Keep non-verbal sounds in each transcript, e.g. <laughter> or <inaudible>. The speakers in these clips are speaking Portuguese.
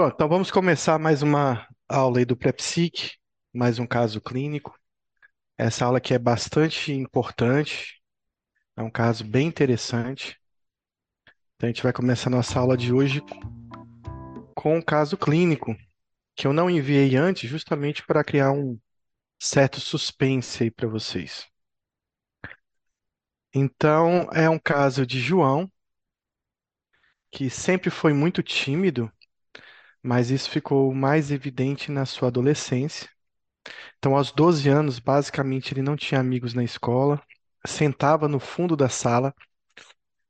Pronto, então vamos começar mais uma aula aí do PrEPSIC, mais um caso clínico. Essa aula aqui é bastante importante, é um caso bem interessante. Então a gente vai começar nossa aula de hoje com um caso clínico, que eu não enviei antes, justamente para criar um certo suspense aí para vocês. Então, é um caso de João, que sempre foi muito tímido, mas isso ficou mais evidente na sua adolescência. Então, aos 12 anos, basicamente, ele não tinha amigos na escola, sentava no fundo da sala,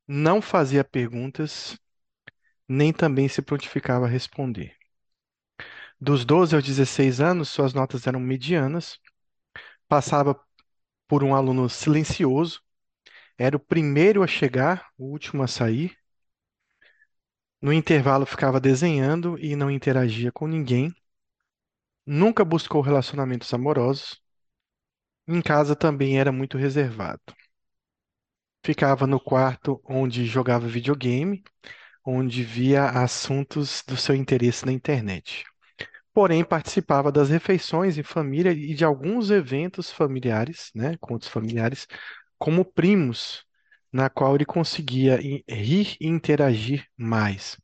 não fazia perguntas, nem também se prontificava a responder. Dos 12 aos 16 anos, suas notas eram medianas, passava por um aluno silencioso, era o primeiro a chegar, o último a sair. No intervalo ficava desenhando e não interagia com ninguém. Nunca buscou relacionamentos amorosos. Em casa também era muito reservado. Ficava no quarto onde jogava videogame, onde via assuntos do seu interesse na internet. Porém, participava das refeições em família e de alguns eventos familiares, né, outros familiares, como primos, na qual ele conseguia rir e interagir mais.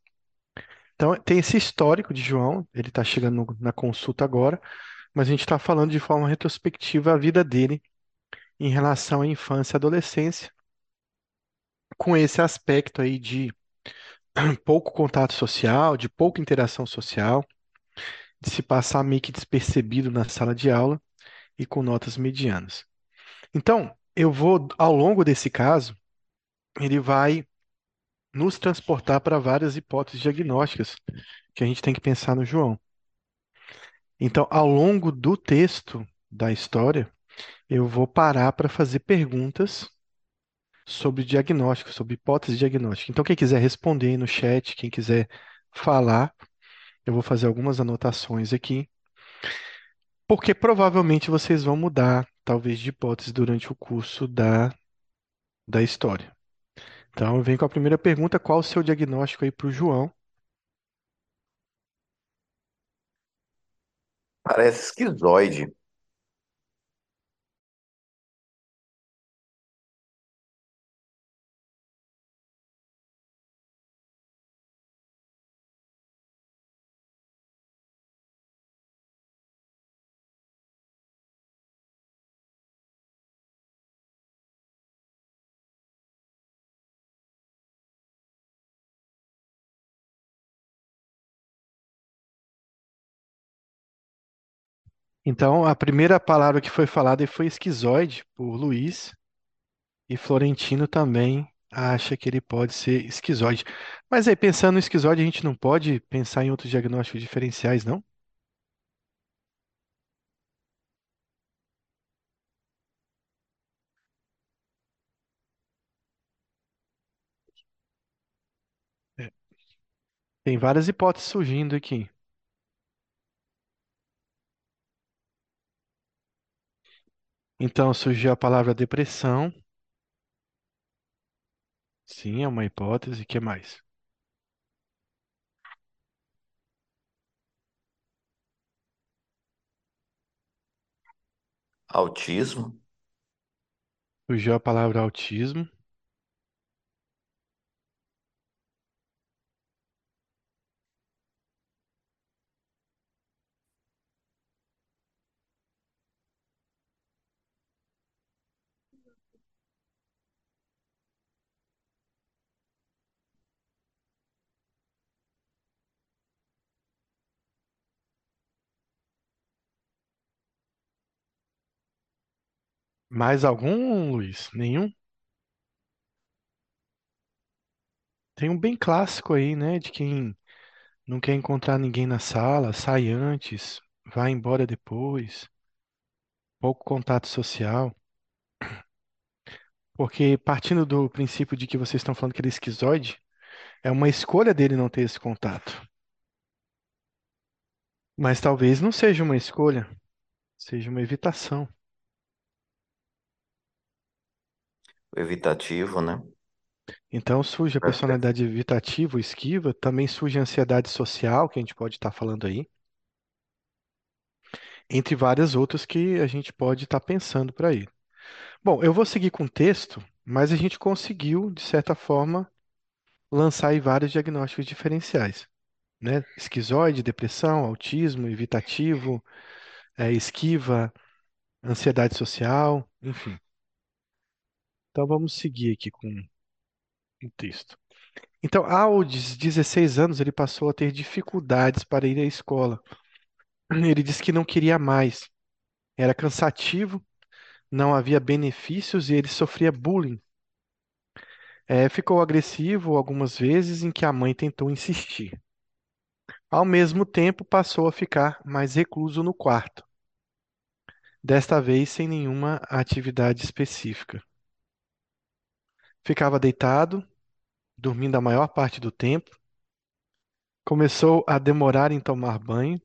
Então, tem esse histórico de João, ele está chegando na consulta agora, mas a gente está falando de forma retrospectiva a vida dele em relação à infância e adolescência, com esse aspecto aí de <clears throat> pouco contato social, de pouca interação social, de se passar meio que despercebido na sala de aula e com notas medianas. Então, eu vou, ao longo desse caso, ele vai nos transportar para várias hipóteses diagnósticas que a gente tem que pensar no João. Então, ao longo do texto da história, eu vou parar para fazer perguntas sobre diagnóstico, sobre hipótese diagnóstica. Então, quem quiser responder aí no chat, quem quiser falar, eu vou fazer algumas anotações aqui, porque provavelmente vocês vão mudar, talvez, de hipótese durante o curso da, da história. Então, venho com a primeira pergunta: qual o seu diagnóstico aí para o João? Parece esquizoide. Então, a primeira palavra que foi falada foi esquizoide, por Luiz, e Florentino também acha que ele pode ser esquizoide. Mas aí, pensando no esquizoide, a gente não pode pensar em outros diagnósticos diferenciais, não? É, Tem várias hipóteses surgindo aqui. Então, surgiu a palavra depressão. Sim, é uma hipótese. O que mais? Autismo. Surgiu a palavra autismo. Mais algum, Luiz? Nenhum? Tem um bem clássico aí, né? De quem não quer encontrar ninguém na sala, sai antes, vai embora depois, pouco contato social. Porque partindo do princípio de que vocês estão falando que ele é esquizoide, é uma escolha dele não ter esse contato. Mas talvez não seja uma escolha, seja uma evitação. Evitativo, né? Então surge a personalidade evitativa ou esquiva, também surge a ansiedade social, que a gente pode estar falando aí, entre várias outras que a gente pode estar pensando por aí. Bom, eu vou seguir com o texto, mas a gente conseguiu, de certa forma, lançar aí vários diagnósticos diferenciais, né? Esquizoide, depressão, autismo, evitativo, eh, esquiva, ansiedade social, enfim. Então vamos seguir aqui com o texto. Então, aos 16 anos, ele passou a ter dificuldades para ir à escola. Ele disse que não queria mais, era cansativo, não havia benefícios e ele sofria bullying. Eh, ficou agressivo algumas vezes em que a mãe tentou insistir. Ao mesmo tempo, passou a ficar mais recluso no quarto, desta vez sem nenhuma atividade específica. Ficava deitado, dormindo a maior parte do tempo, começou a demorar em tomar banho,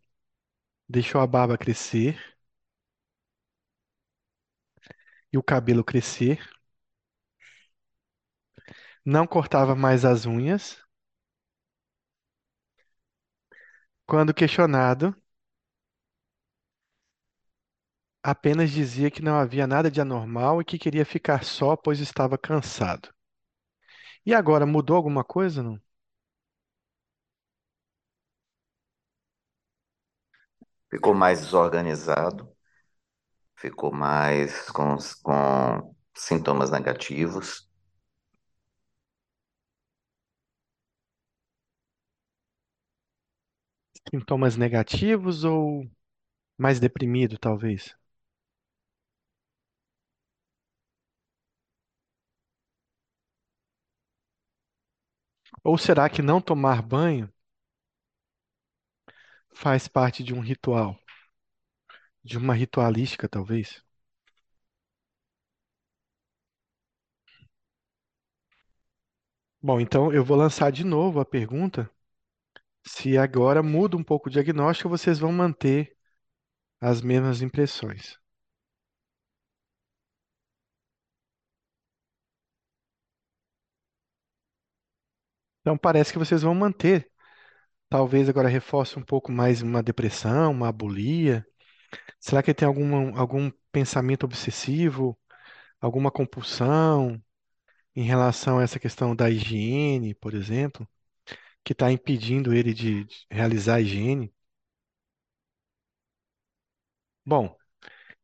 deixou a barba crescer. E o cabelo crescer, não cortava mais as unhas. Quando questionado, apenas dizia que não havia nada de anormal e que queria ficar só, pois estava cansado. E agora mudou alguma coisa, não? Ficou mais desorganizado, ficou mais com, com sintomas negativos. Sintomas negativos ou mais deprimido, talvez? Ou será que não tomar banho faz parte de um ritual, de uma ritualística, talvez? Bom, então eu vou lançar de novo a pergunta. Se agora muda um pouco o diagnóstico, vocês vão manter as mesmas impressões. Então parece que vocês vão manter. Talvez agora reforce um pouco mais uma depressão, uma abulia. Será que tem algum, algum pensamento obsessivo, alguma compulsão em relação a essa questão da higiene, por exemplo, que está impedindo ele de, de realizar a higiene? Bom,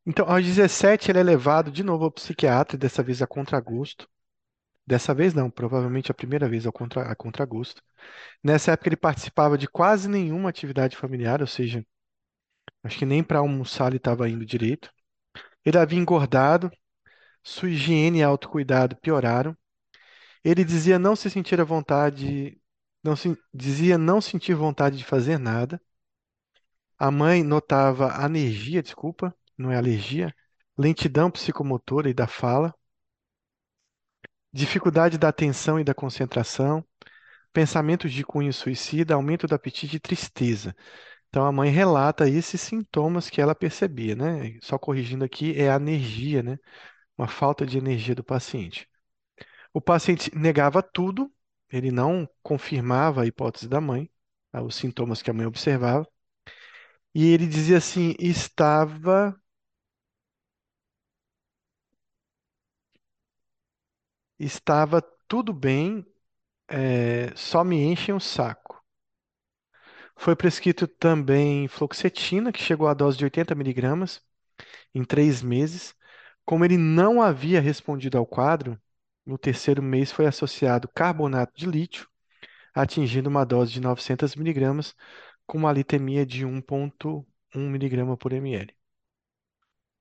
então aos 17 ele é levado de novo ao psiquiatra, dessa vez a contragosto. Dessa vez não, provavelmente a primeira vez ao contra, a contragosto. Nessa época ele participava de quase nenhuma atividade familiar, ou seja, acho que nem para almoçar ele estava indo direito. Ele havia engordado, sua higiene e autocuidado pioraram. Ele dizia não se sentir à vontade, não se, dizia não sentir vontade de fazer nada. A mãe notava alergia, desculpa, não é alergia, lentidão psicomotora e da fala, dificuldade da atenção e da concentração, pensamentos de cunho suicida, aumento do apetite e tristeza. Então a mãe relata esses sintomas que ela percebia, né? Só corrigindo aqui, é a energia, né? Uma falta de energia do paciente. O paciente negava tudo, ele não confirmava a hipótese da mãe, os sintomas que a mãe observava, e ele dizia assim: estava estava tudo bem, é, só me enchem o saco. Foi prescrito também fluoxetina, que chegou à dose de 80 miligramas em três meses. Como ele não havia respondido ao quadro, no terceiro mês foi associado carbonato de lítio, atingindo uma dose de 900 miligramas, com uma litemia de 1,1 miligrama por ml.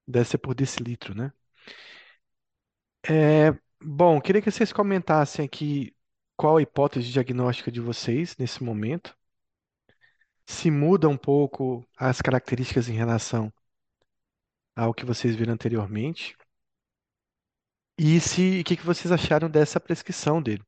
Deve ser por decilitro, né? É, bom, queria que vocês comentassem aqui qual a hipótese diagnóstica de vocês nesse momento. Se muda um pouco as características em relação ao que vocês viram anteriormente. E se, o que que vocês acharam dessa prescrição dele?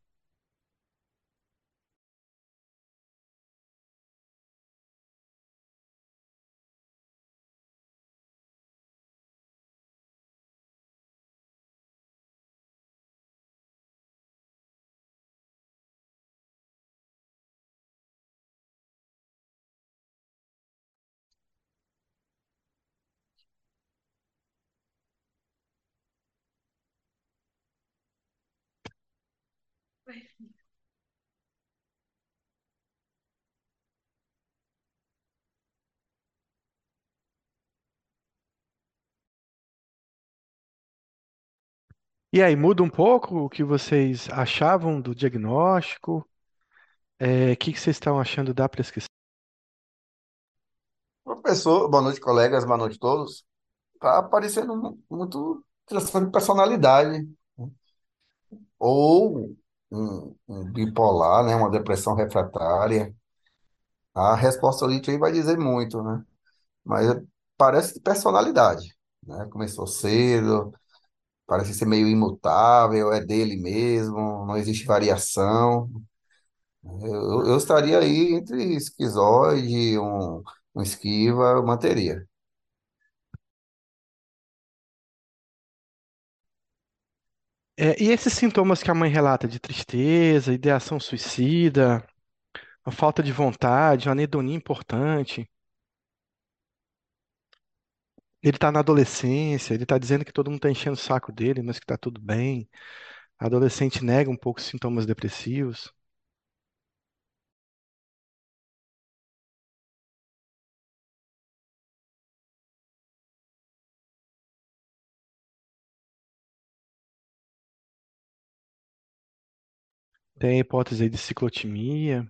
E aí, muda um pouco o que vocês achavam do diagnóstico? É, o que vocês estão achando da prescrição? Professor, boa noite, colegas, boa noite a todos. Tá aparecendo mu- muito transtorno de personalidade, né? ou um, um bipolar, né? Uma depressão refratária. A resposta aí vai dizer muito, né? Mas parece de personalidade, né? Começou cedo, parece ser meio imutável, é dele mesmo, não existe variação. Eu, eu estaria aí entre esquizoide, um, um esquiva, eu manteria. É, e esses sintomas que a mãe relata de tristeza, ideação suicida, a falta de vontade, uma anedonia importante. Ele está na adolescência, ele está dizendo que todo mundo está enchendo o saco dele, mas que está tudo bem. A adolescente nega um pouco os sintomas depressivos. Tem a hipótese aí de ciclotimia.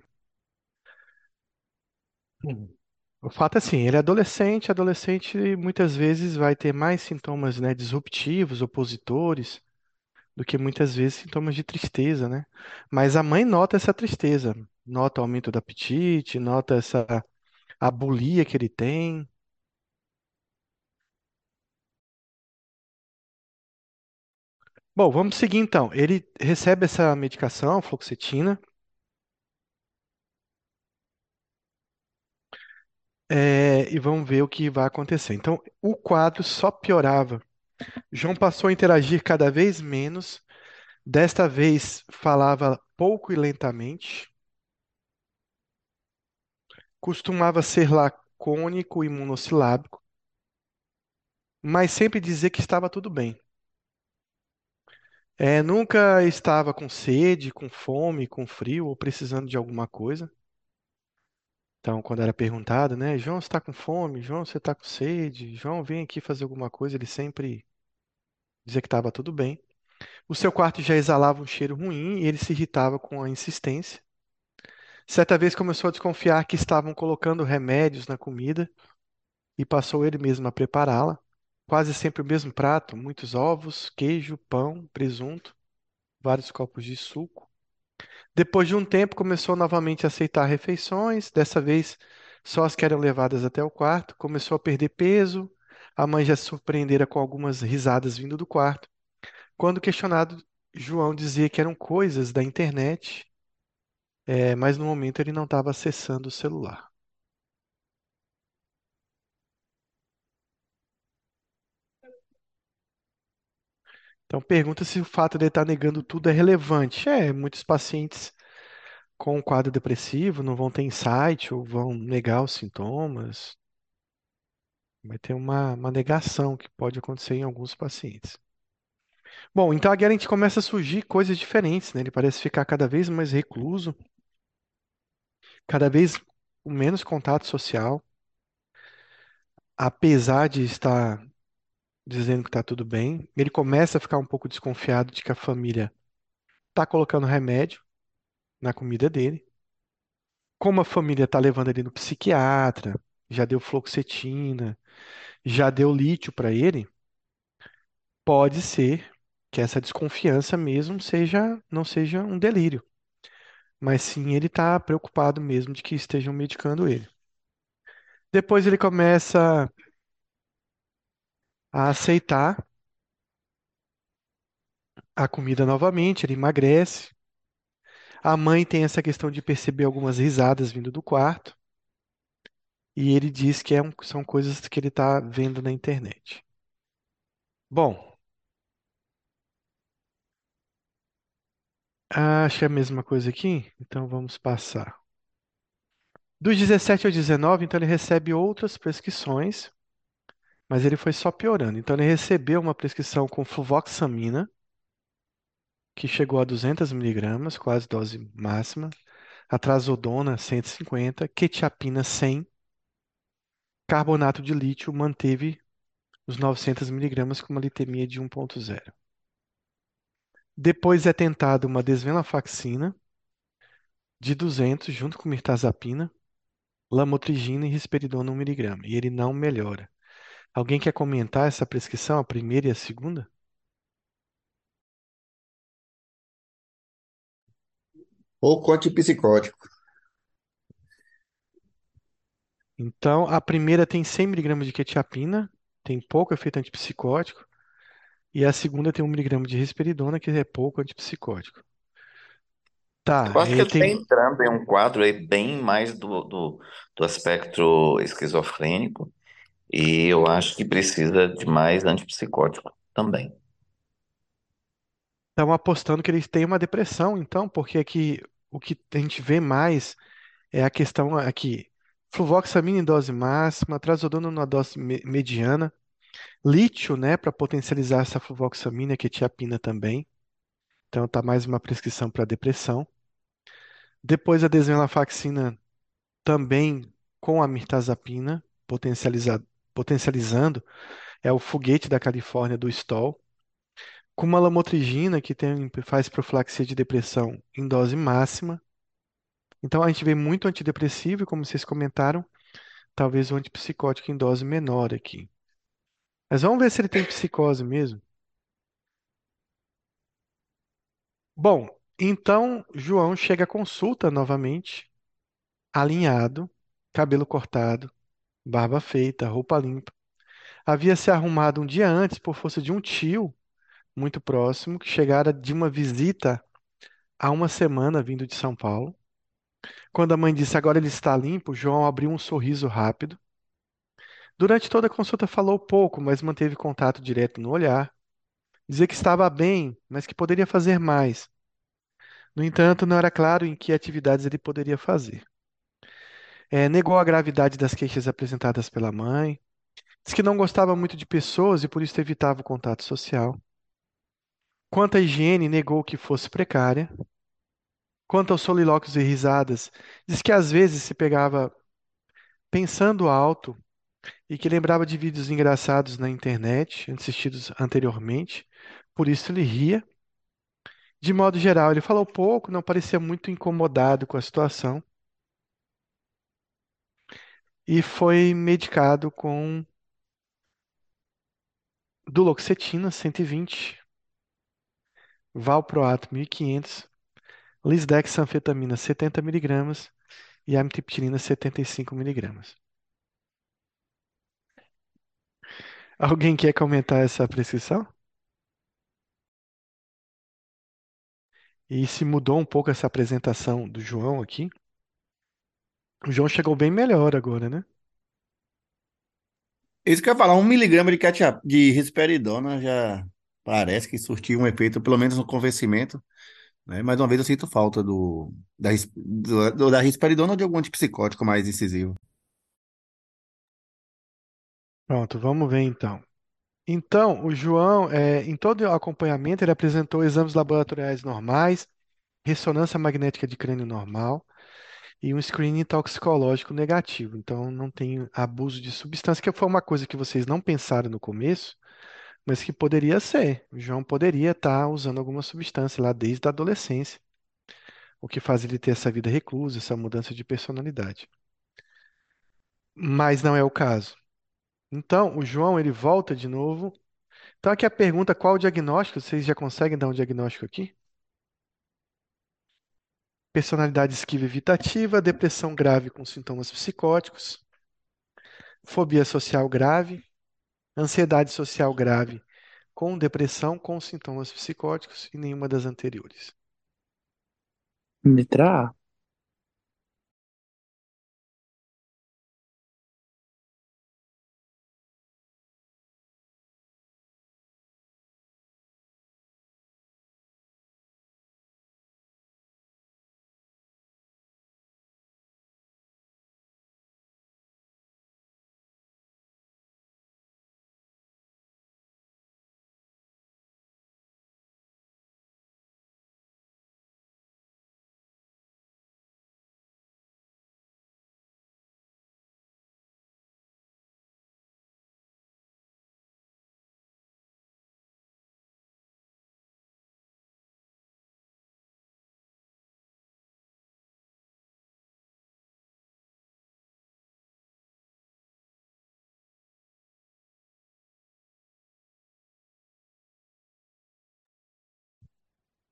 Hum. O fato é assim, ele é adolescente, adolescente muitas vezes vai ter mais sintomas, né, disruptivos, opositores, do que muitas vezes sintomas de tristeza, né? Mas a mãe nota essa tristeza, nota o aumento do apetite, nota essa a bulia que ele tem. Bom, vamos seguir então. Ele recebe essa medicação, fluoxetina, é, e vamos ver o que vai acontecer. Então, o quadro só piorava. João passou a interagir cada vez menos. Desta vez falava pouco e lentamente. Costumava ser lacônico e monossilábico, mas sempre dizia que estava tudo bem. É, nunca estava com sede, com fome, com frio ou precisando de alguma coisa. Então, quando era perguntado, né, João, você está com fome? João, você está com sede? João, vem aqui fazer alguma coisa. Ele sempre dizia que estava tudo bem. O seu quarto já exalava um cheiro ruim e ele se irritava com a insistência. Certa vez começou a desconfiar que estavam colocando remédios na comida e passou ele mesmo a prepará-la. Quase sempre o mesmo prato, muitos ovos, queijo, pão, presunto, vários copos de suco. Depois de um tempo, começou novamente a aceitar refeições, dessa vez só as que eram levadas até o quarto. Começou a perder peso. A mãe já se surpreendera com algumas risadas vindo do quarto. Quando questionado, João dizia que eram coisas da internet, é, mas no momento ele não estava acessando o celular. Então pergunta se o fato de ele estar negando tudo é relevante. É, muitos pacientes com quadro depressivo não vão ter insight ou vão negar os sintomas. Vai ter uma, uma negação que pode acontecer em alguns pacientes. Bom, então agora a gente começa a surgir coisas diferentes, né? Ele parece ficar cada vez mais recluso, cada vez com menos contato social, apesar de estar dizendo que está tudo bem. Ele começa a ficar um pouco desconfiado de que a família está colocando remédio na comida dele. Como a família está levando ele no psiquiatra, já deu fluoxetina, já deu lítio para ele, pode ser que essa desconfiança mesmo seja não seja um delírio, mas sim ele está preocupado mesmo de que estejam medicando ele. Depois ele começa a aceitar a comida novamente, ele emagrece. A mãe tem essa questão de perceber algumas risadas vindo do quarto. E ele diz que é um- são coisas que ele está vendo na internet. Bom, acho que é a mesma coisa aqui, então vamos passar. Dos 17 ao 19, então ele recebe outras prescrições, mas ele foi só piorando. Então ele recebeu uma prescrição com fluvoxamina, que chegou a 200 miligramas, quase dose máxima, atrazodona 150, quetiapina 100, carbonato de lítio manteve os 900 miligramas com uma litemia de 1.0. Depois é tentada uma desvenlafaxina de 200 junto com mirtazapina, lamotrigina e risperidona 1 miligrama, e ele não melhora. Alguém quer comentar essa prescrição, a primeira e a segunda? Pouco antipsicótico. Então, a primeira tem 100 miligramas de quetiapina, tem pouco efeito antipsicótico, e a segunda tem 1 miligrama de risperidona, que é pouco antipsicótico. Tá, Eu acho que é, ele está tem, entrando em um quadro aí bem mais do, do, do aspecto esquizofrênico, e eu acho que precisa de mais antipsicótico também. estão apostando que eles têm uma depressão, então, porque aqui o que a gente vê mais é a questão aqui. Fluvoxamina em dose máxima, trazodona numa dose me- mediana, lítio, né, para potencializar essa fluvoxamina, quetiapina também. Então, tá mais uma prescrição para depressão. Depois a desvenlafaxina também com a mirtazapina, potencializa- potencializando, é o foguete da Califórnia do Stol. Com uma lamotrigina, que tem, faz profilaxia de depressão em dose máxima. Então, a gente vê muito antidepressivo, e como vocês comentaram, talvez o antipsicótico em dose menor aqui. Mas vamos ver se ele tem psicose mesmo. Bom, então João chega à consulta novamente, alinhado, cabelo cortado, barba feita, roupa limpa. Havia se arrumado um dia antes por força de um tio muito próximo que chegara de uma visita há uma semana vindo de São Paulo. Quando a mãe disse agora ele está limpo, João abriu um sorriso rápido. Durante toda a consulta falou pouco, mas manteve contato direto no olhar. Dizia que estava bem, mas que poderia fazer mais. No entanto, não era claro em que atividades ele poderia fazer. É, negou a gravidade das queixas apresentadas pela mãe. Disse que não gostava muito de pessoas e por isso evitava o contato social. Quanto à higiene, negou que fosse precária. Quanto aos solilóquios e risadas, disse que às vezes se pegava pensando alto e que lembrava de vídeos engraçados na internet, assistidos anteriormente, por isso ele ria. De modo geral, ele falou pouco, não parecia muito incomodado com a situação e foi medicado com duloxetina 120, valproato 1500, lisdexanfetamina 70 miligramas e amitriptilina 75 miligramas. Alguém quer comentar essa prescrição? E se mudou um pouco essa apresentação do João aqui? O João chegou bem melhor agora, né? Isso que eu ia falar, um miligrama de, quetiap- de risperidona já parece que surtiu um efeito, pelo menos no convencimento, né? Mais uma vez eu sinto falta do, da, do- da risperidona ou de algum antipsicótico mais incisivo. Pronto, vamos ver então. Então, o João, é, em todo o acompanhamento, ele apresentou exames laboratoriais normais, ressonância magnética de crânio normal e um screening toxicológico negativo. Então, não tem abuso de substância, que foi uma coisa que vocês não pensaram no começo, mas que poderia ser. O João poderia estar usando alguma substância lá desde a adolescência, o que faz ele ter essa vida reclusa, essa mudança de personalidade. Mas não é o caso. Então, o João, ele volta de novo. Então, aqui a pergunta, qual o diagnóstico? Vocês já conseguem dar um diagnóstico aqui? Personalidade esquiva evitativa, depressão grave com sintomas psicóticos, fobia social grave, ansiedade social grave com depressão com sintomas psicóticos e nenhuma das anteriores. Letra A.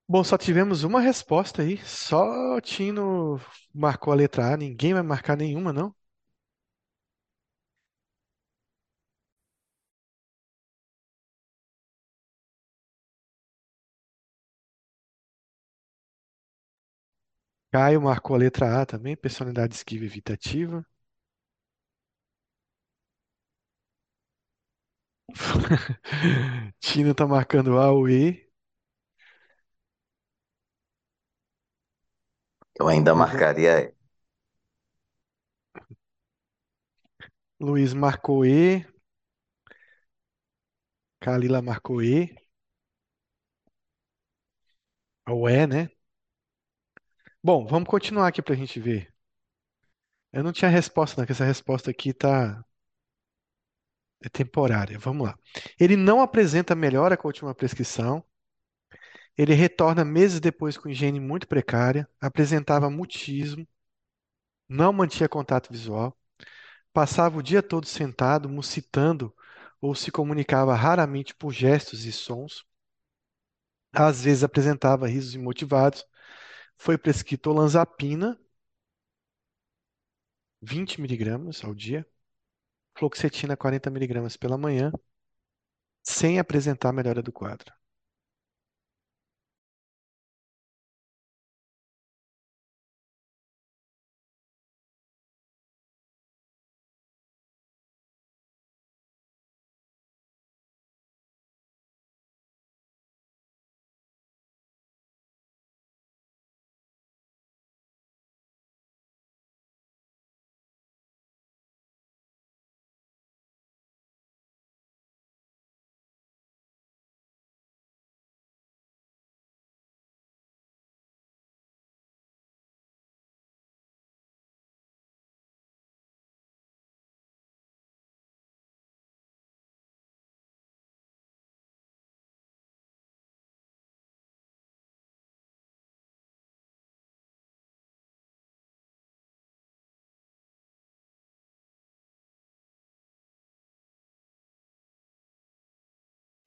Bom, só tivemos uma resposta aí. Só o Tino marcou a letra A. Ninguém vai marcar nenhuma, não? Caio marcou a letra A também. Personalidade esquiva evitativa. <laughs> Tino tá marcando A ou E. Eu ainda vou- marcaria. Luiz marcou E. Kalila marcou E. Ou E, né? Bom, vamos continuar aqui pra gente ver. Eu não tinha resposta, não, que essa resposta aqui tá é temporária. Vamos lá. Ele não apresenta melhora com a última prescrição. Ele retorna meses depois com higiene muito precária, apresentava mutismo, não mantinha contato visual, passava o dia todo sentado, musitando ou se comunicava raramente por gestos e sons. Às vezes apresentava risos imotivados. Foi prescrito olanzapina, 20 miligramas ao dia, fluoxetina, 40 miligramas pela manhã, sem apresentar melhora do quadro.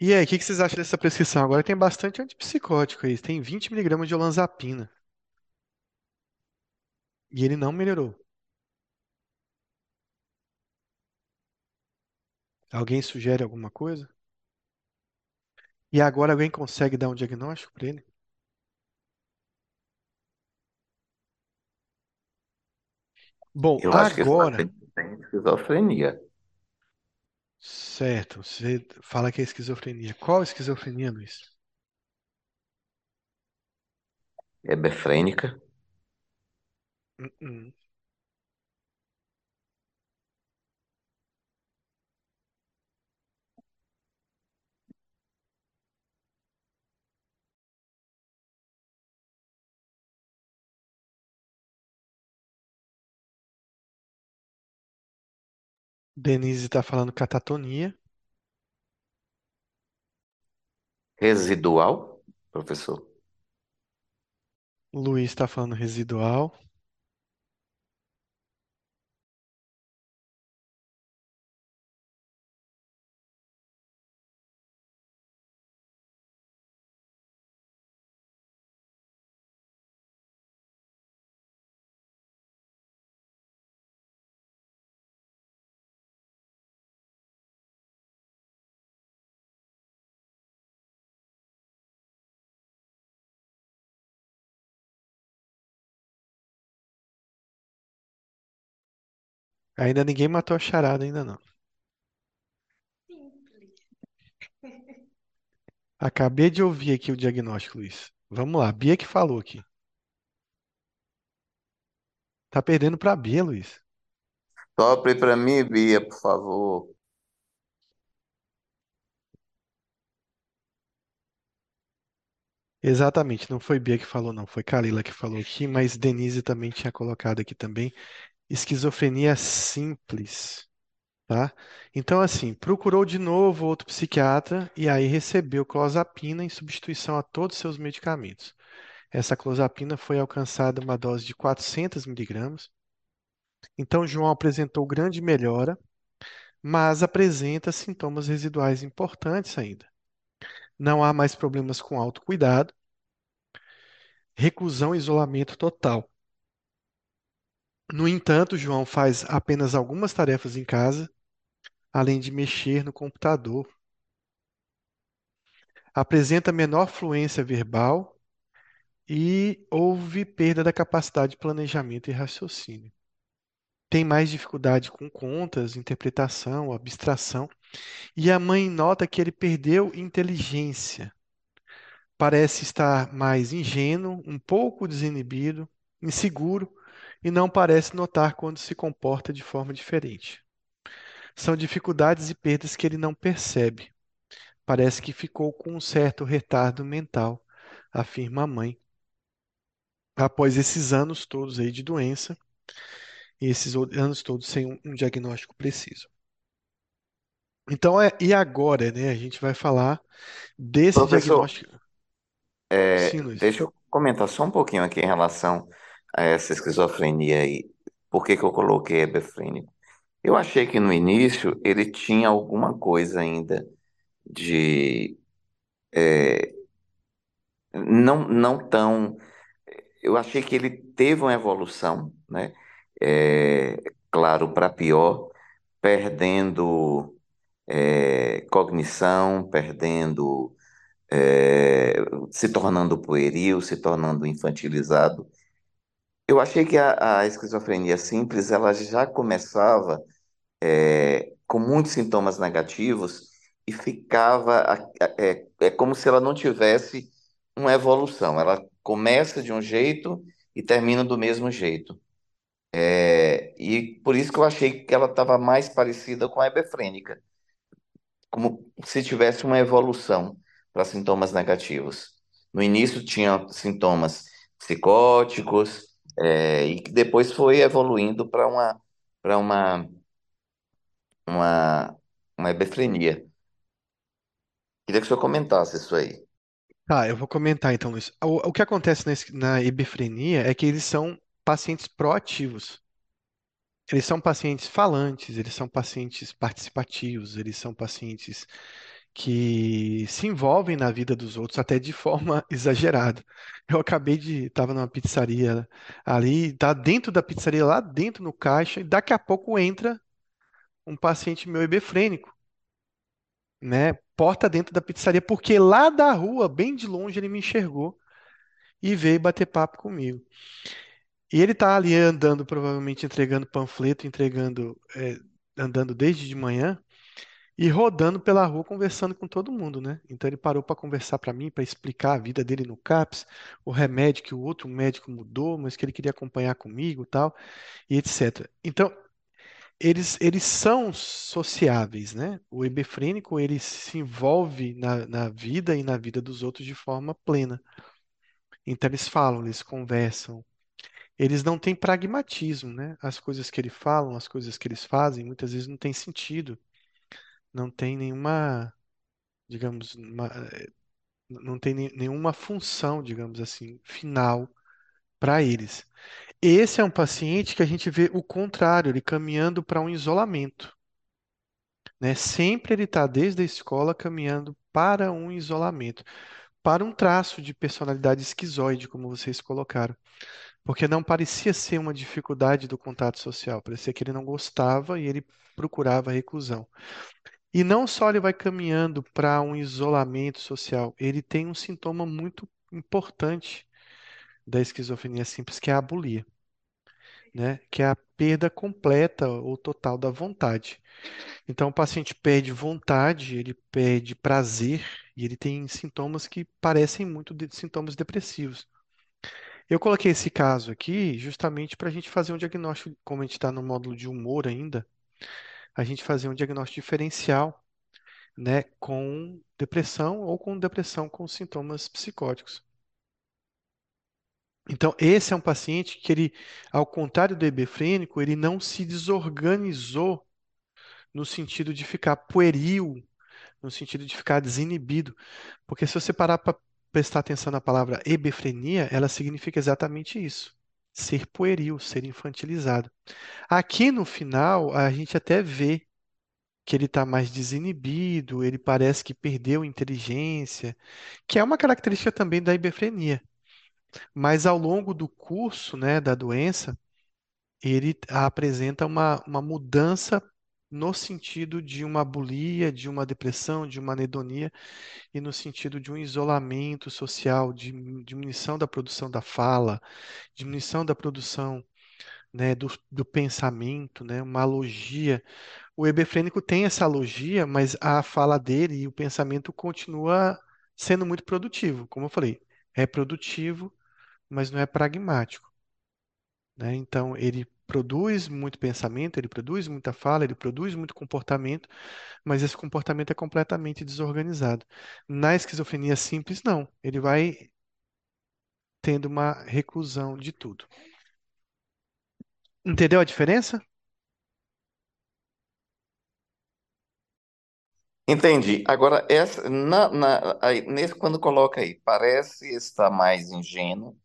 E aí, o que que vocês acham dessa prescrição? Agora tem bastante antipsicótico aí, tem 20 miligramas de olanzapina. E ele não melhorou. Alguém sugere alguma coisa? E agora alguém consegue dar um diagnóstico para ele? Bom, Eu acho que esse agora, paciente tem esquizofrenia. Certo, você fala que é esquizofrenia. Qual esquizofrenia, Luiz? É befrênica. Uh-uh. Denise está falando catatonia. Residual, professor. Luiz está falando residual. Ainda ninguém matou a charada, ainda não. Acabei de ouvir aqui o diagnóstico, Luiz. Vamos lá, Bia que falou aqui. Tá perdendo para Bia, Luiz. Sopre para mim, Bia, por favor. Exatamente, não foi Bia que falou, não. Foi Kalila que falou aqui, mas Denise também tinha colocado aqui também. Esquizofrenia simples, tá? Então, assim, procurou de novo outro psiquiatra e aí recebeu clozapina em substituição a todos os seus medicamentos. Essa clozapina foi alcançada uma dose de 400 miligramas. Então, João apresentou grande melhora, mas apresenta sintomas residuais importantes ainda. Não há mais problemas com autocuidado reclusão e isolamento total. No entanto, João faz apenas algumas tarefas em casa, além de mexer no computador. Apresenta menor fluência verbal e houve perda da capacidade de planejamento e raciocínio. Tem mais dificuldade com contas, interpretação, abstração. E a mãe nota que ele perdeu inteligência. Parece estar mais ingênuo, um pouco desinibido, inseguro e não parece notar quando se comporta de forma diferente. São dificuldades e perdas que ele não percebe. Parece que ficou com um certo retardo mental, afirma a mãe. Após esses anos todos aí de doença, e esses anos todos sem um, um diagnóstico preciso. Então, é, e agora, né? A gente vai falar desse Professor, diagnóstico. é, Sim, Luiz. deixa eu comentar só um pouquinho aqui em relação a essa esquizofrenia aí. Por que que eu coloquei hebefrênico? Eu achei que no início ele tinha alguma coisa ainda de não, não tão. Eu achei que ele teve uma evolução, né? É, claro, para pior, perdendo é, cognição, perdendo, é, se tornando pueril, se tornando infantilizado. Eu achei que a, a esquizofrenia simples ela já começava é, com muitos sintomas negativos e ficava é, é como se ela não tivesse uma evolução. Ela começa de um jeito e termina do mesmo jeito. É, e por isso que eu achei que ela estava mais parecida com a hebefrênica, como se tivesse uma evolução para sintomas negativos. No início tinha sintomas psicóticos, é, e que depois foi evoluindo para uma, para uma, uma, uma hebefrenia. Queria que o senhor comentasse isso aí. Tá, eu vou comentar então, Luiz. O, o que acontece na, hebefrenia é que eles são pacientes proativos. Eles são pacientes falantes, eles são pacientes participativos, eles são pacientes que se envolvem na vida dos outros até de forma <laughs> exagerada. Eu acabei de, estava numa pizzaria ali, tá dentro da pizzaria, lá dentro no caixa, e daqui a pouco entra um paciente meu hebefrênico, né? Porta dentro da pizzaria, porque lá da rua, bem de longe, ele me enxergou e veio bater papo comigo. E ele tá ali andando, provavelmente entregando panfleto, entregando, é, andando desde de manhã. E rodando pela rua conversando com todo mundo, né? Então ele parou para conversar para mim, para explicar a vida dele no CAPS, o remédio que o outro médico mudou, mas que ele queria acompanhar comigo, tal, e etc. Então eles eles são sociáveis, né? O hebefrênico ele se envolve na, na vida e na vida dos outros de forma plena. Então eles falam, eles conversam. Eles não têm pragmatismo, né? As coisas que eles falam, as coisas que eles fazem, muitas vezes não têm sentido, não tem nenhuma digamos, uma- não tem nenhuma função, digamos assim, final para eles. Esse é um paciente que a gente vê o contrário, ele caminhando para um isolamento, né? Sempre ele está desde a escola caminhando para um isolamento, para um traço de personalidade esquizoide, como vocês colocaram, porque não parecia ser uma dificuldade do contato social, parecia que ele não gostava e ele procurava reclusão. E não só ele vai caminhando para um isolamento social, ele tem um sintoma muito importante da esquizofrenia simples, que é a abulia, né? Que é a perda completa ou total da vontade. Então, o paciente perde vontade, ele perde prazer e ele tem sintomas que parecem muito de sintomas depressivos. Eu coloquei esse caso aqui justamente para a gente fazer um diagnóstico, como a gente está no módulo de humor ainda, a gente fazer um diagnóstico diferencial né, com depressão ou com depressão com sintomas psicóticos. Então, esse é um paciente que ele, ao contrário do hebefrênico, ele não se desorganizou no sentido de ficar pueril, no sentido de ficar desinibido. Porque se você parar para prestar atenção na palavra hebefrenia, ela significa exatamente isso. Ser pueril, ser infantilizado. Aqui no final, a gente até vê que ele está mais desinibido, ele parece que perdeu inteligência, que é uma característica também da hebefrenia. Mas ao longo do curso, né, da doença, ele apresenta uma, uma mudança no sentido de uma bulia, de uma depressão, de uma anedonia, e no sentido de um isolamento social, de diminuição da produção da fala, diminuição da produção, né, do, do pensamento, né, uma alogia. O hebefrênico tem essa alogia, mas a fala dele e o pensamento continua sendo muito produtivo. Como eu falei, é produtivo, mas não é pragmático, né? Então, ele produz muito pensamento, ele produz muita fala, ele produz muito comportamento, mas esse comportamento é completamente desorganizado. Na esquizofrenia simples, não. Ele vai tendo uma reclusão de tudo. Entendeu a diferença? Entendi. Agora, essa, na, na- aí, nesse, quando coloca aí, parece estar mais ingênuo,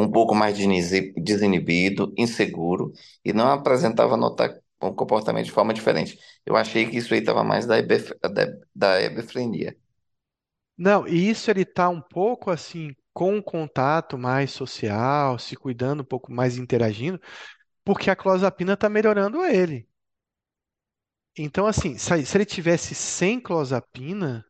um pouco mais desini- desinibido, inseguro, e não apresentava notar um comportamento de forma diferente. Eu achei que isso aí estava mais da, hebef- da, da hebefrenia. Não, e isso ele está um pouco assim, com um contato mais social, se cuidando um pouco mais, interagindo, porque a clozapina está melhorando ele. Então, assim, se, ele tivesse sem clozapina,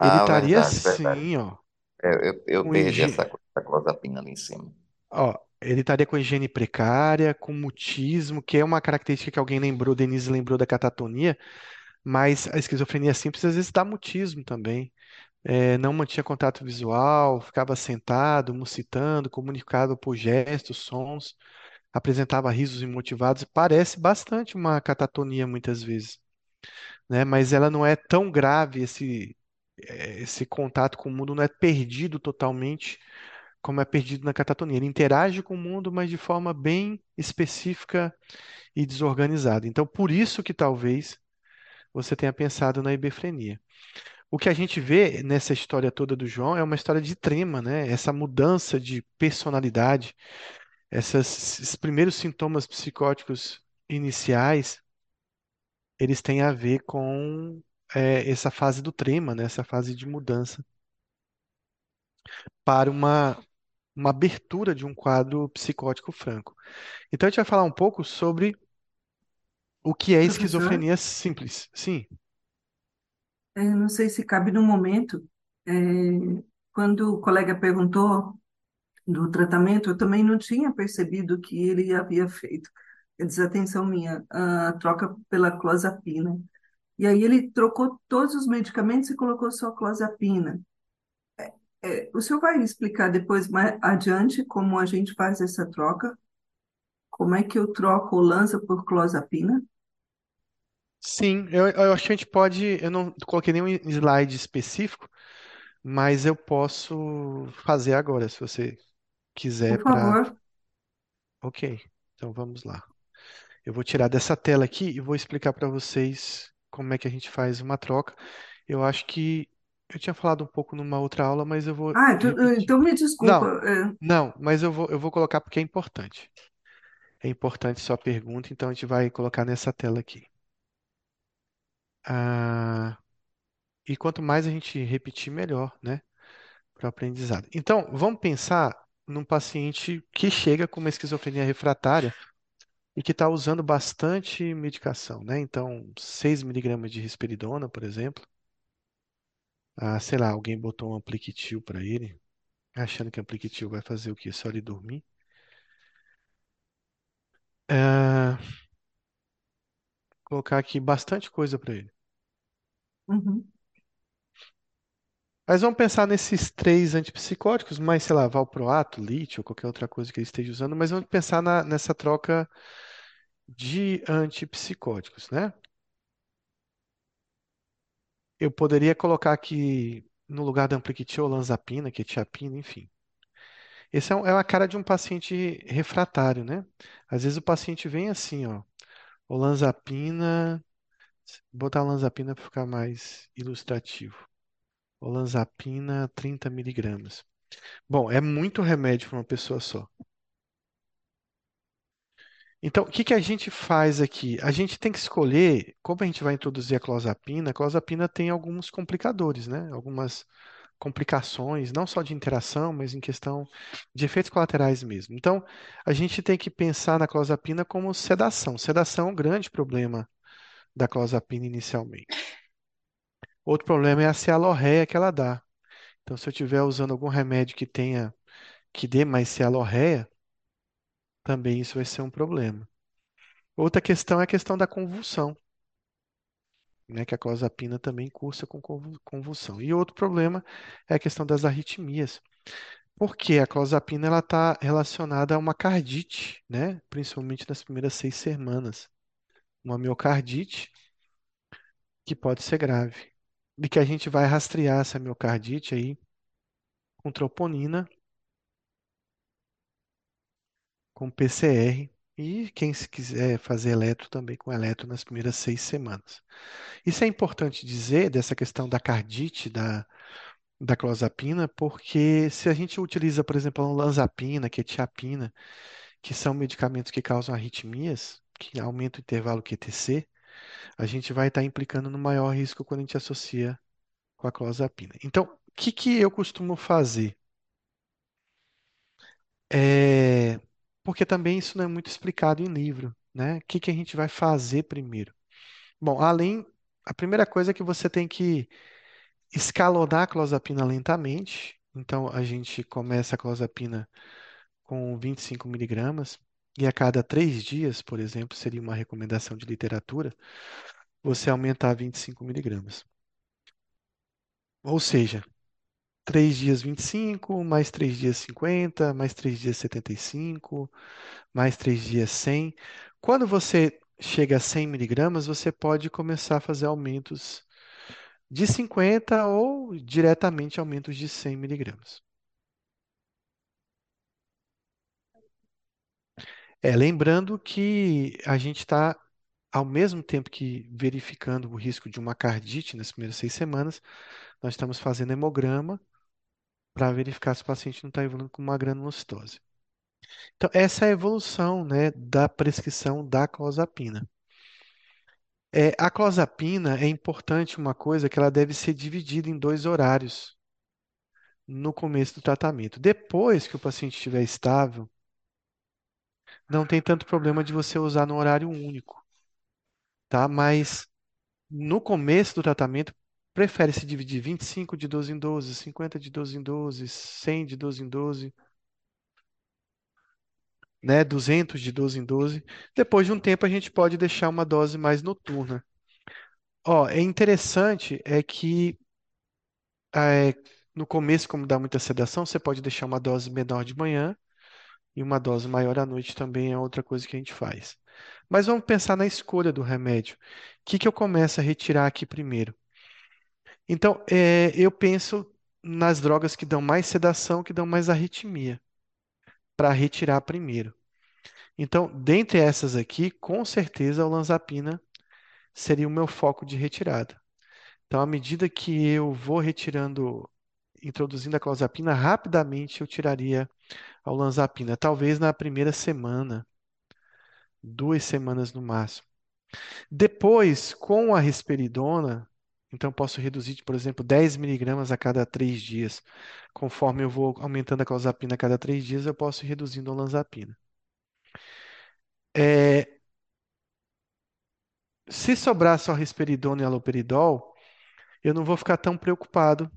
ele Ah, estaria verdade, verdade. assim, ó, Eu, eu, eu com perdi essa, essa clozapina ali em cima. Ó, ele estaria com higiene precária, com mutismo, que é uma característica que alguém lembrou, Denise lembrou da catatonia, mas a esquizofrenia simples às vezes dá mutismo também. É, não mantinha contato visual, ficava sentado, musitando, comunicava por gestos, sons, apresentava risos imotivados. Parece bastante uma catatonia muitas vezes, né? Mas ela não é tão grave, esse, eh, esse contato com o mundo não é perdido totalmente como é perdido na catatonia. Ele interage com o mundo, mas de forma bem específica e desorganizada. Então, por isso que talvez você tenha pensado na hebefrenia. O que a gente vê nessa história toda do João é uma história de trema, né? Essa mudança de personalidade, essas- esses primeiros sintomas psicóticos iniciais, eles têm a ver com é, essa fase do trema, né? Essa fase de mudança para uma, uma abertura de um quadro psicótico franco. Então a gente vai falar um pouco sobre o que é esquizofrenia simples. Sim. eh, não sei se cabe no momento, eh, quando o colega perguntou do tratamento, eu também não tinha percebido que ele havia feito, é desatenção minha, a troca pela clozapina. E aí ele trocou todos os medicamentos e colocou só clozapina. Eh, o senhor vai explicar depois, mais adiante, como a gente faz essa troca? Como é que eu troco o Lanza por clozapina? Sim, eu, eu acho que a gente pode. Eu não coloquei nenhum slide específico, mas eu posso fazer agora, se você quiser, Por para. favor. Ok, então vamos lá. Eu vou tirar dessa tela aqui e vou explicar para vocês como é que a gente faz uma troca. Eu acho que eu tinha falado um pouco numa outra aula, mas eu vou Ah, então, repetir. então me desculpa. Não, eh, não, mas eu vou, eu vou colocar porque é importante. É importante sua pergunta, então a gente vai colocar nessa tela aqui. Ah, e quanto mais a gente repetir, melhor, né? Para o aprendizado. Então, vamos pensar num paciente que chega com uma esquizofrenia refratária e que está usando bastante medicação, né? Então, 6 miligramas de risperidona, por exemplo. Ah, sei lá, alguém botou um Ampliquitil para ele, achando que Ampliquitil vai fazer o quê? Só ele dormir. Ah, colocar aqui bastante coisa para ele. uhum. Mas vamos pensar nesses três antipsicóticos, mais, sei lá, valproato, lítio, ou qualquer outra coisa que ele esteja usando, mas vamos pensar na- nessa troca de antipsicóticos, né? Eu poderia colocar aqui no lugar da Ampliquitil olanzapina, quetiapina, enfim. Esse é, um- é uma cara de um paciente refratário, né? Às vezes o paciente vem assim, ó, olanzapina, botar olanzapina para ficar mais ilustrativo. Olanzapina, 30 miligramas. Bom, é muito remédio para uma pessoa só. Então, o que que a gente faz aqui? A gente tem que escolher, como a gente vai introduzir a clozapina, a clozapina tem alguns complicadores, né? Algumas complicações, não só de interação, mas em questão de efeitos colaterais mesmo. Então, a gente tem que pensar na clozapina como sedação. Sedação é um grande problema da clozapina inicialmente. Outro problema é a cialorreia que ela dá. Então, se eu estiver usando algum remédio que tenha que dê mais cialorreia, também isso vai ser um problema. Outra questão é a questão da convulsão, né, que a clozapina também cursa com convu- convulsão. E outro problema é a questão das arritmias, porque a clozapina ela está relacionada a uma cardite, né, principalmente nas primeiras seis semanas, uma miocardite que pode ser grave e que a gente vai rastrear essa miocardite aí com troponina, com PCR e quem se quiser fazer eletro também com eletro nas primeiras seis semanas. Isso é importante dizer dessa questão da cardite, da, da clozapina, porque se a gente utiliza, por exemplo, a olanzapina, quetiapina, que são medicamentos que causam arritmias, que aumentam o intervalo QTC, a gente vai estar implicando no maior risco quando a gente associa com a clozapina. Então, o que que eu costumo fazer? É, porque também isso não é muito explicado em livro, né? O que que a gente vai fazer primeiro? Bom, além, a primeira coisa é que você tem que escalonar a clozapina lentamente. Então, a gente começa a clozapina com 25 miligramas e a cada três dias, por exemplo, seria uma recomendação de literatura, você aumentar a 25 miligramas. Ou seja, três dias 25, mais três dias 50, mais três dias 75, mais três dias 100. Quando você chega a 100 miligramas, você pode começar a fazer aumentos de 50 ou diretamente aumentos de 100 miligramas. É, lembrando que a gente está, ao mesmo tempo que verificando o risco de uma cardite nas primeiras seis semanas, nós estamos fazendo hemograma para verificar se o paciente não está evoluindo com uma granulocitose. Então, essa é a evolução, né, da prescrição da clozapina. É, a clozapina é importante uma coisa que ela deve ser dividida em dois horários no começo do tratamento. Depois que o paciente estiver estável, não tem tanto problema de você usar no horário único, tá? Mas no começo do tratamento, prefere-se dividir 25 de 12 em 12, 50 de 12 em 12, 100 de 12 em 12, né? 200 de 12 em 12. Depois de um tempo, a gente pode deixar uma dose mais noturna. Ó, é interessante é que é, no começo, como dá muita sedação, você pode deixar uma dose menor de manhã e uma dose maior à noite também é outra coisa que a gente faz. Mas vamos pensar na escolha do remédio. O que que eu começo a retirar aqui primeiro? Então, é, eu penso nas drogas que dão mais sedação, que dão mais arritmia, para retirar primeiro. Então, dentre essas aqui, com certeza a olanzapina seria o meu foco de retirada. Então, à medida que eu vou retirando, introduzindo a clozapina, rapidamente eu tiraria a olanzapina, talvez na primeira semana, duas semanas no máximo. Depois, com a risperidona, então posso reduzir, por exemplo, 10 miligramas a cada três dias. Conforme eu vou aumentando a clozapina a cada três dias, eu posso ir reduzindo a olanzapina. É, se sobrar só risperidona e haloperidol, eu não vou ficar tão preocupado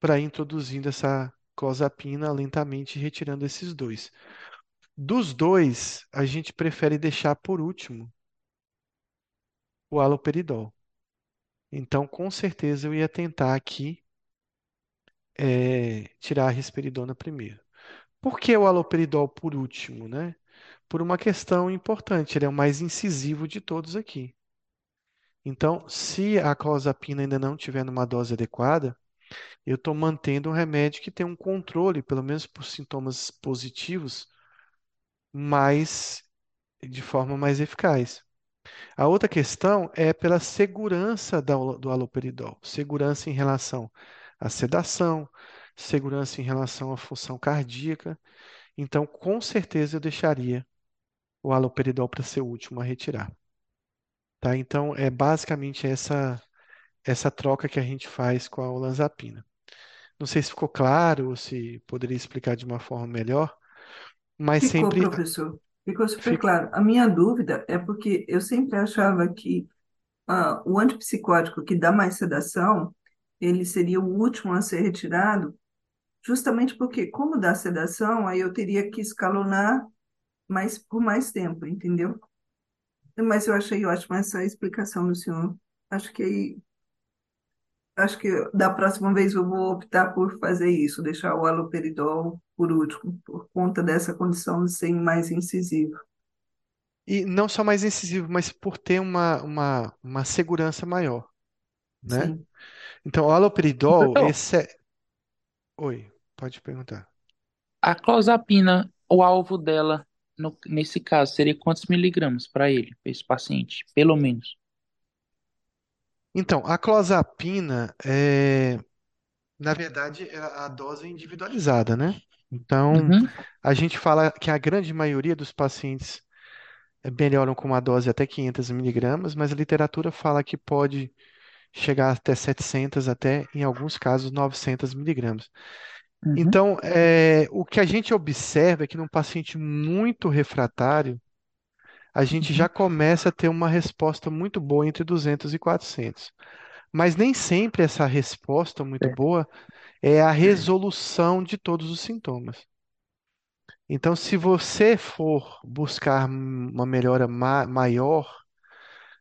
para ir introduzindo essa clozapina lentamente, retirando esses dois. Dos dois, a gente prefere deixar por último o haloperidol. Então, com certeza, eu ia tentar aqui é, tirar a risperidona primeiro. Por que o haloperidol por último, né? Por uma questão importante, ele é o mais incisivo de todos aqui. Então, se a clozapina ainda não estiver numa dose adequada, eu estou mantendo um remédio que tem um controle, pelo menos por sintomas positivos, mais de forma mais eficaz. A outra questão é pela segurança do haloperidol, segurança em relação à sedação, segurança em relação à função cardíaca. Então, com certeza eu deixaria o haloperidol para ser o último a retirar. Tá? Então, é basicamente essa essa troca que a gente faz com a olanzapina. Não sei se ficou claro ou se poderia explicar de uma forma melhor, mas Ficou, sempre professor. Ficou super claro. A minha dúvida é porque eu sempre achava que ah, o antipsicótico que dá mais sedação, ele seria o último a ser retirado, justamente porque, como dá sedação, aí eu teria que escalonar mais por mais tempo, entendeu? Mas eu achei ótima essa explicação do senhor. Acho que acho que da próxima vez eu vou optar por fazer isso, deixar o haloperidol por último, por conta dessa condição de ser mais incisivo. E não só mais incisivo, mas por ter uma, uma, uma segurança maior, né? Sim. Então, o haloperidol, Professor, esse é... Oi, pode perguntar. a clozapina, o alvo dela, no- nesse caso, seria quantos miligramas para ele, para esse paciente? Pelo menos. Então, a clozapina é, na verdade, é a dose é individualizada, né? Então, Uhum, a gente fala que a grande maioria dos pacientes eh, melhoram com uma dose até 500 miligramas, mas a literatura fala que pode chegar até 700, até em alguns casos 900 miligramas. uhum, Então, eh, o que a gente observa é que num paciente muito refratário, a gente já uhum. começa a ter uma resposta muito boa entre 200 e 400. Mas nem sempre essa resposta muito É. boa é a resolução de todos os sintomas. Então, se você for buscar uma melhora ma- maior,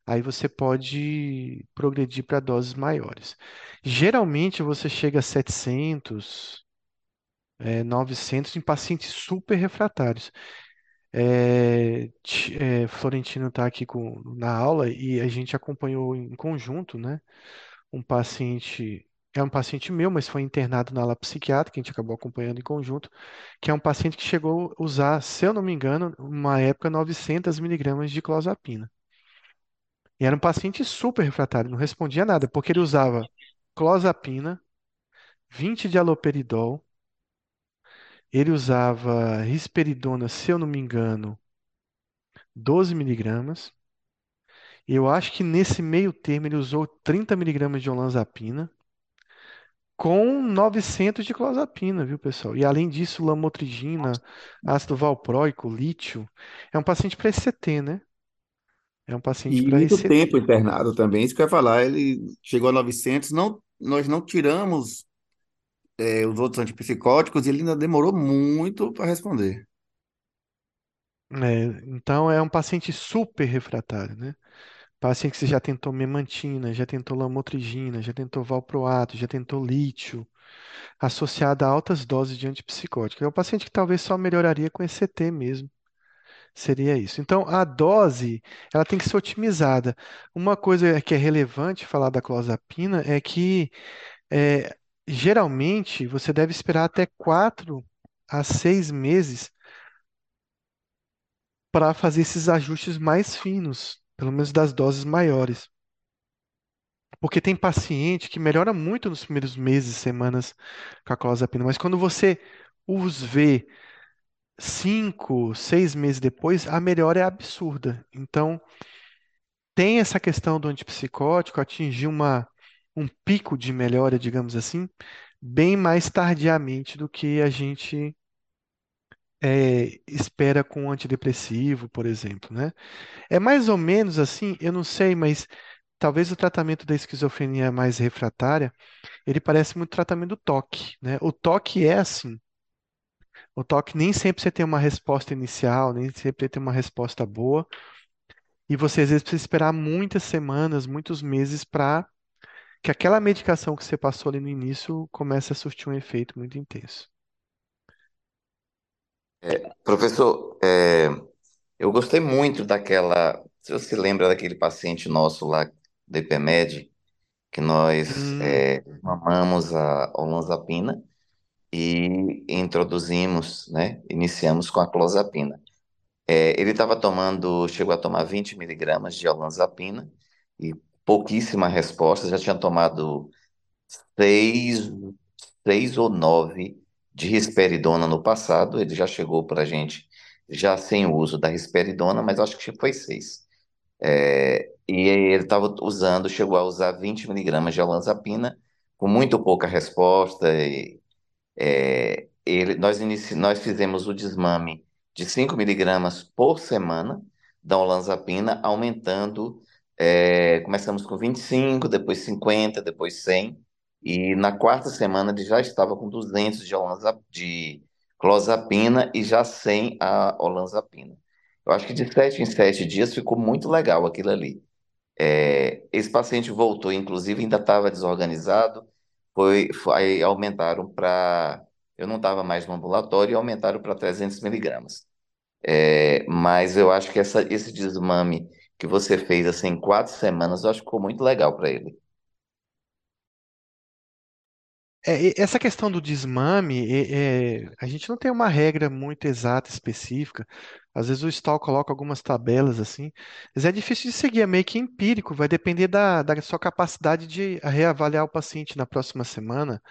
aí você pode progredir para doses maiores. Geralmente, você chega a 700, é, 900 em pacientes super refratários. É, é, Florentino está aqui com- na aula e a gente acompanhou em conjunto, né? Um paciente, é um paciente meu, mas foi internado na ala psiquiátrica, que a gente acabou acompanhando em conjunto, que é um paciente que chegou a usar, se eu não me engano, uma época 900 miligramas de clozapina. E era um paciente super refratário, não respondia nada, porque ele usava clozapina, 20 de haloperidol, ele usava risperidona, se eu não me engano, 12 miligramas. Eu acho que nesse meio termo ele usou 30 miligramas de olanzapina com 900 de clozapina, viu, pessoal? E além disso, lamotrigina, ácido valproico, lítio. É um paciente para ECT, né? É um paciente E para muito tempo internado também, isso que eu ia falar. Ele chegou a 900, não, nós não tiramos é, os outros antipsicóticos e ele ainda demorou muito para responder. É, então é um paciente super refratário, né? Paciente que já tentou memantina, já tentou lamotrigina, já tentou valproato, já tentou lítio, associado a altas doses de antipsicótico. É um paciente que talvez só melhoraria com ECT mesmo. Seria isso. Então, a dose, ela tem que ser otimizada. Uma coisa que é relevante falar da clozapina é que, é, geralmente, você deve esperar até quatro a seis meses para fazer esses ajustes mais finos, pelo menos das doses maiores. Porque tem paciente que melhora muito nos primeiros meses, semanas com a clozapina, mas quando você os vê cinco, seis meses depois, a melhora é absurda. Então, tem essa questão do antipsicótico atingir uma, um pico de melhora, digamos assim, bem mais tardiamente do que a gente é, espera com o antidepressivo, por exemplo, né? É mais ou menos assim, eu não sei, mas talvez o tratamento da esquizofrenia mais refratária, ele parece muito tratamento do toque, né? O toque é assim. O toque nem sempre você tem uma resposta inicial, nem sempre tem uma resposta boa. E você às vezes precisa esperar muitas semanas, muitos meses para que aquela medicação que você passou ali no início comece a surtir um efeito muito intenso. Professor, é, eu gostei muito daquela. Se você se lembra daquele paciente nosso lá do IPMED, que nós Hum, é, mamamos a olanzapina e introduzimos, né? Iniciamos com a clozapina. É, ele estava tomando, chegou a tomar 20 miligramas de olanzapina e pouquíssima resposta, já tinha tomado seis, seis ou nove de risperidona no passado, ele já chegou para a gente já sem o uso da risperidona, mas acho que foi seis. É, e ele estava usando, chegou a usar 20 miligramas de olanzapina com muito pouca resposta. E, é, ele, nós, inici, nós fizemos o desmame de 5 miligramas por semana da olanzapina, aumentando. É, começamos com 25, depois 50, depois 100. E na quarta semana ele já estava com 200 de, olanza, de clozapina e já sem a olanzapina. Eu acho que de sete em sete dias ficou muito legal aquilo ali. É, esse paciente voltou, inclusive ainda estava desorganizado, foi, foi, aumentaram para. Eu não estava mais no ambulatório e aumentaram para 300 miligramas. É, mas eu acho que essa, esse desmame que você fez assim, em quatro semanas, eu acho que ficou muito legal para ele. É, essa questão do desmame, é, é, a gente não tem uma regra muito exata, específica. Às vezes o Stall coloca algumas tabelas assim, mas é difícil de seguir, é meio que empírico, vai depender da, da sua capacidade de reavaliar o paciente na próxima semana,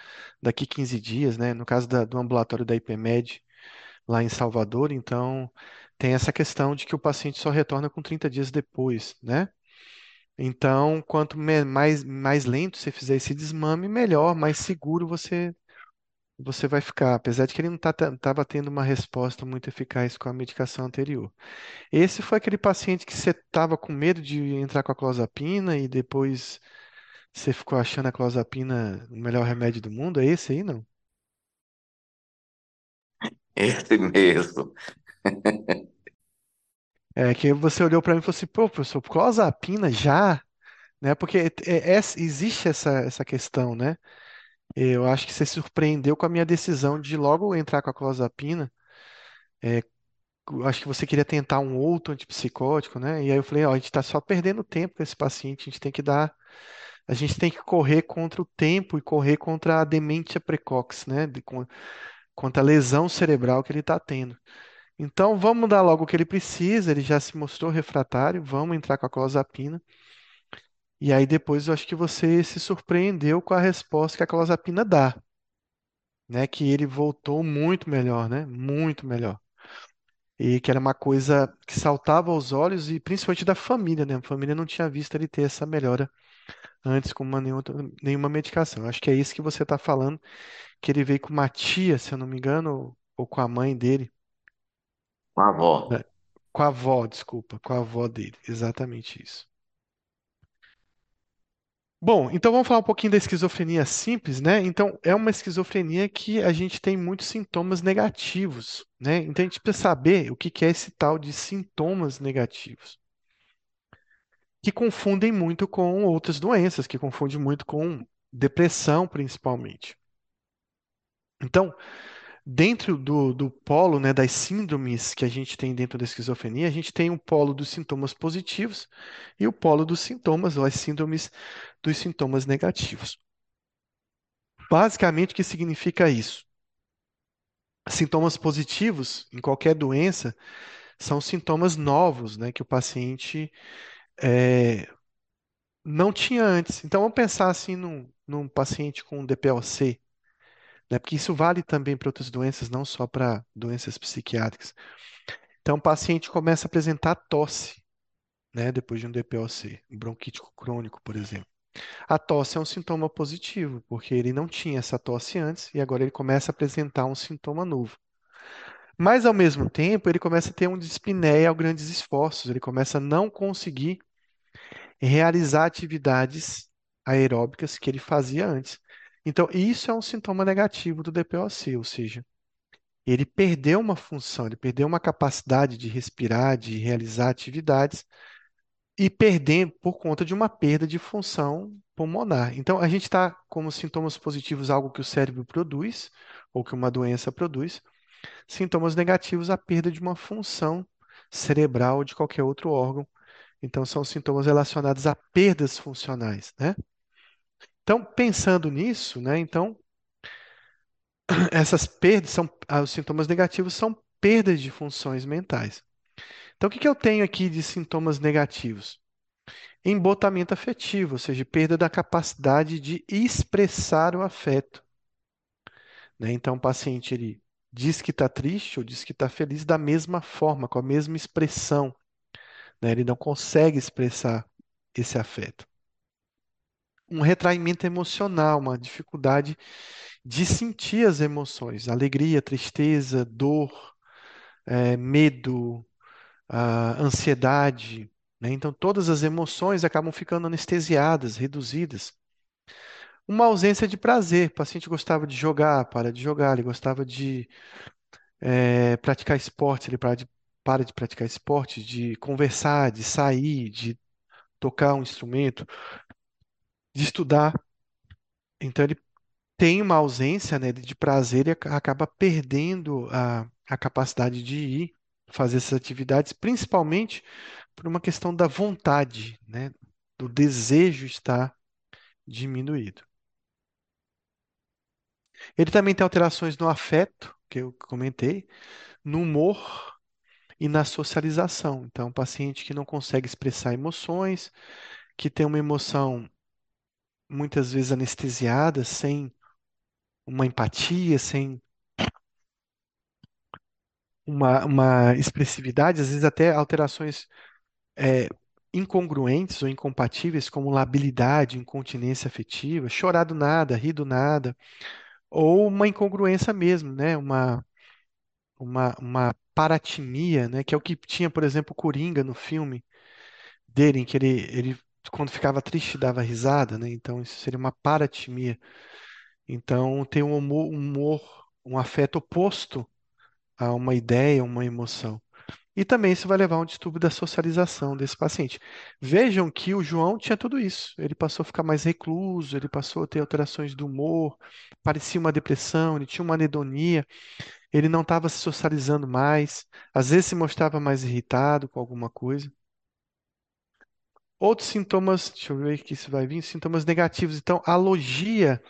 daqui 15 dias, né? No caso da- do ambulatório da IPMED, lá em Salvador, então tem essa questão de que o paciente só retorna com 30 dias depois, né? Então, quanto mais, mais lento você fizer esse desmame, melhor, mais seguro você, você vai ficar. Apesar de que ele não estava tendo uma resposta muito eficaz com a medicação anterior. Esse foi aquele paciente que você estava com medo de entrar com a clozapina e depois você ficou achando a clozapina o melhor remédio do mundo? É esse aí, não? Esse mesmo. É que você olhou para mim e falou assim, pô, professor, clozapina já? Né? Porque é- é- é- existe essa, essa questão, né? Eu acho que você surpreendeu com a minha decisão de logo entrar com a clozapina. Eu Acho que você queria tentar um outro antipsicótico, né? E aí eu falei, ó, a gente está só perdendo tempo com esse paciente, a gente tem que dar, a gente tem que correr contra o tempo e correr contra a demência precoce, né? De- con- contra a lesão cerebral que ele está tendo. Então vamos dar logo o que ele precisa, ele já se mostrou refratário, vamos entrar com a clozapina. E aí depois eu acho que você se surpreendeu com a resposta que a clozapina dá, né? Que ele voltou muito melhor, né? Muito melhor. E que era uma coisa que saltava aos olhos e principalmente da família, né? A família não tinha visto ele ter essa melhora antes com uma, nenhuma, nenhuma medicação. Acho que é isso que você está falando, que ele veio com uma tia, se eu não me engano, ou, ou com a mãe dele, Com a avó. né? Com a avó, desculpa, com a avó dele. Exatamente isso. Bom, então vamos falar um pouquinho da esquizofrenia simples, né? Então, é uma esquizofrenia que a gente tem muitos sintomas negativos, né? Então, a gente precisa saber o que é esse tal de sintomas negativos, que confundem muito com outras doenças, que confundem muito com depressão, principalmente. Então, dentro do, do polo, né, das síndromes que a gente tem dentro da esquizofrenia, a gente tem o polo dos sintomas positivos e o polo dos sintomas, ou as síndromes dos sintomas negativos. Basicamente, o que significa isso? Sintomas positivos em qualquer doença são sintomas novos, né, que o paciente é, não tinha antes. Então, vamos pensar assim num, num paciente com DPOC, né, porque isso vale também para outras doenças, não só para doenças psiquiátricas. Então, o paciente começa a apresentar tosse, né, depois de um DPOC, um bronquítico crônico, por exemplo. A tosse é um sintoma positivo, porque ele não tinha essa tosse antes e agora ele começa a apresentar um sintoma novo. Mas, ao mesmo tempo, ele começa a ter um dispneia a grandes esforços, ele começa a não conseguir realizar atividades aeróbicas que ele fazia antes. Então, isso é um sintoma negativo do DPOC, ou seja, ele perdeu uma função, ele perdeu uma capacidade de respirar, de realizar atividades e perdendo por conta de uma perda de função pulmonar. Então, a gente está como sintomas positivos algo que o cérebro produz ou que uma doença produz, sintomas negativos a perda de uma função cerebral ou de qualquer outro órgão. Então, são sintomas relacionados a perdas funcionais, né? Então, pensando nisso, né? Então, essas perdas são, ah, os sintomas negativos são perdas de funções mentais. Então, o que que eu tenho aqui de sintomas negativos? Embotamento afetivo, ou seja, perda da capacidade de expressar o afeto, né? Então, o paciente ele diz que está triste ou diz que está feliz da mesma forma, com a mesma expressão, né? Ele não consegue expressar esse afeto. Um retraimento emocional, uma dificuldade de sentir as emoções, alegria, tristeza, dor, eh, medo, ah, ansiedade, né? Então, todas as emoções acabam ficando anestesiadas, reduzidas. Uma ausência de prazer. O paciente gostava de jogar, para de jogar, ele gostava de eh, praticar esporte, ele para de, para de praticar esporte, de conversar, de sair, de tocar um instrumento, de estudar. Então, ele tem uma ausência, né, de prazer e ac- acaba perdendo a, a capacidade de ir fazer essas atividades, principalmente por uma questão da vontade, né, do desejo estar diminuído. Ele também tem alterações no afeto, que eu comentei, no humor e na socialização. Então, um paciente que não consegue expressar emoções, que tem uma emoção muitas vezes anestesiada, sem uma empatia, sem uma, uma expressividade, às vezes até alterações é, incongruentes ou incompatíveis, como labilidade, incontinência afetiva, chorar do nada, rir do nada, ou uma incongruência mesmo, né? Uma, uma, uma paratimia, né? Que é o que tinha, por exemplo, Coringa no filme dele, em que ele, ele quando ficava triste dava risada, né? Então isso seria uma paratimia. Então tem um humor, um afeto oposto a uma ideia, uma emoção. E também isso vai levar a um distúrbio da socialização desse paciente. Vejam que o João tinha tudo isso. Ele passou a ficar mais recluso, ele passou a ter alterações do humor, parecia uma depressão, ele tinha uma anedonia, ele não estava se socializando mais, às vezes se mostrava mais irritado com alguma coisa. Outros sintomas, deixa eu ver que isso vai vir, sintomas negativos. Então, a logia,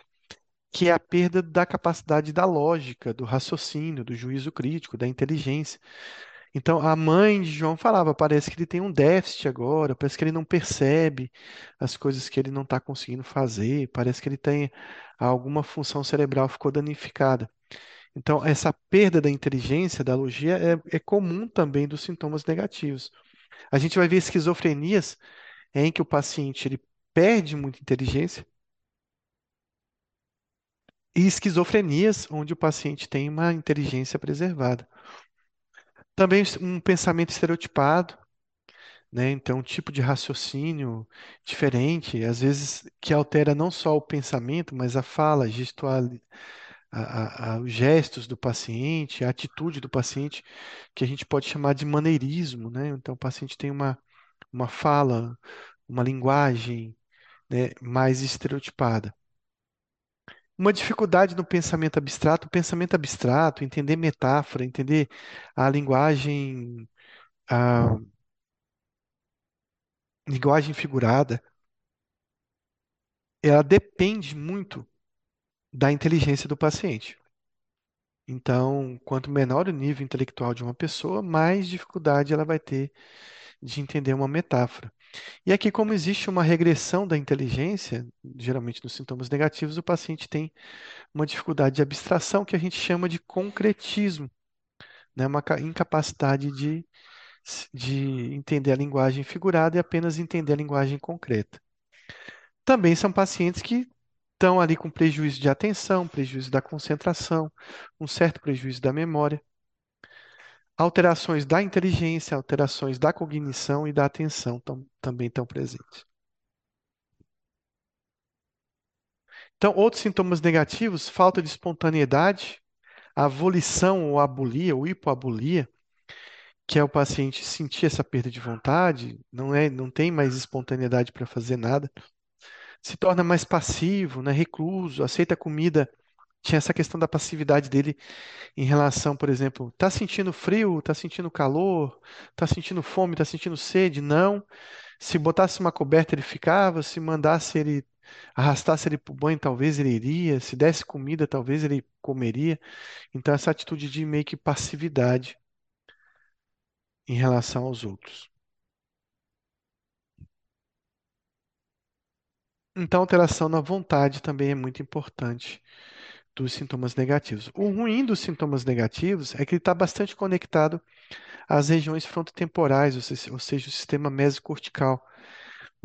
que é a perda da capacidade da lógica, do raciocínio, do juízo crítico, da inteligência. Então, a mãe de João falava: parece que ele tem um déficit agora, parece que ele não percebe as coisas que ele não está conseguindo fazer, parece que ele tem alguma função cerebral ficou danificada. Então, essa perda da inteligência, da logia, é, é comum também dos sintomas negativos. A gente vai ver esquizofrenias em que o paciente ele perde muita inteligência e esquizofrenias onde o paciente tem uma inteligência preservada. Também um pensamento estereotipado, né? Então, um tipo de raciocínio diferente, às vezes que altera não só o pensamento, mas a fala, gestual, a- a- os gestos do paciente, a atitude do paciente, que a gente pode chamar de maneirismo, né? Então, o paciente tem uma, uma fala, uma linguagem, né, mais estereotipada. Uma dificuldade no pensamento abstrato, o pensamento abstrato, entender metáfora, entender a linguagem, a linguagem figurada, ela depende muito da inteligência do paciente. Então, quanto menor o nível intelectual de uma pessoa, mais dificuldade ela vai ter de entender uma metáfora. E aqui, como existe uma regressão da inteligência, geralmente nos sintomas negativos, o paciente tem uma dificuldade de abstração que a gente chama de concretismo, né? Uma ca- incapacidade de, de entender a linguagem figurada e apenas entender a linguagem concreta. Também são pacientes que estão ali com prejuízo de atenção, prejuízo da concentração, um certo prejuízo da memória, alterações da inteligência, alterações da cognição e da atenção tam- também estão presentes. Então, outros sintomas negativos, falta de espontaneidade, a volição ou abulia, ou hipoabulia, que é o paciente sentir essa perda de vontade, não é, não tem mais espontaneidade para fazer nada, se torna mais passivo, né, recluso, aceita comida. Tinha essa questão da passividade dele em relação, por exemplo, tá sentindo frio, tá sentindo calor, tá sentindo fome, tá sentindo sede? Não. Se botasse uma coberta, ele ficava, se mandasse ele arrastasse ele para o banho, talvez ele iria, se desse comida, talvez ele comeria. Então, essa atitude de meio que passividade em relação aos outros. Então, alteração na vontade também é muito importante dos sintomas negativos. O ruim dos sintomas negativos é que ele está bastante conectado às regiões frontotemporais, ou seja, o sistema mesocortical.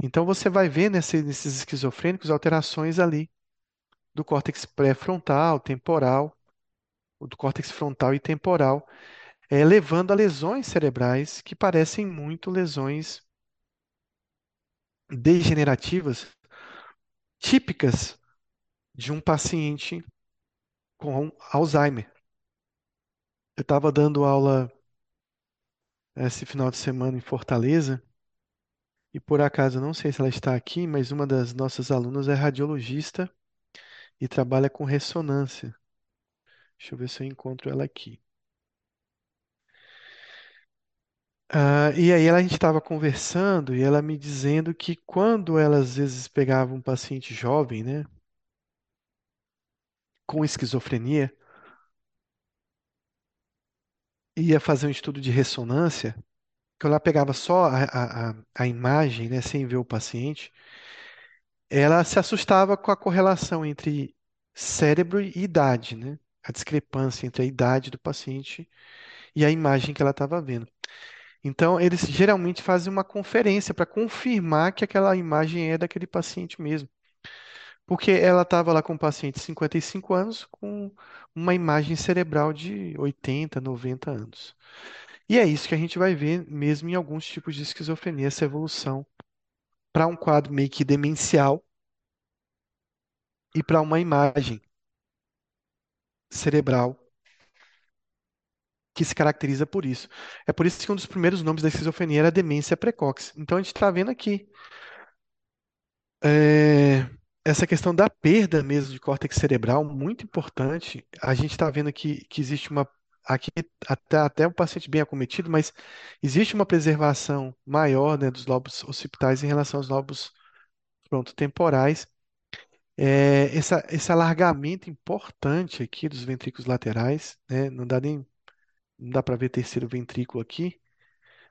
Então você vai ver nesse- nesses esquizofrênicos alterações ali do córtex pré-frontal, temporal, do córtex frontal e temporal, eh, levando a lesões cerebrais que parecem muito lesões degenerativas típicas de um paciente com Alzheimer. Eu estava dando aula esse final de semana em Fortaleza e por acaso, não sei se ela está aqui, mas uma das nossas alunas é radiologista e trabalha com ressonância. Deixa eu ver se eu encontro ela aqui. Ah, e aí ela- a gente estava conversando e ela me dizendo que quando ela às vezes pegava um paciente jovem, né, com esquizofrenia, ia fazer um estudo de ressonância, que ela pegava só a, a, a a imagem, né, sem ver o paciente, ela se assustava com a correlação entre cérebro e idade, né? A discrepância entre a idade do paciente e a imagem que ela estava vendo. Então, eles geralmente fazem uma conferência para confirmar que aquela imagem é daquele paciente mesmo. Porque ela estava lá com um paciente de 55 anos com uma imagem cerebral de 80, 90 anos. E é isso que a gente vai ver mesmo em alguns tipos de esquizofrenia, essa evolução para um quadro meio que demencial e para uma imagem cerebral que se caracteriza por isso. É por isso que um dos primeiros nomes da esquizofrenia era demência precoce. Então a gente está vendo aqui é, essa questão da perda mesmo de córtex cerebral, muito importante. A gente está vendo aqui que existe uma. Aqui até, até o paciente bem acometido, mas existe uma preservação maior, né, dos lobos occipitais em relação aos lobos frontotemporais. É, essa, esse alargamento importante aqui dos ventrículos laterais, né, não dá nem não dá para ver terceiro ventrículo aqui,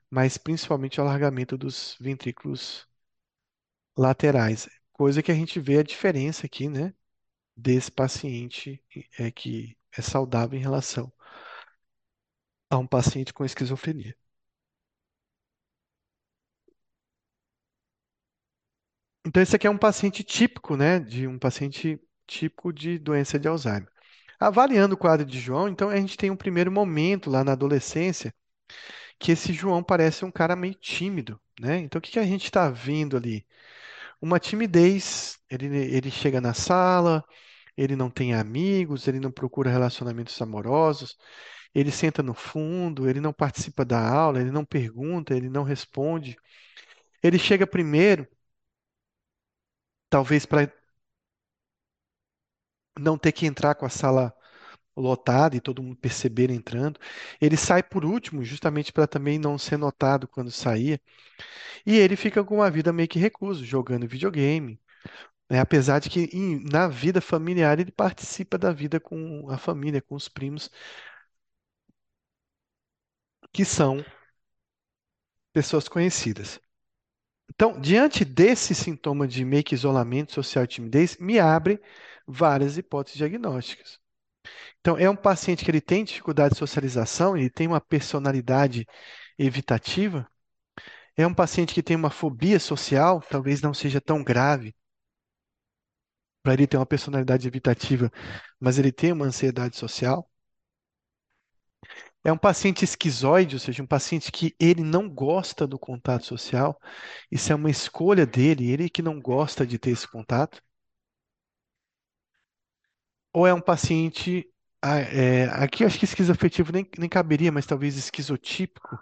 mas principalmente o alargamento dos ventrículos laterais. Coisa que a gente vê a diferença aqui, né, desse paciente é que é saudável em relação a um paciente com esquizofrenia. Então esse aqui é um paciente típico, né, de um paciente típico de doença de Alzheimer. Avaliando o quadro de João, então a gente tem um primeiro momento lá na adolescência que esse João parece um cara meio tímido, né? Então o que que a gente está vendo ali? Uma timidez. Ele, ele chega na sala, ele não tem amigos, ele não procura relacionamentos amorosos, ele senta no fundo, ele não participa da aula, ele não pergunta, ele não responde. Ele chega primeiro, talvez para não ter que entrar com a sala lotada e todo mundo perceber entrando. Ele sai por último, justamente para também não ser notado quando saía. E ele fica com uma vida meio que recluso, jogando videogame. né? Apesar de que em- na vida familiar ele participa da vida com a família, com os primos, que são pessoas conhecidas. Então, diante desse sintoma de meio que isolamento social e timidez, me abre várias hipóteses diagnósticas. Então, é um paciente que ele tem dificuldade de socialização, ele tem uma personalidade evitativa, é um paciente que tem uma fobia social, talvez não seja tão grave para ele ter uma personalidade evitativa, mas ele tem uma ansiedade social. É um paciente esquizoide, ou seja, um paciente que ele não gosta do contato social. Isso é uma escolha dele, ele que não gosta de ter esse contato. Ou é um paciente, ah, é, aqui eu acho que esquizoafetivo nem, nem caberia, mas talvez esquizotípico,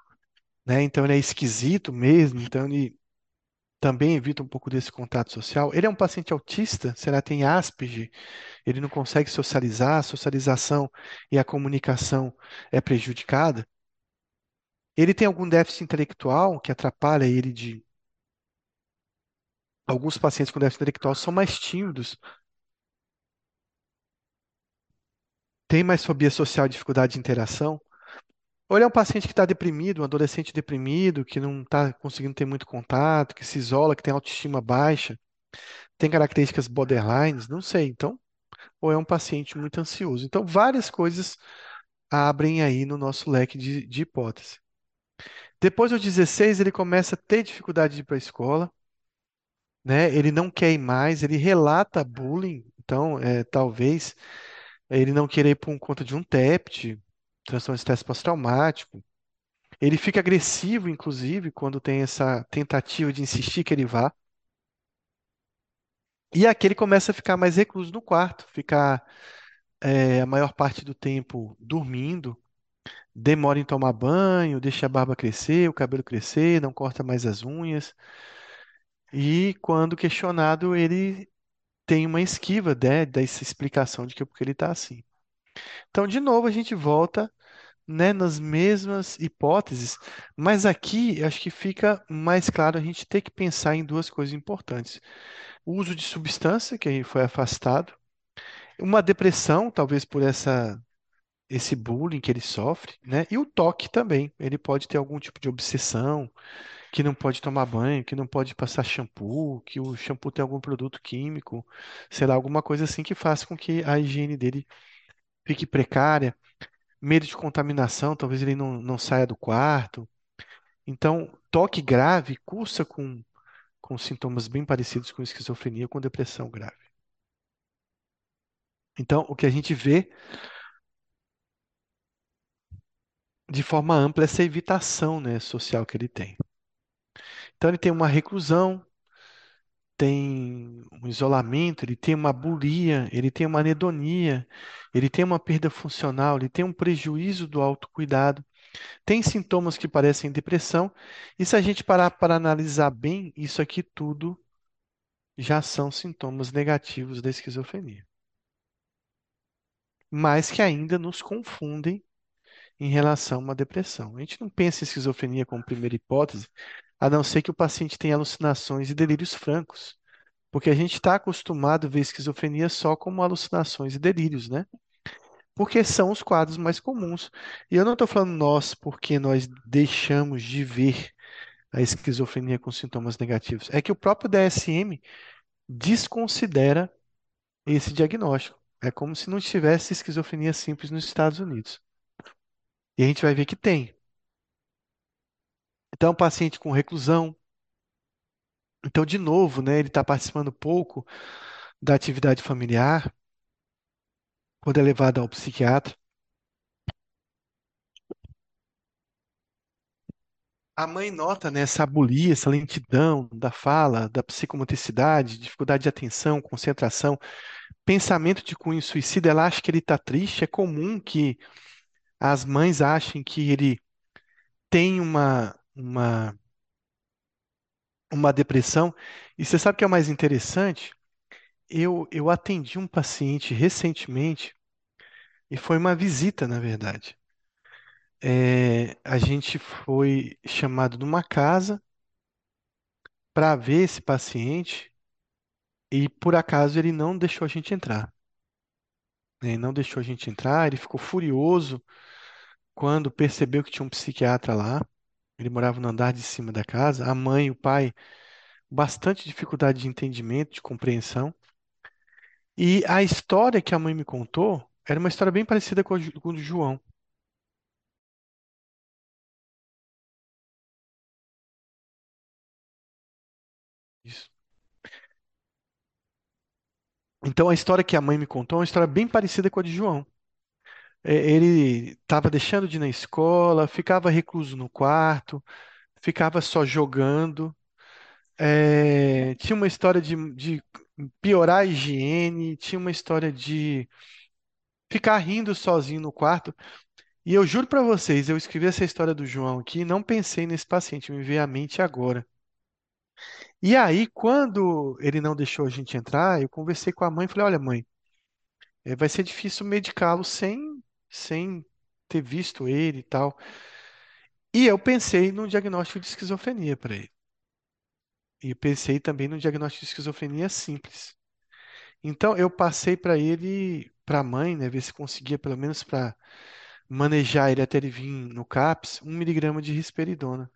né? Então ele é esquisito mesmo, então ele também evita um pouco desse contato social. Ele é um paciente autista, será que tem Asperger? Ele não consegue socializar, a socialização e a comunicação é prejudicada. Ele tem algum déficit intelectual que atrapalha ele de. Alguns pacientes com déficit intelectual são mais tímidos, têm mais fobia social dificuldade de interação. Ele é um paciente que está deprimido, um adolescente deprimido, que não está conseguindo ter muito contato, que se isola, que tem autoestima baixa, tem características borderlines, não sei. Então, ou é um paciente muito ansioso. Então, várias coisas abrem aí no nosso leque de, de hipótese. Depois dos 16, ele começa a ter dificuldade de ir para a escola. né? Ele não quer ir mais, ele relata bullying, então é, talvez ele não querer ir por conta de um TEPT, transtorno de estresse pós-traumático. Ele fica agressivo, inclusive, quando tem essa tentativa de insistir que ele vá. E aqui ele começa a ficar mais recluso no quarto, ficar é, a maior parte do tempo dormindo, demora em tomar banho, deixa a barba crescer, o cabelo crescer, não corta mais as unhas. E quando questionado, ele tem uma esquiva, né, dessa explicação de que porque ele está assim. Então, de novo, a gente volta, né, nas mesmas hipóteses, mas aqui acho que fica mais claro a gente ter que pensar em duas coisas importantes. O uso de substância, que aí foi afastado, uma depressão, talvez por essa esse bullying que ele sofre, né? E o toque também. Ele pode ter algum tipo de obsessão, que não pode tomar banho, que não pode passar shampoo, que o shampoo tem algum produto químico, sei lá, alguma coisa assim que faça com que a higiene dele fique precária. Medo de contaminação, talvez ele não, não saia do quarto. Então, toque grave cursa com, com sintomas bem parecidos com esquizofrenia, com depressão grave. Então, o que a gente vê de forma ampla é essa evitação, né, social que ele tem. Então, ele tem uma reclusão, tem um isolamento, ele tem uma bulia, ele tem uma anedonia, ele tem uma perda funcional, ele tem um prejuízo do autocuidado, tem sintomas que parecem depressão, e se a gente parar para analisar bem, isso aqui tudo já são sintomas negativos da esquizofrenia. Mas que ainda nos confundem em relação a uma depressão. A gente não pensa em esquizofrenia como primeira hipótese, a não ser que o paciente tenha alucinações e delírios francos. Porque a gente está acostumado a ver esquizofrenia só como alucinações e delírios, né? Porque são os quadros mais comuns. E eu não estou falando nós porque nós deixamos de ver a esquizofrenia com sintomas negativos. É que o próprio DSM desconsidera esse diagnóstico. É como se não tivesse esquizofrenia simples nos Estados Unidos. E a gente vai ver que tem. Então, paciente com reclusão. Então, de novo, né, ele está participando pouco da atividade familiar, quando é levado ao psiquiatra. A mãe nota, né, essa abulia, essa lentidão da fala, da psicomotricidade, dificuldade de atenção, concentração, pensamento de cunho suicida. Ela acha que ele está triste. É comum que as mães achem que ele tem uma, uma, uma depressão. E você sabe o que é o mais interessante? Eu, eu atendi um paciente recentemente, e foi uma visita, na verdade. É, a gente foi chamado numa casa para ver esse paciente e por acaso ele não deixou a gente entrar. né? Ele não deixou a gente entrar, ele ficou furioso quando percebeu que tinha um psiquiatra lá. Ele morava no andar de cima da casa. A mãe e o pai, bastante dificuldade de entendimento, de compreensão. E a história que a mãe me contou era uma história bem parecida com a com o do João. Isso. Então a história que a mãe me contou é uma história bem parecida com a de João. É, Ele estava deixando de ir na escola, ficava recluso no quarto, ficava só jogando. É, tinha uma história de, de piorar a higiene, tinha uma história de ficar rindo sozinho no quarto. E eu juro para vocês, eu escrevi essa história do João aqui não pensei nesse paciente, me veio à mente agora. E aí, quando ele não deixou a gente entrar, eu conversei com a mãe e falei: Olha, mãe, eh, vai ser difícil medicá-lo sem, sem ter visto ele e tal. E eu pensei no diagnóstico de esquizofrenia para ele. E pensei também no diagnóstico de esquizofrenia simples. Então, eu passei para ele, para a mãe, né, ver se conseguia, pelo menos para manejar ele até ele vir no CAPS, um miligrama de risperidona.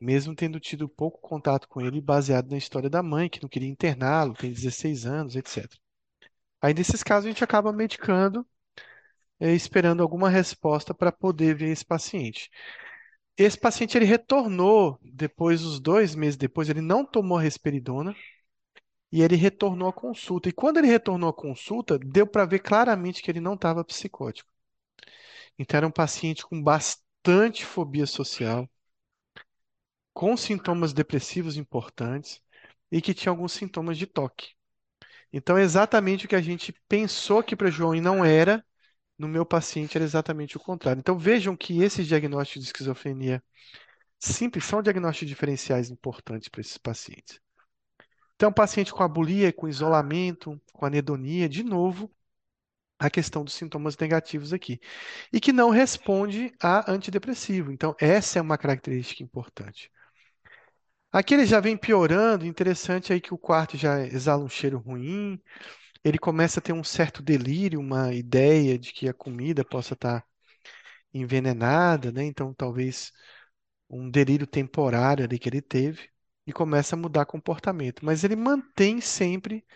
Mesmo tendo tido pouco contato com ele, baseado na história da mãe, que não queria interná-lo, tem 16 anos, etc. Aí, nesses casos, a gente acaba medicando, eh, esperando alguma resposta para poder ver esse paciente. Esse paciente ele retornou depois, os dois meses depois, ele não tomou risperidona e ele retornou à consulta. E quando ele retornou à consulta, deu para ver claramente que ele não estava psicótico. Então era um paciente com bastante fobia social, com sintomas depressivos importantes e que tinha alguns sintomas de toque. Então é exatamente o que a gente pensou que para João e não era, no meu paciente era exatamente o contrário. Então vejam que esses diagnósticos de esquizofrenia simples são diagnósticos diferenciais importantes para esses pacientes. Então, paciente com abulia, com isolamento, com anedonia, de novo, a questão dos sintomas negativos aqui. E que não responde a antidepressivo. Então, essa é uma característica importante. Aqui ele já vem piorando, interessante aí que o quarto já exala um cheiro ruim, ele começa a ter um certo delírio, uma ideia de que a comida possa estar envenenada, né? Então, talvez um delírio temporário ali que ele teve e começa a mudar comportamento, mas ele mantém sempre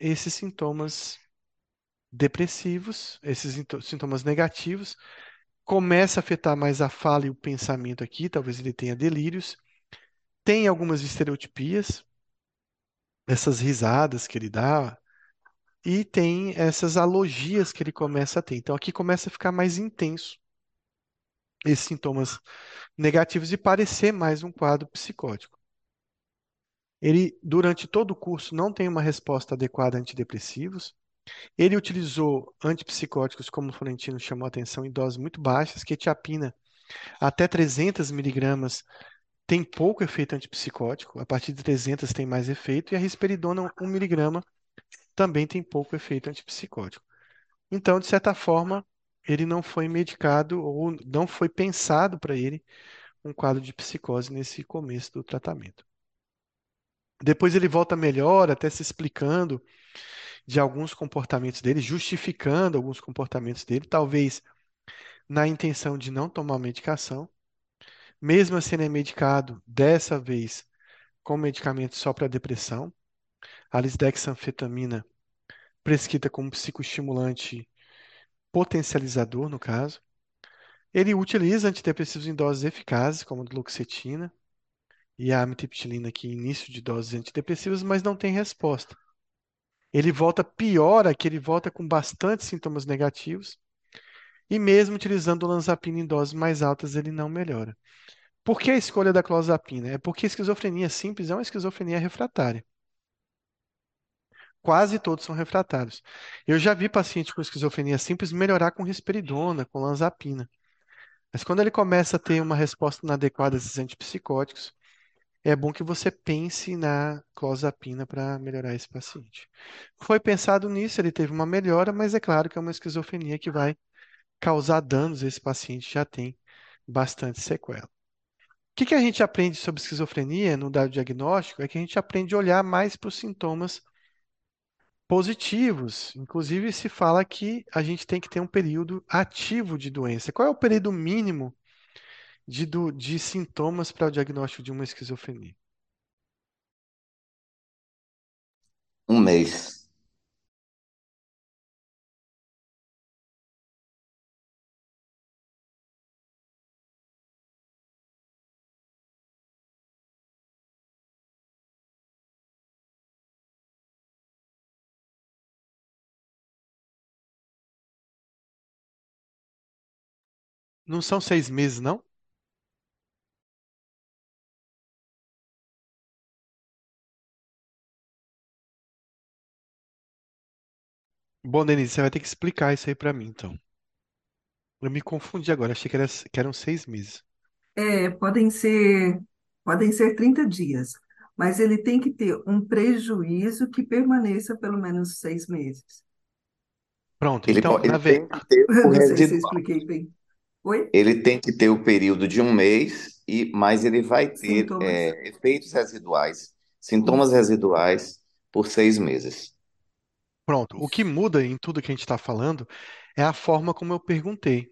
esses sintomas depressivos, esses sintomas negativos, começa a afetar mais a fala e o pensamento aqui, talvez ele tenha delírios, tem algumas estereotipias, essas risadas que ele dá, e tem essas alogias que ele começa a ter. Então aqui começa a ficar mais intenso esses sintomas negativos e parecer mais um quadro psicótico. Ele, durante todo o curso, não tem uma resposta adequada a antidepressivos. Ele utilizou antipsicóticos, como o Florentino chamou a atenção, em doses muito baixas, quetiapina até 300 miligramas tem pouco efeito antipsicótico, a partir de 300 tem mais efeito, e a risperidona 1 miligrama também tem pouco efeito antipsicótico. Então, de certa forma, ele não foi medicado ou não foi pensado para ele um quadro de psicose nesse começo do tratamento. Depois ele volta melhor, até se explicando de alguns comportamentos dele, justificando alguns comportamentos dele, talvez na intenção de não tomar medicação. Mesmo é medicado, dessa vez, com medicamento só para depressão. A lisdexanfetamina, prescrita como psicoestimulante potencializador, no caso. Ele utiliza antidepressivos em doses eficazes, como a duloxetina e a amitriptilina aqui em início de doses antidepressivas, mas não tem resposta. Ele volta pior aqui, ele volta com bastante sintomas negativos, e mesmo utilizando olanzapina em doses mais altas, ele não melhora. Por que a escolha da clozapina? É porque a esquizofrenia simples é uma esquizofrenia refratária. Quase todos são refratários. Eu já vi paciente com esquizofrenia simples melhorar com risperidona, com lanzapina. Mas quando ele começa a ter uma resposta inadequada a esses antipsicóticos, é bom que você pense na clozapina para melhorar esse paciente. Foi pensado nisso, ele teve uma melhora, mas é claro que é uma esquizofrenia que vai causar danos. Esse paciente já tem bastante sequela. Que que a gente aprende sobre esquizofrenia no dado diagnóstico? É que a gente aprende a olhar mais para os sintomas positivos. Inclusive, se fala que a gente tem que ter um período ativo de doença. Qual é o período mínimo de, do- de sintomas para o diagnóstico de uma esquizofrenia? Um mês. Não são seis meses, não? Bom, Denise, você vai ter que explicar isso aí para mim, então. Eu me confundi agora, achei que, era, que eram seis meses. É, podem ser, podem ser 30 dias, mas ele tem que ter um prejuízo que permaneça pelo menos seis meses. Pronto, Ele, então, po- na ele ve... tem que ter o <laughs> Não sei se eu residual. expliquei bem. Oi? Ele tem que ter o período de um mês, e, mas ele vai ter Sintomas. é, efeitos residuais, sintomas residuais por seis meses. Pronto. O que muda em tudo que a gente está falando é a forma como eu perguntei.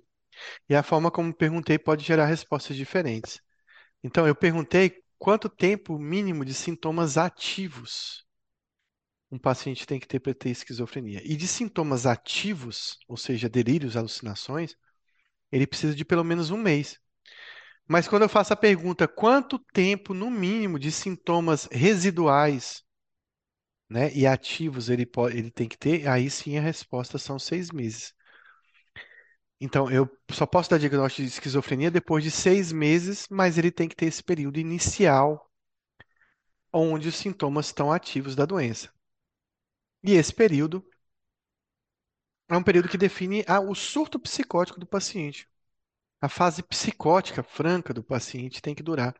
E a forma como eu perguntei pode gerar respostas diferentes. Então, eu perguntei quanto tempo mínimo de sintomas ativos um paciente tem que ter para ter esquizofrenia. E de sintomas ativos, ou seja, delírios, alucinações, ele precisa de pelo menos um mês. Mas quando eu faço a pergunta, quanto tempo, no mínimo, de sintomas residuais, né, e ativos ele pode, ele tem que ter, aí sim a resposta são seis meses. Então, eu só posso dar diagnóstico de esquizofrenia depois de seis meses, mas ele tem que ter esse período inicial onde os sintomas estão ativos da doença. E esse período é um período que define ah, o surto psicótico do paciente. A fase psicótica franca do paciente tem que durar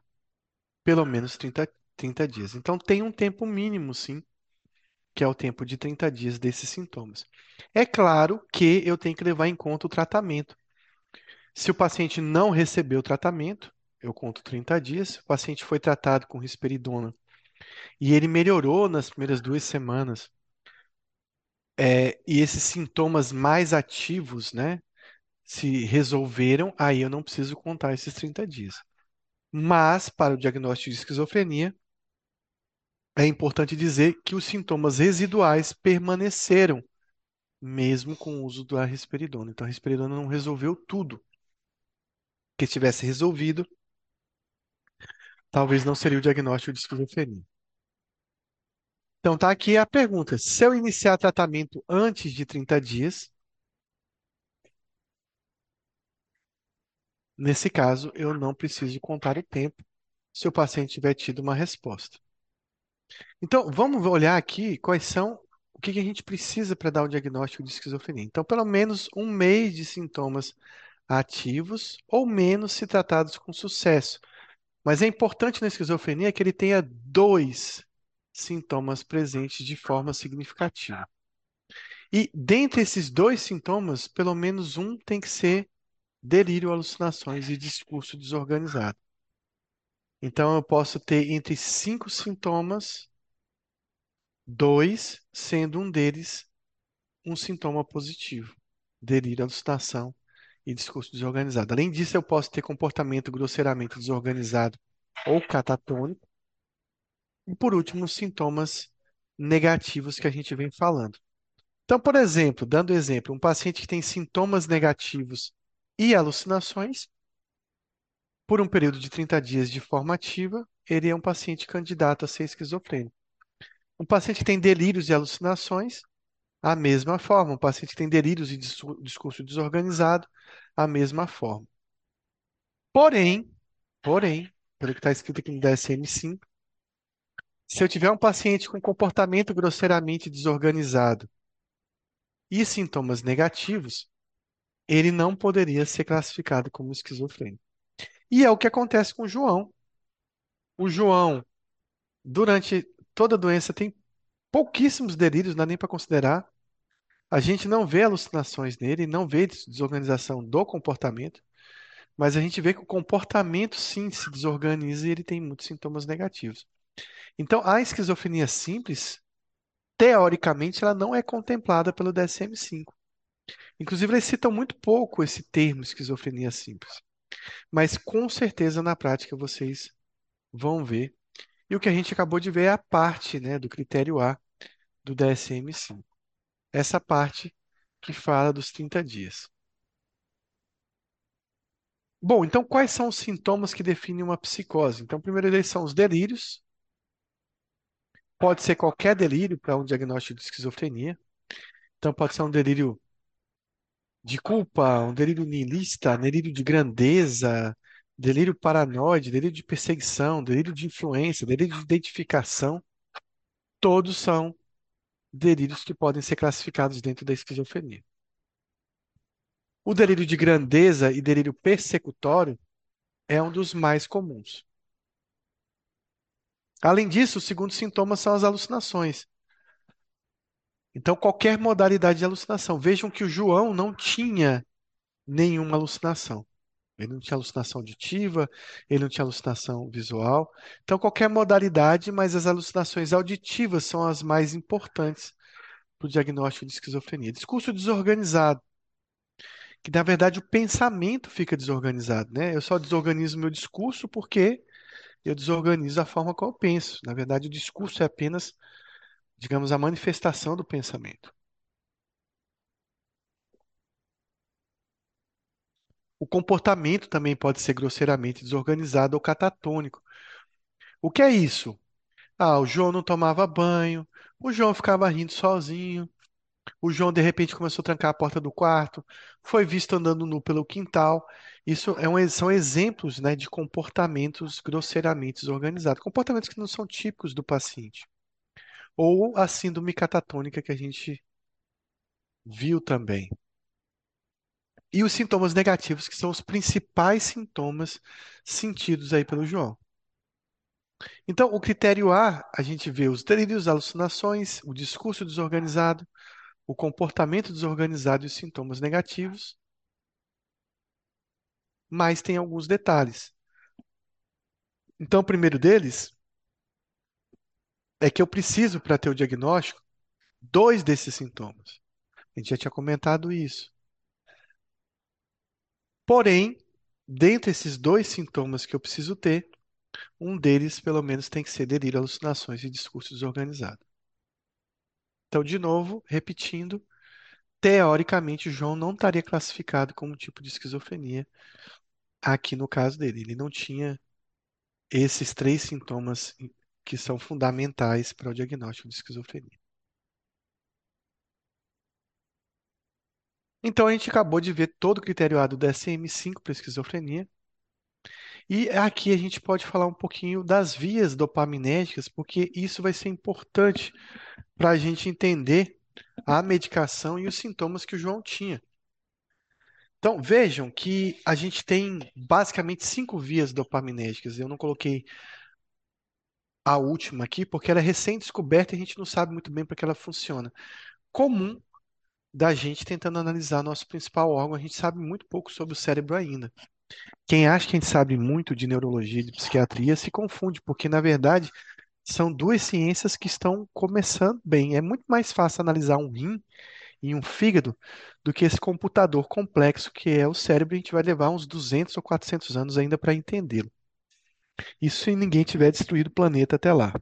pelo menos 30, 30 dias. Então, tem um tempo mínimo, sim, que é o tempo de 30 dias desses sintomas. É claro que eu tenho que levar em conta o tratamento. Se o paciente não recebeu o tratamento, eu conto 30 dias. Se o paciente foi tratado com risperidona e ele melhorou nas primeiras duas semanas, é, e esses sintomas mais ativos, né, se resolveram, aí eu não preciso contar esses 30 dias. Mas, para o diagnóstico de esquizofrenia, é importante dizer que os sintomas residuais permaneceram, mesmo com o uso da risperidona. Então, a risperidona não resolveu tudo. Que se tivesse resolvido, talvez não seria o diagnóstico de esquizofrenia. Então, tá aqui a pergunta: se eu iniciar tratamento antes de 30 dias, nesse caso, eu não preciso contar o tempo se o paciente tiver tido uma resposta. Então, vamos olhar aqui quais são o que a gente precisa para dar o diagnóstico de esquizofrenia. Então, pelo menos um mês de sintomas ativos ou menos se tratados com sucesso. Mas é importante na esquizofrenia que ele tenha dois sintomas presentes de forma significativa. E dentre esses dois sintomas, pelo menos um tem que ser delírio, alucinações e discurso desorganizado. Então, eu posso ter entre cinco sintomas, dois sendo um deles um sintoma positivo: delírio, alucinação e discurso desorganizado. Além disso, eu posso ter comportamento grosseiramente desorganizado ou catatônico. E por último, os sintomas negativos que a gente vem falando. Então, por exemplo, dando exemplo, um paciente que tem sintomas negativos e alucinações, por um período de 30 dias de forma ativa, ele é um paciente candidato a ser esquizofrênico. Um paciente que tem delírios e alucinações, a mesma forma. Um paciente que tem delírios e discurso desorganizado, a mesma forma. Porém, porém, pelo que está escrito aqui no DSM-5, se eu tiver um paciente com comportamento grosseiramente desorganizado e sintomas negativos, ele não poderia ser classificado como esquizofrênico. E é o que acontece com o João. O João, durante toda a doença, tem pouquíssimos delírios, não dá nem para considerar. A gente não vê alucinações nele, não vê desorganização do comportamento, mas a gente vê que o comportamento sim se desorganiza e ele tem muitos sintomas negativos. Então, a esquizofrenia simples, teoricamente, ela não é contemplada pelo DSM-5. Inclusive, eles citam muito pouco esse termo esquizofrenia simples. Mas com certeza na prática vocês vão ver. E o que a gente acabou de ver é a parte, né, do critério A do DSM-5. Essa parte que fala dos 30 dias. Bom, então quais são os sintomas que definem uma psicose? Então, primeiro eles são os delírios. Pode ser qualquer delírio para um diagnóstico de esquizofrenia. Então, pode ser um delírio de culpa, um delírio niilista, delírio de grandeza, delírio paranoide, delírio de perseguição, delírio de influência, delírio de identificação. Todos são delírios que podem ser classificados dentro da esquizofrenia. O delírio de grandeza e delírio persecutório é um dos mais comuns. Além disso, o segundo sintoma são as alucinações. Então, qualquer modalidade de alucinação. Vejam que o João não tinha nenhuma alucinação. Ele não tinha alucinação auditiva, ele não tinha alucinação visual. Então, qualquer modalidade, mas as alucinações auditivas são as mais importantes para o diagnóstico de esquizofrenia. Discurso desorganizado, que na verdade o pensamento fica desorganizado, né? Eu só desorganizo meu discurso porque eu desorganizo a forma como eu penso. Na verdade, o discurso é apenas, digamos, a manifestação do pensamento. O comportamento também pode ser grosseiramente desorganizado ou catatônico. O que é isso? Ah, o João não tomava banho, o João ficava rindo sozinho, o João de repente começou a trancar a porta do quarto, foi visto andando nu pelo quintal. Isso é um- são exemplos, né, de comportamentos grosseiramente desorganizados, comportamentos que não são típicos do paciente. Ou a síndrome catatônica que a gente viu também. E os sintomas negativos, que são os principais sintomas sentidos aí pelo João. Então, o critério A, a gente vê os delírios, alucinações, o discurso desorganizado, o comportamento desorganizado e os sintomas negativos. Mas tem alguns detalhes. Então, o primeiro deles é que eu preciso, para ter o diagnóstico, dois desses sintomas. A gente já tinha comentado isso. Porém, dentre esses dois sintomas que eu preciso ter, um deles, pelo menos, tem que ser delírio, alucinações e discurso desorganizado. Então, de novo, repetindo, teoricamente, João não estaria classificado como um tipo de esquizofrenia aqui no caso dele. Ele não tinha esses três sintomas que são fundamentais para o diagnóstico de esquizofrenia. Então, a gente acabou de ver todo o critério A do DSM-5 para esquizofrenia. E aqui a gente pode falar um pouquinho das vias dopaminérgicas, porque isso vai ser importante para a gente entender a medicação e os sintomas que o João tinha. Então, vejam que a gente tem basicamente cinco vias dopaminérgicas. Eu não coloquei a última aqui porque ela é recém-descoberta e a gente não sabe muito bem para que ela funciona. Comum da gente tentando analisar nosso principal órgão, a gente sabe muito pouco sobre o cérebro ainda. Quem acha que a gente sabe muito de neurologia e de psiquiatria se confunde, porque na verdade são duas ciências que estão começando bem. É muito mais fácil analisar um rim e um fígado do que esse computador complexo que é o cérebro. A gente vai levar uns 200 ou 400 anos ainda para entendê-lo. Isso se ninguém tiver destruído o planeta até lá.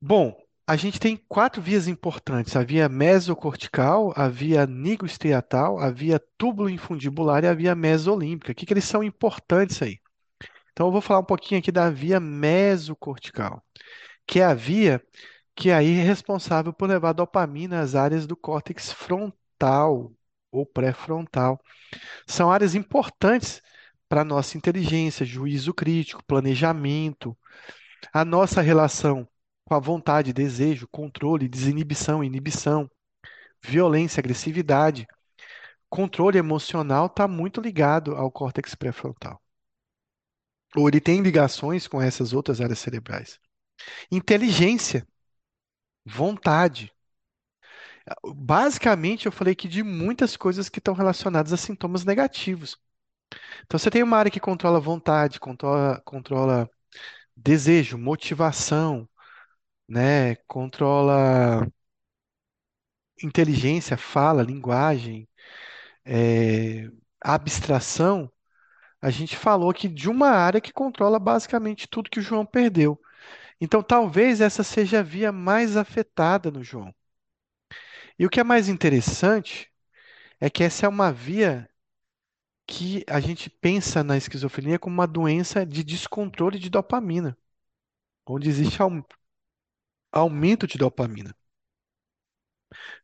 Bom, a gente tem quatro vias importantes: a via mesocortical, a via nigrostriatal, a via túbulo-infundibular e a via mesolímbica. O que, que eles são importantes aí? Então, eu vou falar um pouquinho aqui da via mesocortical, que é a via que aí é responsável por levar dopamina às áreas do córtex frontal ou pré-frontal. São áreas importantes para a nossa inteligência, juízo crítico, planejamento, a nossa relação com a vontade, desejo, controle, desinibição, inibição, violência, agressividade. Controle emocional está muito ligado ao córtex pré-frontal. Ou ele tem ligações com essas outras áreas cerebrais. Inteligência, vontade. Basicamente, eu falei aqui de muitas coisas que estão relacionadas a sintomas negativos. Então, você tem uma área que controla vontade, controla, controla desejo, motivação, né? Controla inteligência, fala, linguagem, é, abstração. A gente falou aqui de uma área que controla basicamente tudo que o João perdeu. Então, talvez essa seja a via mais afetada no João. E o que é mais interessante é que essa é uma via que a gente pensa na esquizofrenia como uma doença de descontrole de dopamina, onde existe aumento de dopamina.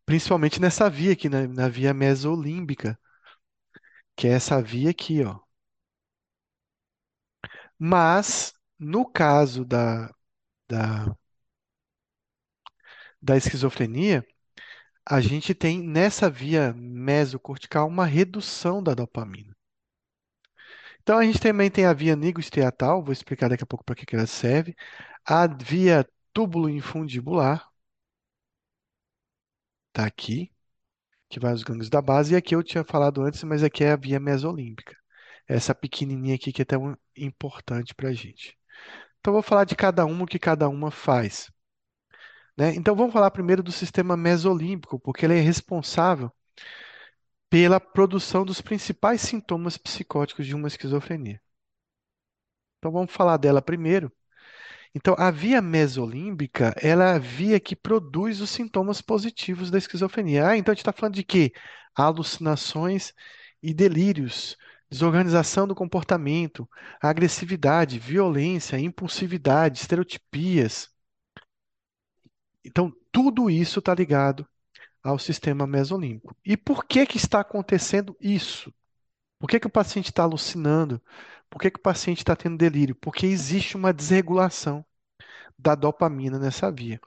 Principalmente nessa via aqui, na, na via mesolímbica, que é essa via aqui, ó. Mas, no caso da, da, da esquizofrenia, a gente tem nessa via mesocortical uma redução da dopamina. Então, a gente também tem a via nigrostriatal, vou explicar daqui a pouco para que que ela serve, a via túbulo infundibular, tá aqui, que vai aos gânglios da base, e aqui eu tinha falado antes, mas aqui é a via mesolímbica. Essa pequenininha aqui que é tão importante para a gente. Então, vou falar de cada uma, o que cada uma faz. Né? Então, vamos falar primeiro do sistema mesolímbico, porque ele é responsável pela produção dos principais sintomas psicóticos de uma esquizofrenia. Então, vamos falar dela primeiro. Então, a via mesolímbica, ela é a via que produz os sintomas positivos da esquizofrenia. Ah, então a gente está falando de quê? Alucinações e delírios, desorganização do comportamento, agressividade, violência, impulsividade, estereotipias. Então, tudo isso está ligado ao sistema mesolímbico. E por que que está acontecendo isso? Por que que o paciente está alucinando? Por que que o paciente está tendo delírio? Porque existe uma desregulação da dopamina nessa via.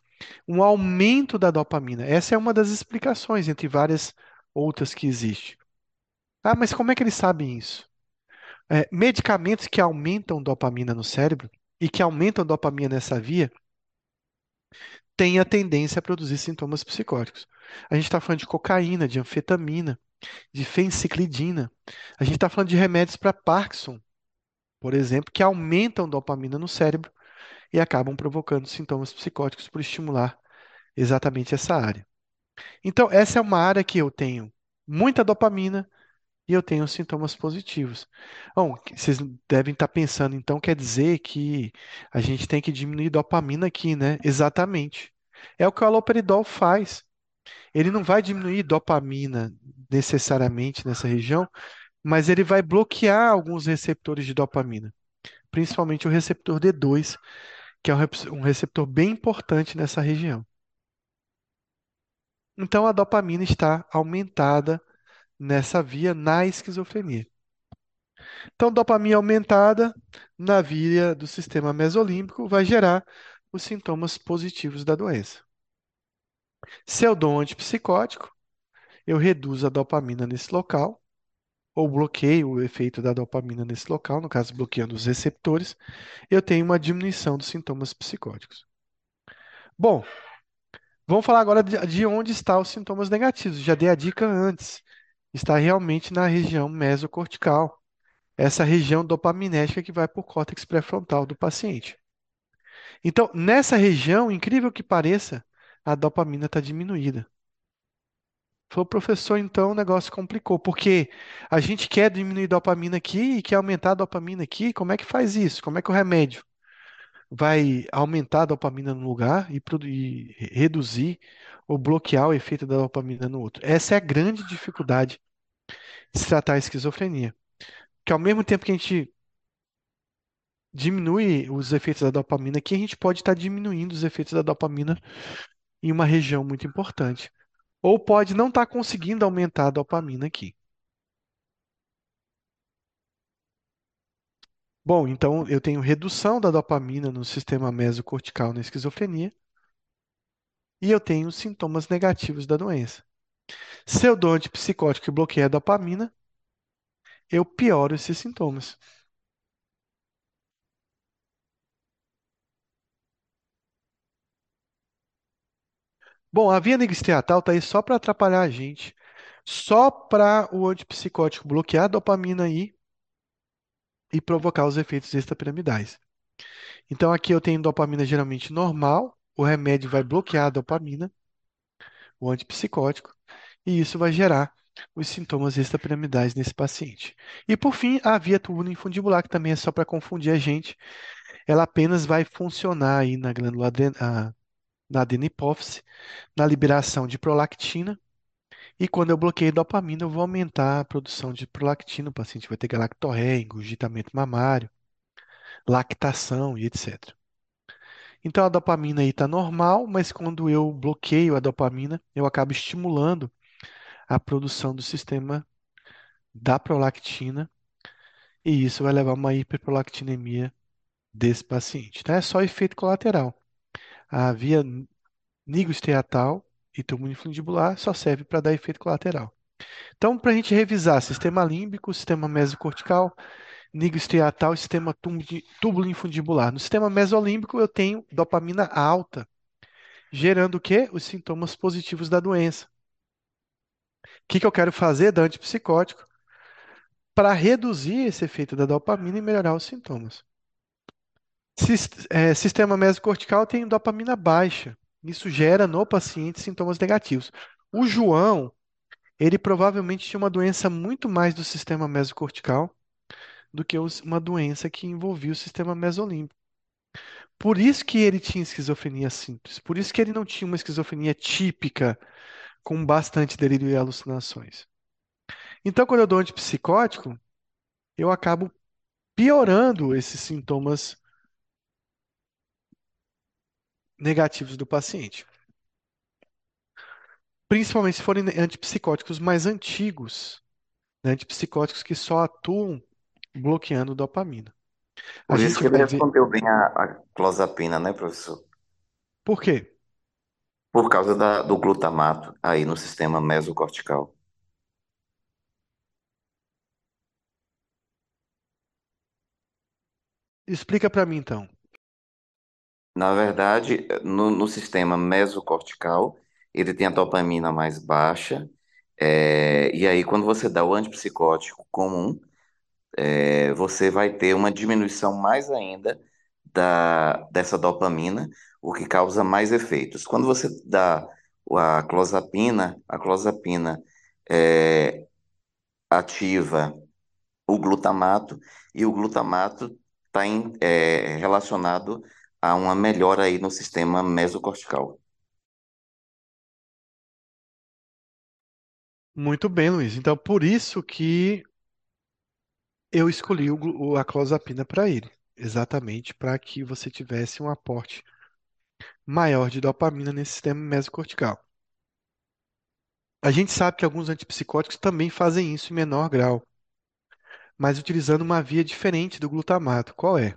Um aumento da dopamina. Essa é uma das explicações, entre várias outras que existem. Ah, mas como é que eles sabem isso? É, medicamentos que aumentam dopamina no cérebro e que aumentam dopamina nessa via têm a tendência a produzir sintomas psicóticos. A gente está falando de cocaína, de anfetamina, de fenciclidina. A gente está falando de remédios para Parkinson, por exemplo, que aumentam dopamina no cérebro e acabam provocando sintomas psicóticos por estimular exatamente essa área. Então, essa é uma área que eu tenho muita dopamina e eu tenho sintomas positivos. Bom, vocês devem estar pensando, então quer dizer que a gente tem que diminuir dopamina aqui, né? Exatamente. É o que o haloperidol faz. Ele não vai diminuir dopamina necessariamente nessa região, mas ele vai bloquear alguns receptores de dopamina, principalmente o receptor D2, que é um receptor bem importante nessa região. Então a dopamina está aumentada nessa via na esquizofrenia. Então, dopamina aumentada na via do sistema mesolímbico vai gerar os sintomas positivos da doença. Se eu dou um antipsicótico, eu reduzo a dopamina nesse local, ou bloqueio o efeito da dopamina nesse local, no caso, bloqueando os receptores, eu tenho uma diminuição dos sintomas psicóticos. Bom, vamos falar agora de onde estão os sintomas negativos. Já dei a dica antes. Está realmente na região mesocortical, essa região dopaminérgica que vai para o córtex pré-frontal do paciente. Então, nessa região, incrível que pareça, a dopamina está diminuída. Falou, professor, então o negócio complicou, porque a gente quer diminuir dopamina aqui e quer aumentar a dopamina aqui, como é que faz isso? Como é que o remédio vai aumentar a dopamina no lugar e, e reduzir ou bloquear o efeito da dopamina no outro? Essa é a grande dificuldade de se tratar a esquizofrenia. Que ao mesmo tempo que a gente diminui os efeitos da dopamina aqui, a gente pode estar diminuindo os efeitos da dopamina em uma região muito importante. Ou pode não estar conseguindo aumentar a dopamina aqui. Bom, então eu tenho redução da dopamina no sistema mesocortical na esquizofrenia e eu tenho sintomas negativos da doença. Se eu dou antipsicótico e bloqueio a dopamina, eu pioro esses sintomas. Bom, a via nigrostriatal está aí só para atrapalhar a gente, só para o antipsicótico bloquear a dopamina aí e provocar os efeitos extrapiramidais. Então aqui eu tenho dopamina geralmente normal, o remédio vai bloquear a dopamina, o antipsicótico, e isso vai gerar os sintomas extrapiramidais nesse paciente. E por fim, a via tubulo-infundibular, que também é só para confundir a gente, ela apenas vai funcionar aí na glândula na adenipófise, na liberação de prolactina. E quando eu bloqueio dopamina, eu vou aumentar a produção de prolactina. O paciente vai ter galactorreia, engurgitamento mamário, lactação e etc. Então a dopamina aí está normal, mas quando eu bloqueio a dopamina, eu acabo estimulando a produção do sistema da prolactina e isso vai levar a uma hiperprolactinemia desse paciente. Então é só efeito colateral. A via nigrostriatal e túmulo só serve para dar efeito colateral. Então, para a gente revisar, sistema límbico, sistema mesocortical, nigrostriatal e sistema túbulo infundibular. No sistema mesolímbico, eu tenho dopamina alta, gerando o quê? Os sintomas positivos da doença. O que, que eu quero fazer? Dar antipsicótico para reduzir esse efeito da dopamina e melhorar os sintomas. É, sistema mesocortical tem dopamina baixa. Isso gera no paciente sintomas negativos. O João, ele provavelmente tinha uma doença muito mais do sistema mesocortical do que uma doença que envolvia o sistema mesolímbico. Por isso que ele tinha esquizofrenia simples. Por isso que ele não tinha uma esquizofrenia típica com bastante delírio e alucinações. Então, quando eu dou antipsicótico, eu acabo piorando esses sintomas negativos do paciente. Principalmente se forem antipsicóticos mais antigos, né? Antipsicóticos que só atuam bloqueando dopamina. A Por isso gente que ele ver. respondeu bem a, a clozapina, né, professor? Por quê? Por causa da- do glutamato aí no sistema mesocortical. Explica para mim então. Na verdade, no, no sistema mesocortical, ele tem a dopamina mais baixa, é, e aí quando você dá o antipsicótico comum, é, você vai ter uma diminuição mais ainda da, dessa dopamina, o que causa mais efeitos. Quando você dá a clozapina, a clozapina é, ativa o glutamato, e o glutamato está relacionado a uma melhora aí no sistema mesocortical. Muito bem, Luiz. Então, por isso que eu escolhi o- a clozapina para ele. Exatamente para que você tivesse um aporte maior de dopamina nesse sistema mesocortical. A gente sabe que alguns antipsicóticos também fazem isso em menor grau, mas utilizando uma via diferente do glutamato. Qual é?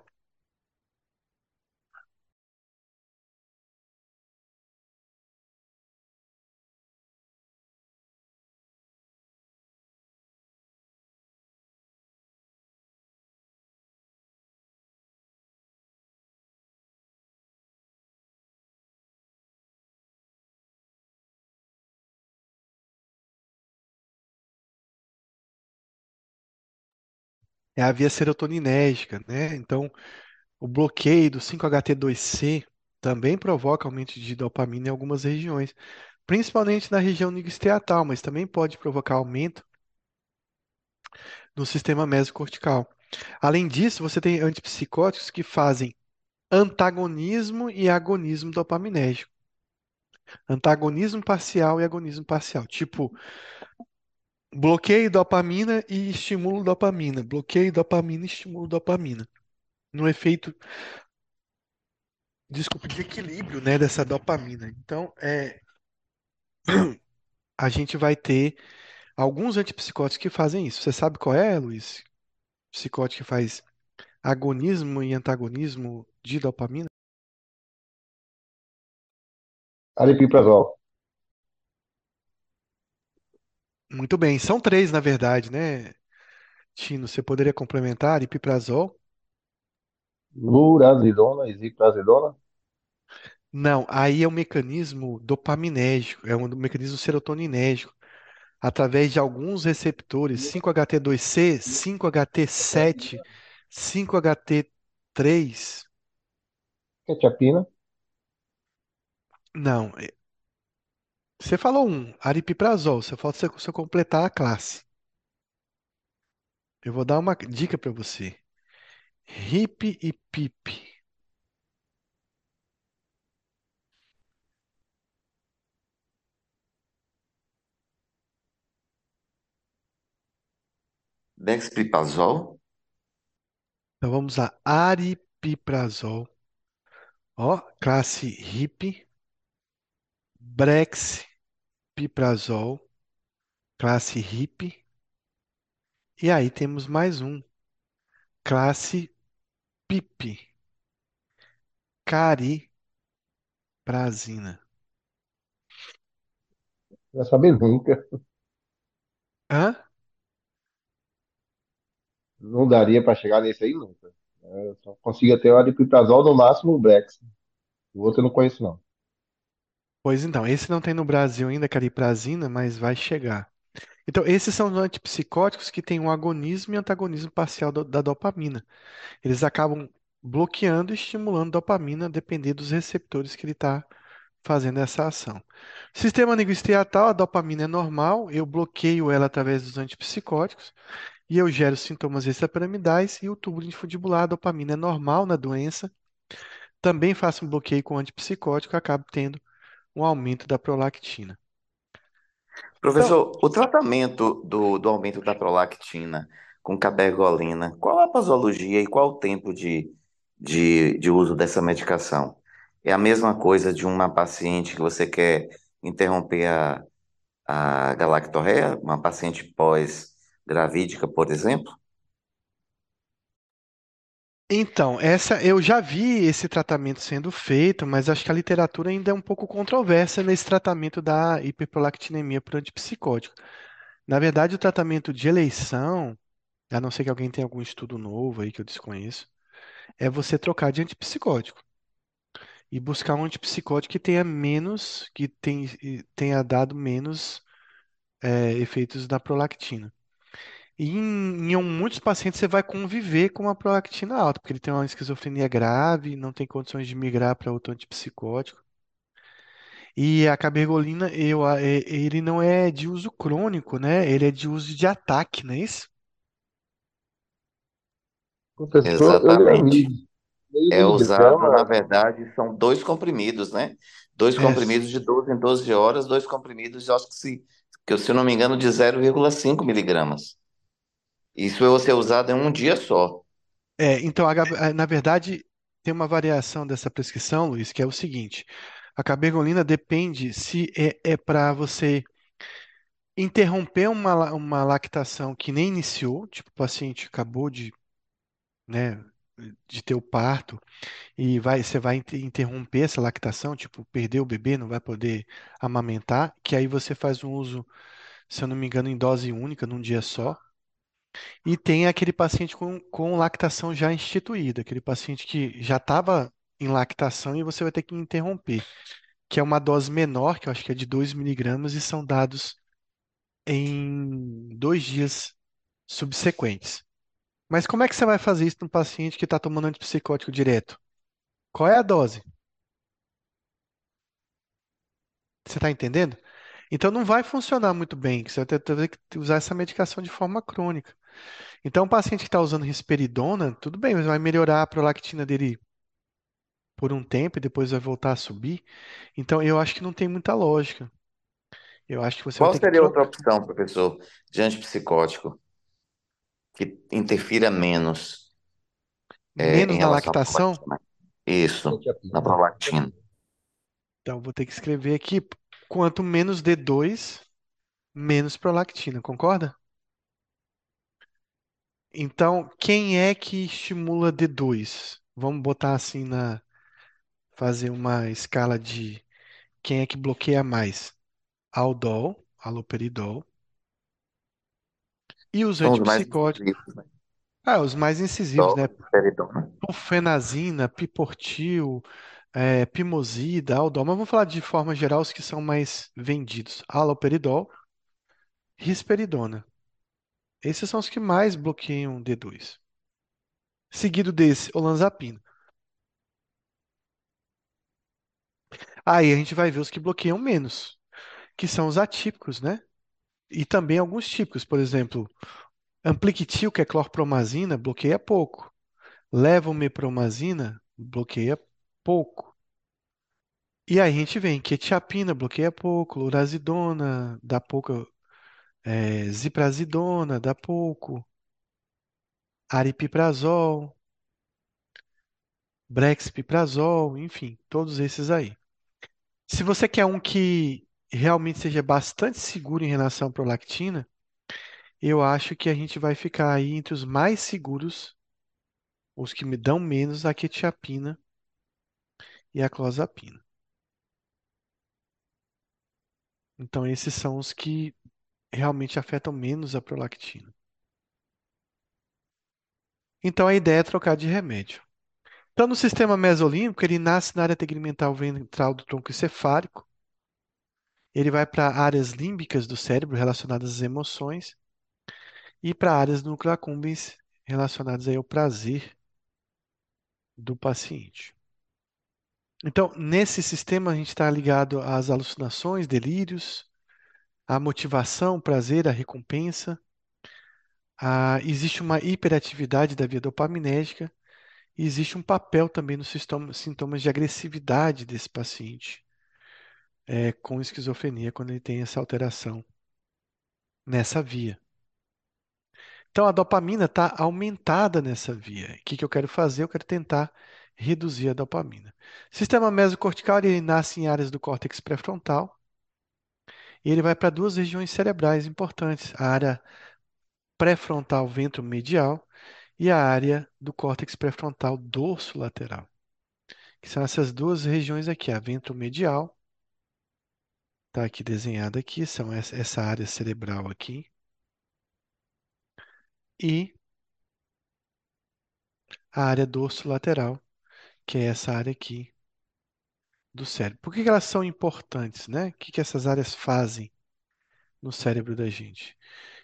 É a via serotoninérgica, né? Então, o bloqueio do 5-HT2C também provoca aumento de dopamina em algumas regiões, principalmente na região nigrostriatal, mas também pode provocar aumento no sistema mesocortical. Além disso, você tem antipsicóticos que fazem antagonismo e agonismo dopaminérgico. Antagonismo parcial e agonismo parcial. Tipo, bloqueio dopamina e estímulo dopamina. Bloqueio dopamina e estímulo dopamina. No efeito, desculpa, de equilíbrio, né, dessa dopamina. Então, é, <clears throat> a gente vai ter alguns antipsicóticos que fazem isso. Você sabe qual é, Luiz? Psicótico que faz agonismo e antagonismo de dopamina? Aripiprazol. Muito bem, são três, na verdade, né, Tino? Você poderia complementar aripiprazol? Lurazidona, isiprazidona. Não, aí é um mecanismo dopaminérgico, é um mecanismo serotoninérgico, através de alguns receptores 5-HT2C, 5-HT7, 5-HT3. Quetiapina. Não, é- você falou um, aripiprazol, só falta você, você completar a classe. Eu vou dar uma dica para você. RIP e PIP. Dextripazol, Então vamos lá, aripiprazol. Ó, classe RIP, brexpiprazol, classe RIP. E aí temos mais um, classe PIP, cariprazina. Não ia saber nunca. Hã? Não daria para chegar nesse aí nunca. Eu só consigo ter o aripiprazol, no máximo o Brex. O outro eu não conheço, não. Pois então, esse não tem no Brasil ainda, cariprazina, mas vai chegar. Então, esses são os antipsicóticos que têm um agonismo e antagonismo parcial do- da dopamina. Eles acabam bloqueando e estimulando dopamina, a depender dos receptores que ele está fazendo essa ação. Sistema nigrostriatal, a dopamina é normal, eu bloqueio ela através dos antipsicóticos e eu gero sintomas extrapiramidais e o tubo linfonodular, a dopamina é normal na doença. Também faço um bloqueio com antipsicótico, acabo tendo um aumento da prolactina. Então, Professor, o tratamento do, do aumento da prolactina com cabergolina, qual a posologia e qual o tempo de, de, de uso dessa medicação? É a mesma coisa de uma paciente que você quer interromper a, a galactorreia, uma paciente pós-gravídica, por exemplo? Então, essa eu já vi esse tratamento sendo feito, mas acho que a literatura ainda é um pouco controversa nesse tratamento da hiperprolactinemia por antipsicótico. Na verdade, o tratamento de eleição, a não ser que alguém tenha algum estudo novo aí que eu desconheço, é você trocar de antipsicótico e buscar um antipsicótico que tenha menos, que tem- tenha dado menos é, efeitos da prolactina. E em, em muitos pacientes você vai conviver com uma prolactina alta, porque ele tem uma esquizofrenia grave, não tem condições de migrar para outro antipsicótico. E a cabergolina, eu, é- ele não é de uso crônico, né? Ele é de uso de ataque, não é isso? Professor, eu Exatamente. É usado, na verdade, são dois comprimidos, né? Dois É, comprimidos de 12 em 12 horas, dois comprimidos, eu acho que se, que, se eu não me engano, de 0,5 miligramas. Isso vai ser usado em um dia só. é, então, a a- na verdade, tem uma variação dessa prescrição, Luiz, que é o seguinte: a cabergolina depende se é, é para você interromper uma, uma lactação que nem iniciou, tipo, o paciente acabou de, né, de ter o parto e vai, você vai inter- interromper essa lactação, tipo, perder o bebê, não vai poder amamentar, que aí você faz um uso, se eu não me engano, em dose única, num dia só. E tem aquele paciente com, com lactação já instituída, aquele paciente que já estava em lactação e você vai ter que interromper, que é uma dose menor, que eu acho que é de 2 miligramas, e são dados em dois dias subsequentes. Mas como é que você vai fazer isso num paciente que está tomando antipsicótico direto? Qual é a dose? Você está entendendo? Então não vai funcionar muito bem, que você vai ter, ter que usar essa medicação de forma crônica. Então, o paciente que está usando risperidona, tudo bem, mas vai melhorar a prolactina dele por um tempo e depois vai voltar a subir. Então, eu acho que não tem muita lógica. Eu acho que você vai Qual ter que seria outra trocar opção, professor, de antipsicótico que interfira menos é, em menos na relação à lactação. prolactina? Isso, na prolactina. Então, eu vou ter que escrever aqui: quanto menos D2, menos prolactina, concorda? Então, quem é que estimula D2? Vamos botar assim na fazer uma escala de quem é que bloqueia mais? Aldol, haloperidol e os São os mais né? Ah, os mais incisivos, né? Dol, risperidona. Flufenazina, Piportil, é, Pimosida, Aldol. Mas vamos falar de forma geral os que são mais vendidos. Haloperidol, Risperidona. Esses são os que mais bloqueiam D2. Seguido desse, olanzapina. Aí a gente vai ver os que bloqueiam menos, que são os atípicos, né? E também alguns típicos, por exemplo, Ampliquitil, que é clorpromazina, bloqueia pouco. Levomepromazina bloqueia pouco. E aí a gente vem, quetiapina bloqueia pouco, lurazidona dá pouco, é, ziprazidona dá pouco, aripiprazol, brexpiprazol, enfim, todos esses aí. Se você quer um que realmente seja bastante seguro em relação à prolactina, eu acho que a gente vai ficar aí entre os mais seguros, os que me dão menos, a quetiapina e a clozapina. Então, esses são os que realmente afetam menos a prolactina. Então, a ideia é trocar de remédio. Então, no sistema mesolímbico, ele nasce na área tegmental ventral do tronco encefálico. Ele vai para áreas límbicas do cérebro relacionadas às emoções e para áreas núcleo accumbens relacionadas aí ao prazer do paciente. Então, nesse sistema, a gente está ligado às alucinações, delírios, à motivação, prazer, à recompensa. Ah, existe uma hiperatividade da via dopaminérgica e existe um papel também nos sintoma- sintomas de agressividade desse paciente é, com esquizofrenia, quando ele tem essa alteração nessa via. Então a dopamina está aumentada nessa via. O que, que eu quero fazer? Eu quero tentar reduzir a dopamina. O sistema mesocortical ele nasce em áreas do córtex pré-frontal e ele vai para duas regiões cerebrais importantes: a área pré-frontal ventromedial e a área do córtex pré-frontal dorso-lateral, que são essas duas regiões aqui, a ventromedial, está aqui desenhada aqui, são essa área cerebral aqui, e a área dorso-lateral, que é essa área aqui do cérebro. Por que elas são importantes, né? O que que essas áreas fazem no cérebro da gente?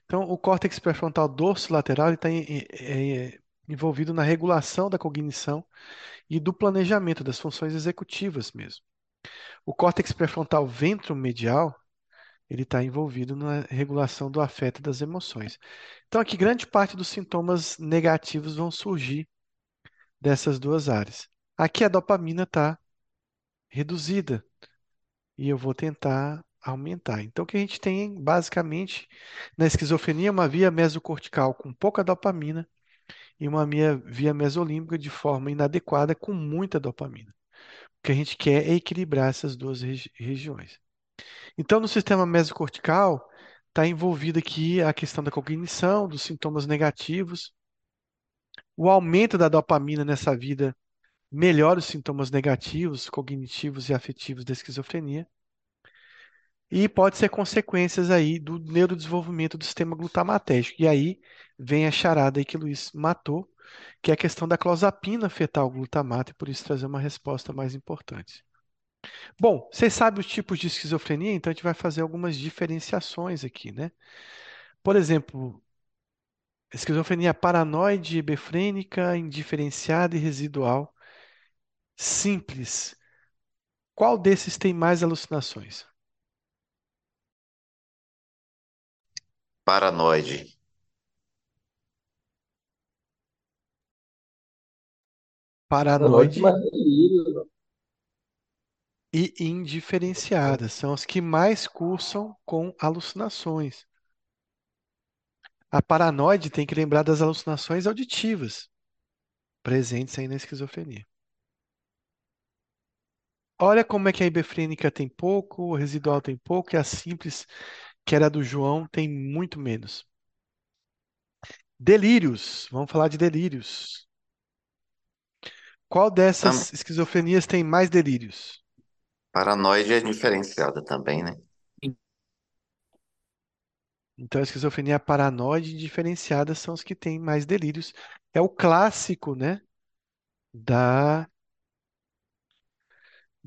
Então, o córtex pré-frontal dorso-lateral está é, envolvido na regulação da cognição e do planejamento das funções executivas mesmo. O córtex pré-frontal ventromedial ele está envolvido na regulação do afeto e das emoções. Então, aqui grande parte dos sintomas negativos vão surgir dessas duas áreas. Aqui a dopamina está reduzida e eu vou tentar aumentar. Então, o que a gente tem basicamente na esquizofrenia uma via mesocortical com pouca dopamina e uma via mesolímbica de forma inadequada com muita dopamina. O que a gente quer é equilibrar essas duas regi regiões. Então, no sistema mesocortical, está envolvida aqui a questão da cognição, dos sintomas negativos. O aumento da dopamina nessa vida melhora os sintomas negativos, cognitivos e afetivos da esquizofrenia. E pode ser consequências aí do neurodesenvolvimento do sistema glutamatérgico. E aí vem a charada aí que o Luiz matou, que é a questão da clozapina afetar o glutamato e por isso trazer uma resposta mais importante. Bom, vocês sabem os tipos de esquizofrenia, então a gente vai fazer algumas diferenciações aqui, né? Por exemplo, esquizofrenia paranoide, hebefrênica, indiferenciada e residual, simples. Qual desses tem mais alucinações? Paranoide. Paranoide e indiferenciada são as que mais cursam com alucinações. A paranoide tem que lembrar das alucinações auditivas presentes aí na esquizofrenia. Olha como é que a ibefrênica tem pouco, o residual tem pouco e a simples, que era do João, tem muito menos. Delírios, vamos falar de delírios. Qual dessas Tam- esquizofrenias tem mais delírios? Paranoide é diferenciada também, né? Então, a esquizofrenia paranoide e diferenciada são os que têm mais delírios. É o clássico, né, da,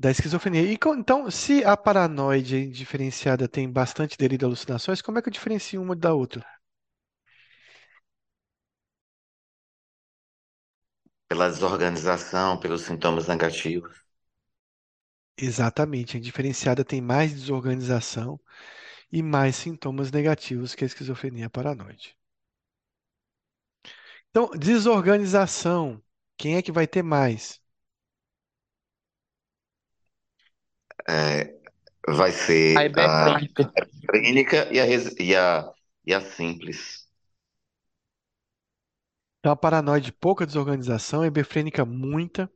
da esquizofrenia. E então, se a paranoide diferenciada tem bastante delírio e alucinações, como é que eu diferencio uma da outra? Pela desorganização, pelos sintomas negativos. Exatamente, a diferenciada tem mais desorganização e mais sintomas negativos que a esquizofrenia paranoide. Então, desorganização, quem é que vai ter mais? É, vai A ser a hebefrênica. clínica e a, e a, e a simples. Então, a paranoide, pouca desorganização, a hebefrênica, muita,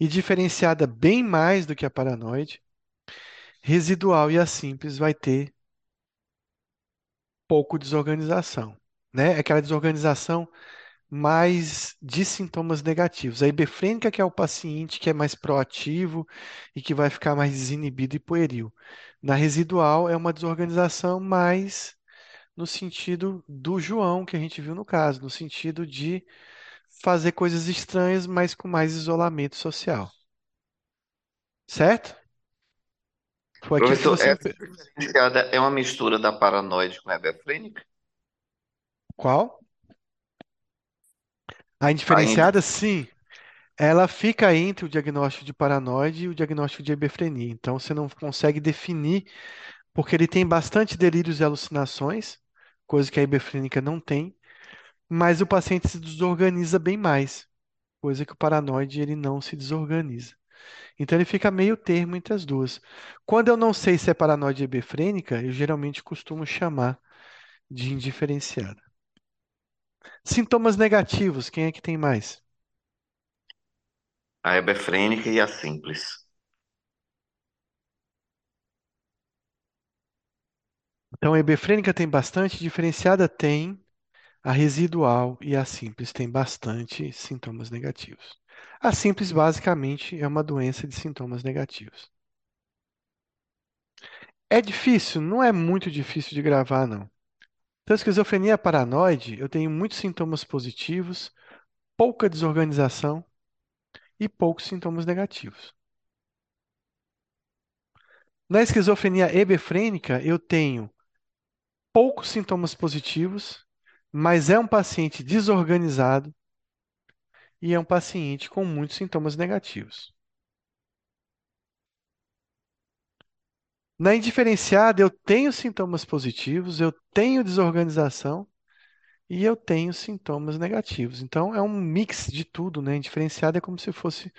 e diferenciada bem mais do que a paranoide. Residual e a simples vai ter pouco desorganização, né? Aquela desorganização mais de sintomas negativos. A hebefrênica, que é o paciente que é mais proativo e que vai ficar mais desinibido e pueril. Na residual, é uma desorganização mais no sentido do João, que a gente viu no caso, no sentido de fazer coisas estranhas, mas com mais isolamento social. Certo? Foi que Professor, você me... essa é uma mistura da paranoide com a hebefrênica? Qual? A indiferenciada, sim. Ela fica entre o diagnóstico de paranoide e o diagnóstico de hebefrenia. Então, você não consegue definir, porque ele tem bastante delírios e alucinações, coisa que a hebefrênica não tem, mas o paciente se desorganiza bem mais, coisa que o paranoide ele não se desorganiza. Então, ele fica meio termo entre as duas. Quando eu não sei se é paranoide hebefrênica, eu geralmente costumo chamar de indiferenciada. Sintomas negativos, quem é que tem mais? A hebefrênica e a simples. Então, a hebefrênica tem bastante, diferenciada tem, a residual e a simples tem bastante sintomas negativos. A simples, basicamente, é uma doença de sintomas negativos. É difícil? Não é muito difícil de gravar, não. Então, esquizofrenia paranoide, eu tenho muitos sintomas positivos, pouca desorganização e poucos sintomas negativos. Na esquizofrenia hebefrênica, eu tenho poucos sintomas positivos, mas é um paciente desorganizado e é um paciente com muitos sintomas negativos. Na indiferenciada, eu tenho sintomas positivos, eu tenho desorganização e eu tenho sintomas negativos. Então, é um mix de tudo, né? Indiferenciada é como se fosse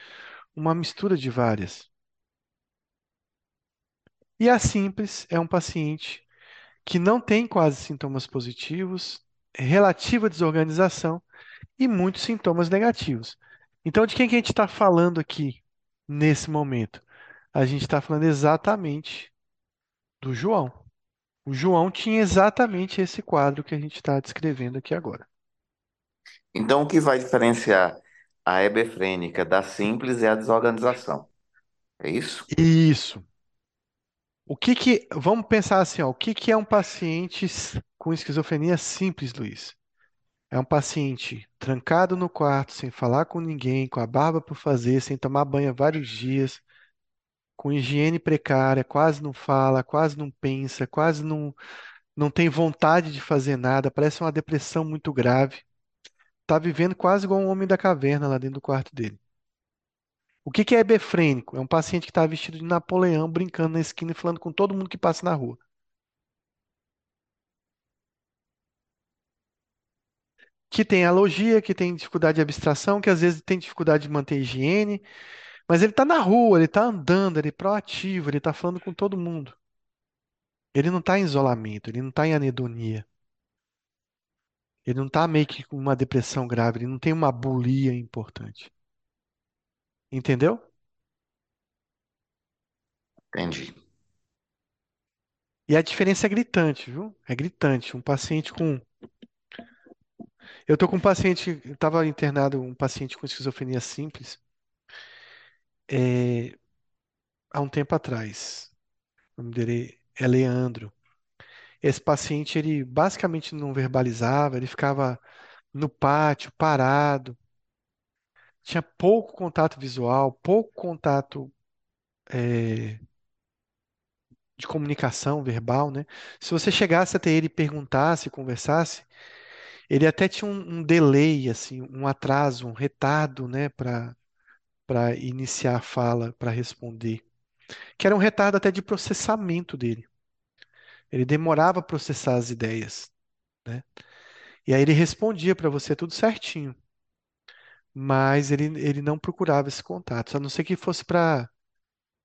uma mistura de várias. E a simples é um paciente que não tem quase sintomas positivos, relativa desorganização e muitos sintomas negativos. Então, de quem que a gente está falando aqui nesse momento? A gente está falando exatamente do João. O João tinha exatamente esse quadro que a gente está descrevendo aqui agora. Então, o que vai diferenciar a hebefrênica da simples é a desorganização. É isso? Isso. O que que, vamos pensar assim, ó, o que que é um paciente com esquizofrenia simples, Luiz? É um paciente trancado no quarto, sem falar com ninguém, com a barba por fazer, sem tomar banho há vários dias, com higiene precária, quase não fala, quase não pensa, quase não, não tem vontade de fazer nada, parece uma depressão muito grave. Está vivendo quase igual um homem da caverna lá dentro do quarto dele. O que que é hebefrênico? É um paciente que está vestido de Napoleão, brincando na esquina e falando com todo mundo que passa na rua. Que tem alogia, que tem dificuldade de abstração, que às vezes tem dificuldade de manter higiene, mas ele está na rua, ele está andando, ele é proativo, ele está falando com todo mundo. Ele não está em isolamento, ele não está em anedonia. Ele não está meio que com uma depressão grave, ele não tem uma bulia importante. Entendeu? Entendi. E a diferença é gritante, viu? É gritante. Um paciente com. Eu tô com um paciente, estava internado um paciente com esquizofrenia simples é, há um tempo atrás. O nome dele é Leandro. Esse paciente, ele basicamente não verbalizava, ele ficava no pátio, parado, tinha pouco contato visual, pouco contato é, de comunicação verbal, né? Se você chegasse até ele e perguntasse, conversasse, ele até tinha um, um delay, assim, um atraso, um retardo, né, para para iniciar a fala, para responder, que era um retardo até de processamento dele. Ele demorava a processar as ideias, né? E aí ele respondia para você tudo certinho, mas ele, ele não procurava esse contato, a não ser que fosse para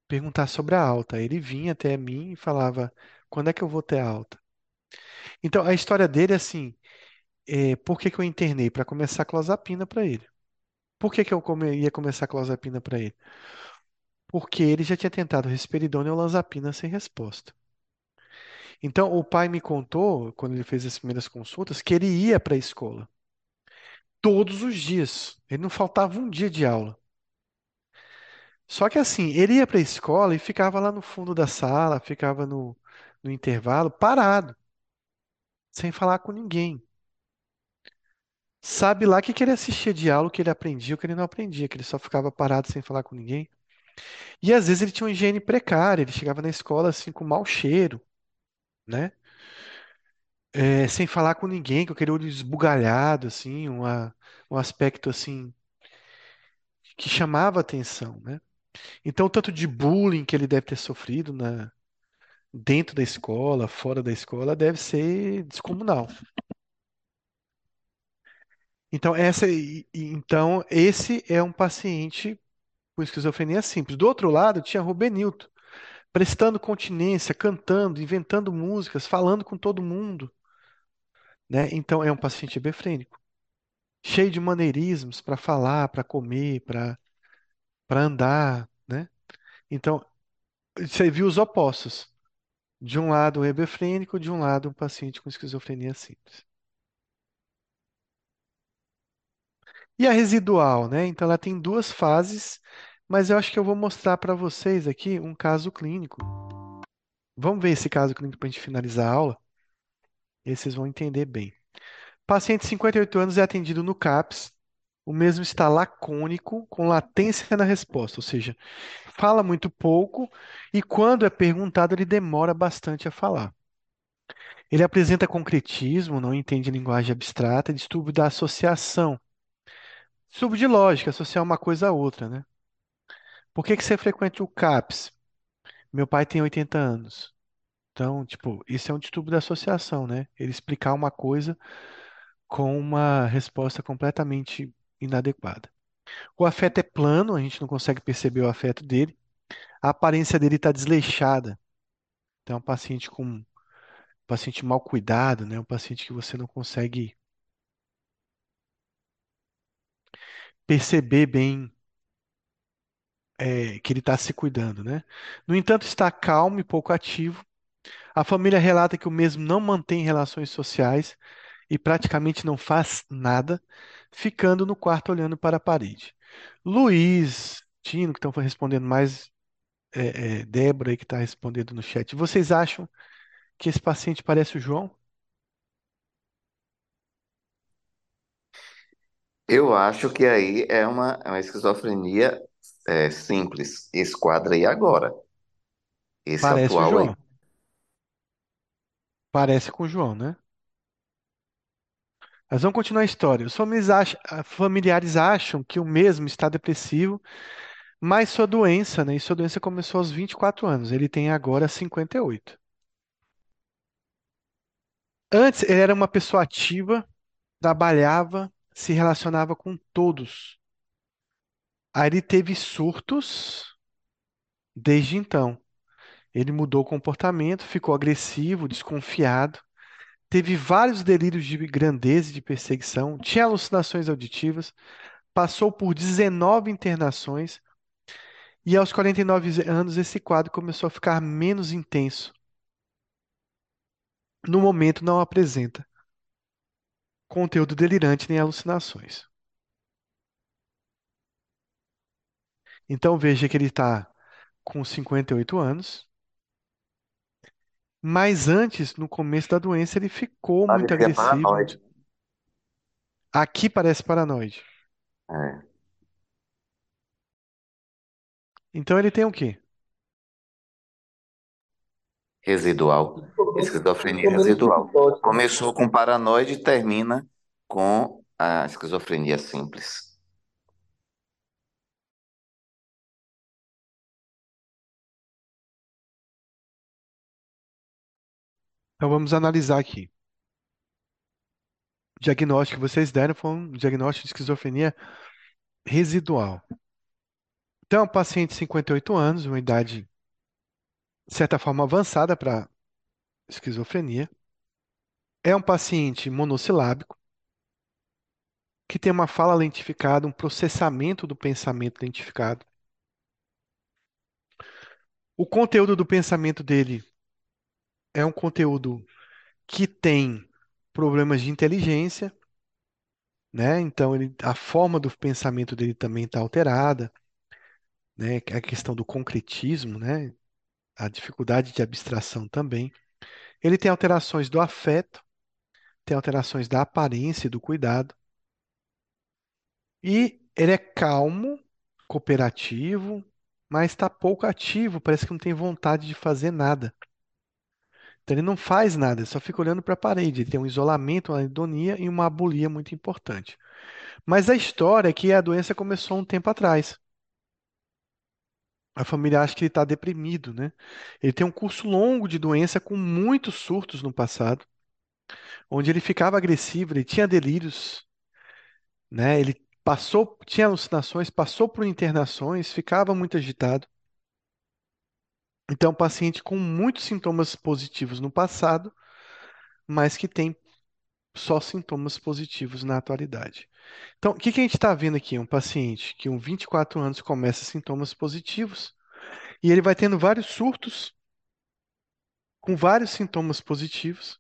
perguntar sobre a alta. Ele vinha até mim e falava: quando é que eu vou ter alta? Então a história dele é assim: é, por que que eu internei? Para começar a clozapina para ele. Por que que eu come- ia começar a clozapina para ele? Porque ele já tinha tentado risperidona e olanzapina sem resposta. Então o pai me contou, quando ele fez as primeiras consultas, que ele ia para a escola todos os dias. Ele não faltava um dia de aula. Só que assim, ele ia para a escola e ficava lá no fundo da sala, ficava no, no intervalo, parado, sem falar com ninguém. Sabe lá que que ele assistia de aula, o que ele aprendia, o que ele não aprendia, que ele só ficava parado sem falar com ninguém. E às vezes ele tinha uma higiene precária, ele chegava na escola assim com mau cheiro, né? É, sem falar com ninguém, com aquele olho esbugalhado, assim, uma, um aspecto assim que chamava atenção, né? Então, o tanto de bullying que ele deve ter sofrido na, dentro da escola, fora da escola, deve ser descomunal. Então, essa, então, esse é um paciente com esquizofrenia simples. Do outro lado, tinha Rubenilton, prestando continência, cantando, inventando músicas, falando com todo mundo, né? Então é um paciente hebefrênico, cheio de maneirismos para falar, para comer, para para andar, né? Então, você viu os opostos. De um lado, um hebefrênico, de um lado, um paciente com esquizofrenia simples. E a residual, né? Então, ela tem duas fases, mas eu acho que eu vou mostrar para vocês aqui um caso clínico. Vamos ver esse caso clínico para a gente finalizar a aula? E vocês vão entender bem. Paciente de 58 anos é atendido no CAPS. O mesmo está lacônico, com latência na resposta, ou seja, fala muito pouco e quando é perguntado ele demora bastante a falar. Ele apresenta concretismo, não entende linguagem abstrata, distúrbio da associação. Distúrbio de lógica, associar uma coisa a outra, né? Por que que você frequenta o CAPS? Meu pai tem 80 anos. Então, tipo, isso é um distúrbio da associação, né? Ele explicar uma coisa com uma resposta completamente inadequada. O afeto é plano, a gente não consegue perceber o afeto dele. A aparência dele está desleixada. Então, é um paciente com um paciente mal cuidado, né? Um paciente que você não consegue perceber bem é, que ele está se cuidando, né? No entanto, está calmo e pouco ativo. A família relata que o mesmo não mantém relações sociais e praticamente não faz nada, ficando no quarto olhando para a parede. Luiz, Tino, que estão respondendo mais, é, é, Débora aí que está respondendo no chat. Vocês acham que esse paciente parece o João? Eu acho que aí é uma, é uma esquizofrenia é, simples. Esse quadro aí agora. Esse Parece o atual aí. João. Parece com o João, né? Mas vamos continuar a história. Os familiares acham, familiares acham que o mesmo está depressivo, mas sua doença, né? E sua doença começou aos 24 anos. Ele tem agora 58. Antes, ele era uma pessoa ativa, trabalhava, se relacionava com todos. Aí ele teve surtos desde então. Ele mudou o comportamento, ficou agressivo, desconfiado, teve vários delírios de grandeza e de perseguição, tinha alucinações auditivas, passou por 19 internações e aos 49 anos esse quadro começou a ficar menos intenso. No momento não apresenta conteúdo delirante nem alucinações. Então veja que ele está com 58 anos, mas antes, no começo da doença, ele ficou muito Parecia agressivo. paranoide. Aqui parece paranoide. É. Então ele tem o quê? Residual. Esquizofrenia residual. Começou com paranoide e termina com a esquizofrenia simples. Então vamos analisar aqui. O diagnóstico que vocês deram foi um diagnóstico de esquizofrenia residual. Então, é um paciente de 58 anos, uma idade, certa forma, avançada para esquizofrenia. É um paciente monossilábico, que tem uma fala lentificada, um processamento do pensamento lentificado. O conteúdo do pensamento dele é um conteúdo que tem problemas de inteligência, né? Então, ele, a forma do pensamento dele também está alterada, né? A questão do concretismo, né? A dificuldade de abstração também. Ele tem alterações do afeto, tem alterações da aparência e do cuidado. E ele é calmo, cooperativo, mas está pouco ativo, parece que não tem vontade de fazer nada. Então ele não faz nada, só fica olhando para a parede. Ele tem um isolamento, uma anedonia e uma abulia muito importante. Mas a história é que a doença começou um tempo atrás. A família acha que ele está deprimido, né? Ele tem um curso longo de doença com muitos surtos no passado, onde ele ficava agressivo, ele tinha delírios, né? Ele passou, tinha alucinações, passou por internações, ficava muito agitado. Então, é um paciente com muitos sintomas positivos no passado, mas que tem só sintomas positivos na atualidade. Então, o que que a gente está vendo aqui? Um paciente que com 24 anos começa sintomas positivos e ele vai tendo vários surtos com vários sintomas positivos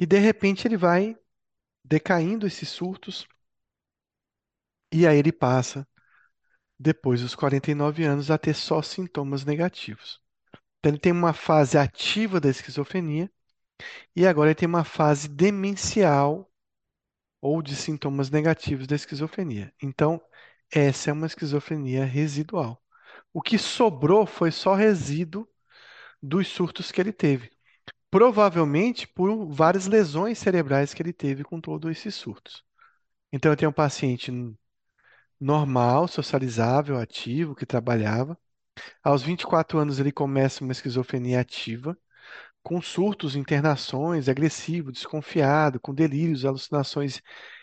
e de repente ele vai decaindo esses surtos e aí ele passa, depois dos 49 anos, a ter só sintomas negativos. Então ele tem uma fase ativa da esquizofrenia e agora ele tem uma fase demencial ou de sintomas negativos da esquizofrenia. Então, essa é uma esquizofrenia residual. O que sobrou foi só resíduo dos surtos que ele teve. Provavelmente por várias lesões cerebrais que ele teve com todos esses surtos. Então, eu tenho um paciente normal, socializável, ativo, que trabalhava. Aos 24 anos, ele começa uma esquizofrenia ativa, com surtos, internações, agressivo, desconfiado, com delírios, alucinações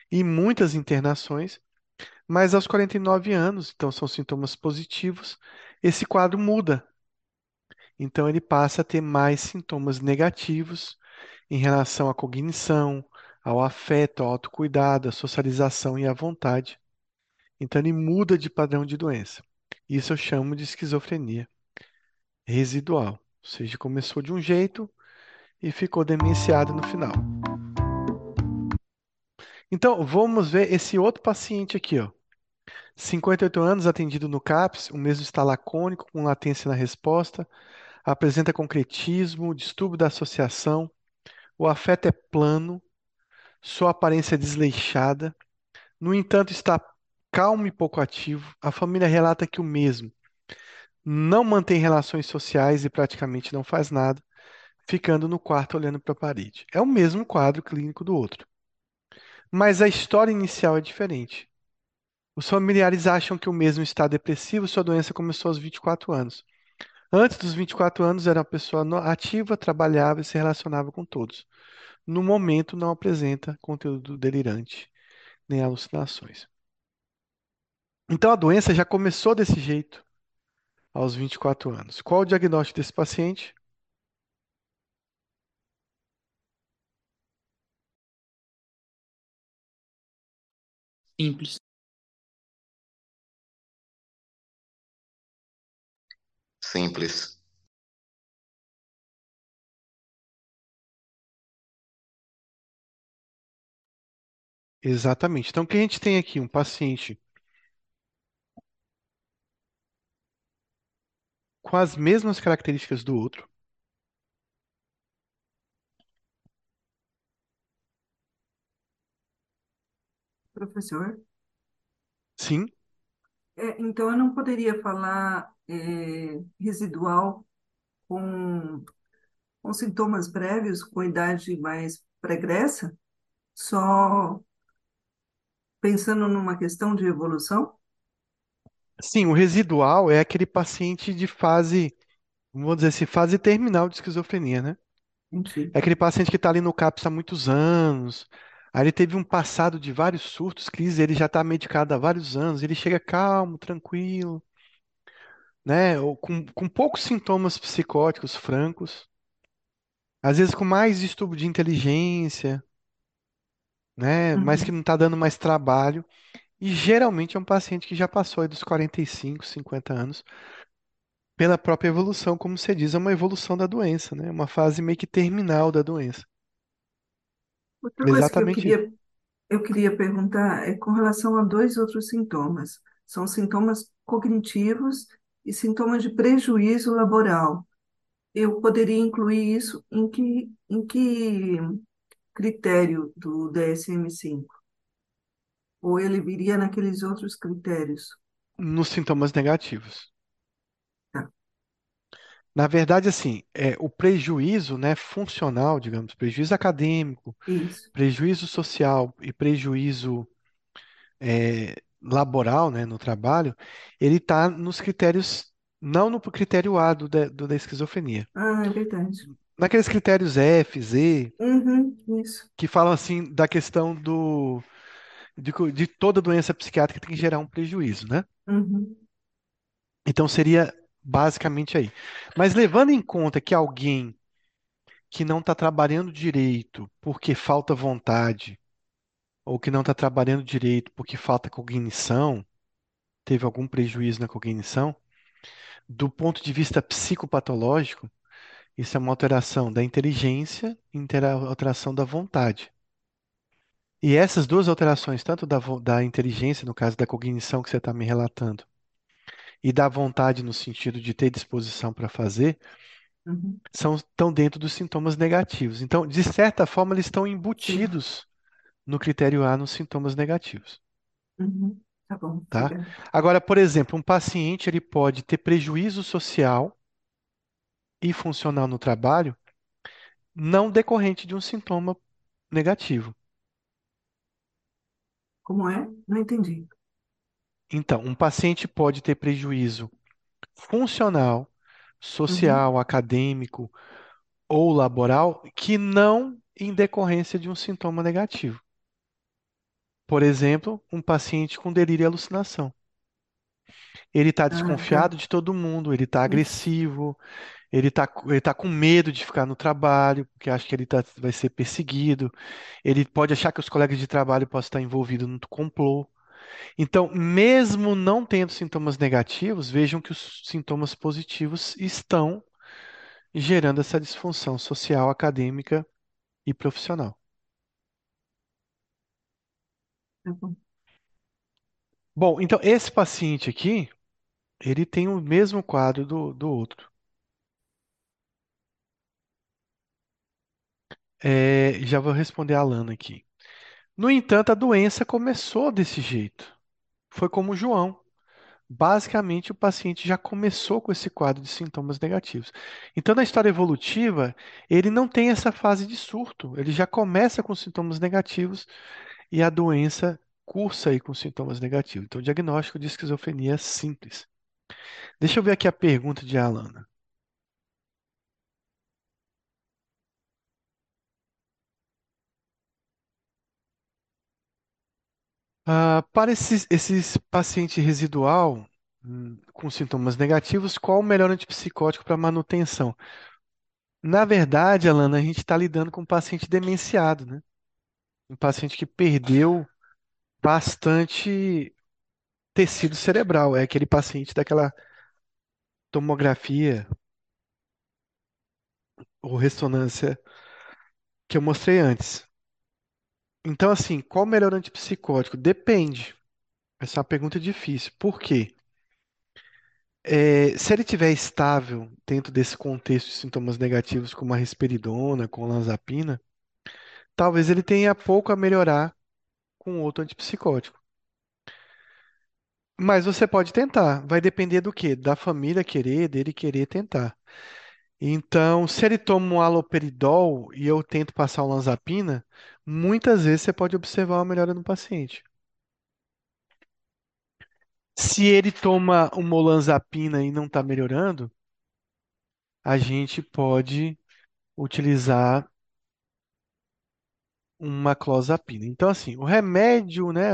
e muitas internações. Mas aos 49 anos, então são sintomas positivos, esse quadro muda. Então ele passa a ter mais sintomas negativos em relação à cognição, ao afeto, ao autocuidado, à socialização e à vontade. Então ele muda de padrão de doença. Isso eu chamo de esquizofrenia residual. Ou seja, começou de um jeito e ficou demenciado no final. Então, vamos ver esse outro paciente aqui, ó. 58 anos, atendido no CAPS, o mesmo está lacônico, com latência na resposta, apresenta concretismo, distúrbio da associação, o afeto é plano, sua aparência é desleixada, no entanto, está calmo e pouco ativo. A família relata que o mesmo não mantém relações sociais e praticamente não faz nada, ficando no quarto olhando para a parede. É o mesmo quadro clínico do outro. Mas a história inicial é diferente. Os familiares acham que o mesmo está depressivo, sua doença começou aos 24 anos. Antes dos 24 anos, era uma pessoa ativa, trabalhava e se relacionava com todos. No momento, não apresenta conteúdo delirante nem alucinações. Então, a doença já começou desse jeito aos 24 anos. Qual o diagnóstico desse paciente? Simples. Simples. Exatamente. Então, o que a gente tem aqui? Um paciente com as mesmas características do outro, Professor, sim, é, então eu não poderia falar é, residual com, com sintomas prévios, com idade mais pregressa, só pensando numa questão de evolução? Sim, o residual é aquele paciente de fase, vamos dizer assim, fase terminal de esquizofrenia, né? Enfim. É aquele paciente que está ali no CAPS há muitos anos, aí ele teve um passado de vários surtos, crises, ele já está medicado há vários anos, ele chega calmo, tranquilo, né? Ou com, com poucos sintomas psicóticos francos, às vezes com mais distúrbio de inteligência, né? Mas que Uhum. não está dando mais trabalho. E geralmente é um paciente que já passou aí dos 45, 50 anos, pela própria evolução, como você diz, é uma evolução da doença, né? Uma fase meio que terminal da doença. Outra coisa que eu Exatamente queria, eu queria perguntar é com relação a dois outros sintomas. São sintomas cognitivos e sintomas de prejuízo laboral. Eu poderia incluir isso em que, em que critério do DSM-5? Ou ele viria naqueles outros critérios? Nos sintomas negativos. Tá, Na verdade, assim, é, o prejuízo, né, funcional, digamos, prejuízo acadêmico, isso. prejuízo social e prejuízo é, laboral, né, no trabalho, ele está nos critérios, não no critério A do, da do da esquizofrenia. Ah, é verdade. Naqueles critérios F, Z, Uhum, isso. que falam assim da questão do de, de toda doença psiquiátrica tem que gerar um prejuízo, né? Uhum, Então seria basicamente aí. Mas levando em conta que alguém que não está trabalhando direito porque falta vontade, ou que não está trabalhando direito porque falta cognição, teve algum prejuízo na cognição, do ponto de vista psicopatológico, isso é uma alteração da inteligência e alteração da vontade. E essas duas alterações, tanto da, da inteligência, no caso da cognição que você está me relatando, e da vontade no sentido de ter disposição para fazer, Uhum. são, estão dentro dos sintomas negativos. Então, de certa forma, eles estão Sim. embutidos no critério A nos sintomas negativos, Uhum. Tá bom, tá? obrigada. Agora, por exemplo, um paciente ele pode ter prejuízo social e funcional no trabalho não decorrente de um sintoma negativo. Como é? Não entendi. Então, um paciente pode ter prejuízo funcional, Uhum. social, acadêmico ou laboral que não em decorrência de um sintoma negativo. Por exemplo, um paciente com delírio e alucinação. Ele está Ah, tá. desconfiado de todo mundo, ele está Isso. agressivo, ele está ele tá com medo de ficar no trabalho, porque acha que ele tá, vai ser perseguido, ele pode achar que os colegas de trabalho possam estar envolvidos no complô. Então, mesmo não tendo sintomas negativos, vejam que os sintomas positivos estão gerando essa disfunção social, acadêmica e profissional. Tá bom. Bom, então esse paciente aqui, ele tem o mesmo quadro do, do outro. É, já vou responder a Alana aqui. No entanto, a doença começou desse jeito. Foi como o João. Basicamente, o paciente já começou com esse quadro de sintomas negativos. Então, na história evolutiva, ele não tem essa fase de surto. Ele já começa com sintomas negativos e a doença cursa aí com sintomas negativos. Então, o diagnóstico de esquizofrenia é simples. Deixa eu ver aqui a pergunta de Alana. Ah, para esse, esse paciente residual hum, com sintomas negativos, qual o melhor antipsicótico para manutenção? Na verdade, Alana, a gente está lidando com um paciente demenciado, né? Um paciente que perdeu bastante tecido cerebral. É aquele paciente daquela tomografia ou ressonância que eu mostrei antes. Então, assim, qual o melhor antipsicótico? Depende. Essa é uma pergunta difícil. Por quê? É, se ele estiver estável dentro desse contexto de sintomas negativos, como a risperidona, com olanzapina, talvez ele tenha pouco a melhorar com outro antipsicótico. Mas você pode tentar. Vai depender do quê? Da família querer, dele querer tentar. Então, se ele toma um haloperidol e eu tento passar olanzapina, muitas vezes você pode observar uma melhora no paciente. Se ele toma uma olanzapina e não está melhorando, a gente pode utilizar uma clozapina. Então, assim, o remédio, né,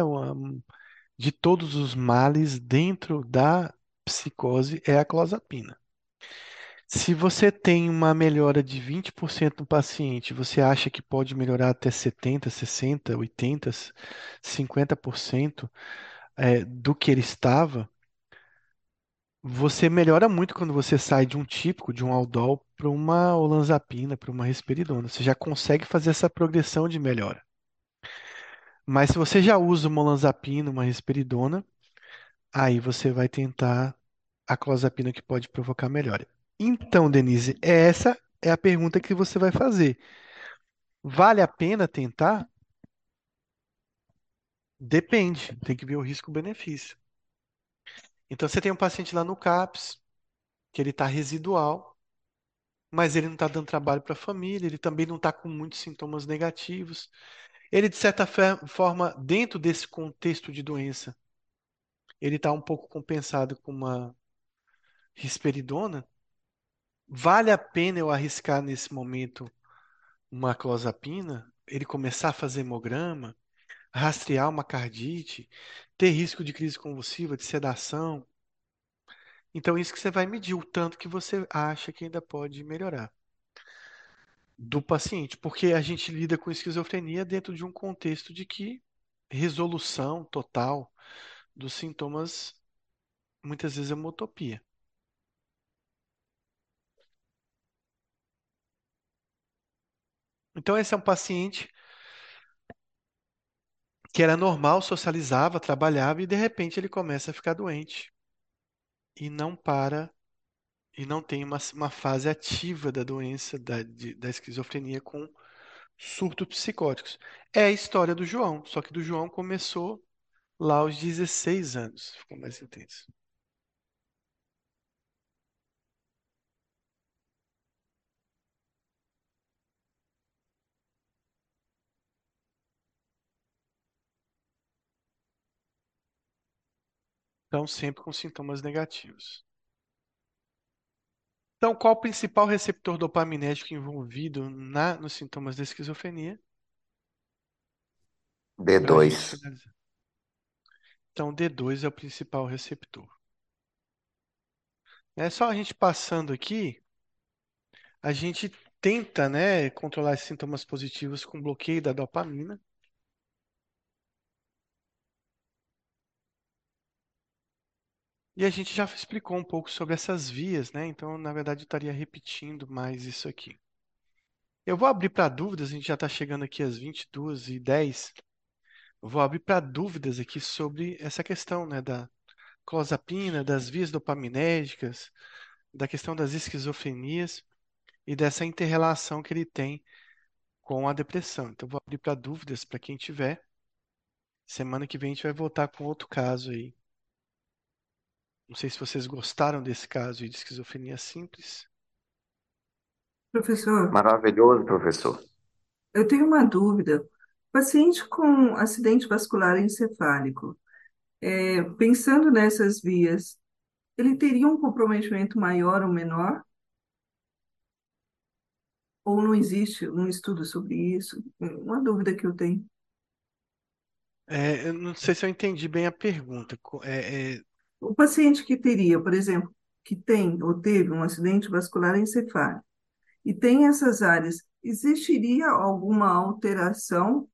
de todos os males dentro da psicose é a clozapina. Se você tem uma melhora de 20% no paciente, você acha que pode melhorar até 70, 60, 80, 50% é, do que ele estava, você melhora muito quando você sai de um típico, de um Aldol, para uma olanzapina, para uma risperidona. Você já consegue fazer essa progressão de melhora. Mas se você já usa uma olanzapina, uma risperidona, aí você vai tentar a clozapina que pode provocar melhora. Então, Denise, essa é a pergunta que você vai fazer. Vale a pena tentar? Depende, tem que ver o risco-benefício. Então, você tem um paciente lá no CAPS, que ele está residual, mas ele não está dando trabalho para a família, ele também não está com muitos sintomas negativos. Ele, de certa forma, dentro desse contexto de doença, ele está um pouco compensado com uma risperidona. Vale a pena eu arriscar nesse momento uma clozapina? Ele começar a fazer hemograma, rastrear uma cardite, ter risco de crise convulsiva, de sedação? Então, isso que você vai medir, o tanto que você acha que ainda pode melhorar. do paciente, porque a gente lida com esquizofrenia dentro de um contexto de que resolução total dos sintomas muitas vezes é uma utopia. Então, esse é um paciente que era normal, socializava, trabalhava e de repente ele começa a ficar doente e não para e não tem uma, uma fase ativa da doença da, de- da esquizofrenia com surtos psicóticos. É a história do João, só que do João começou lá aos 16 anos, ficou mais intenso. Então, sempre com sintomas negativos. Então, qual o principal receptor dopaminérgico envolvido na, nos sintomas da esquizofrenia? Gente D2. finalizar. Então, D2 é o principal receptor. É só a gente passando aqui, a gente tenta, né, controlar esses sintomas positivos com bloqueio da dopamina. E a gente já explicou um pouco sobre essas vias, né? Então, na verdade, eu estaria repetindo mais isso aqui. Eu vou abrir para dúvidas, a gente já está chegando aqui às 22h10. Eu vou abrir para dúvidas aqui sobre essa questão, né, da clozapina, das vias dopaminérgicas, da questão das esquizofrenias e dessa interrelação que ele tem com a depressão. Então, vou abrir para dúvidas para quem tiver. Semana que vem a gente vai voltar com outro caso aí. Não sei se vocês gostaram desse caso de esquizofrenia simples. Professor, Maravilhoso, professor. eu tenho uma dúvida. Paciente com acidente vascular encefálico, é, pensando nessas vias, ele teria um comprometimento maior ou menor? Ou não existe um estudo sobre isso? Uma dúvida que eu tenho. É, eu não sei se eu entendi bem a pergunta. Co- É, é, O paciente que teria, por exemplo, que tem ou teve um acidente vascular encefálico e tem essas áreas, existiria alguma alteração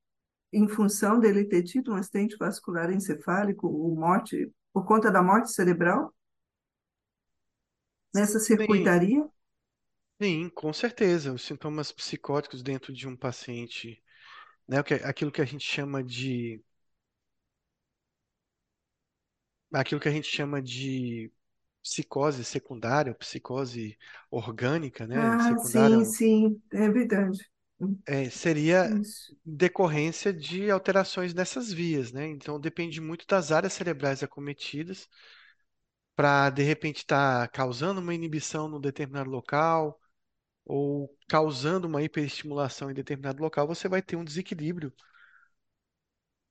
em função dele ter tido um acidente vascular encefálico ou morte por conta da morte cerebral nessa sim, circuitaria? sim, com certeza. Os sintomas psicóticos dentro de um paciente, né, que- aquilo que a gente chama de, aquilo que a gente chama de psicose secundária, psicose orgânica, né, Ah, secundária, sim, sim, é verdade. é, seria Isso. decorrência de alterações nessas vias, né? Então depende muito das áreas cerebrais acometidas para de repente estar causando uma inibição num determinado local ou causando uma hiperestimulação em determinado local, você vai ter um desequilíbrio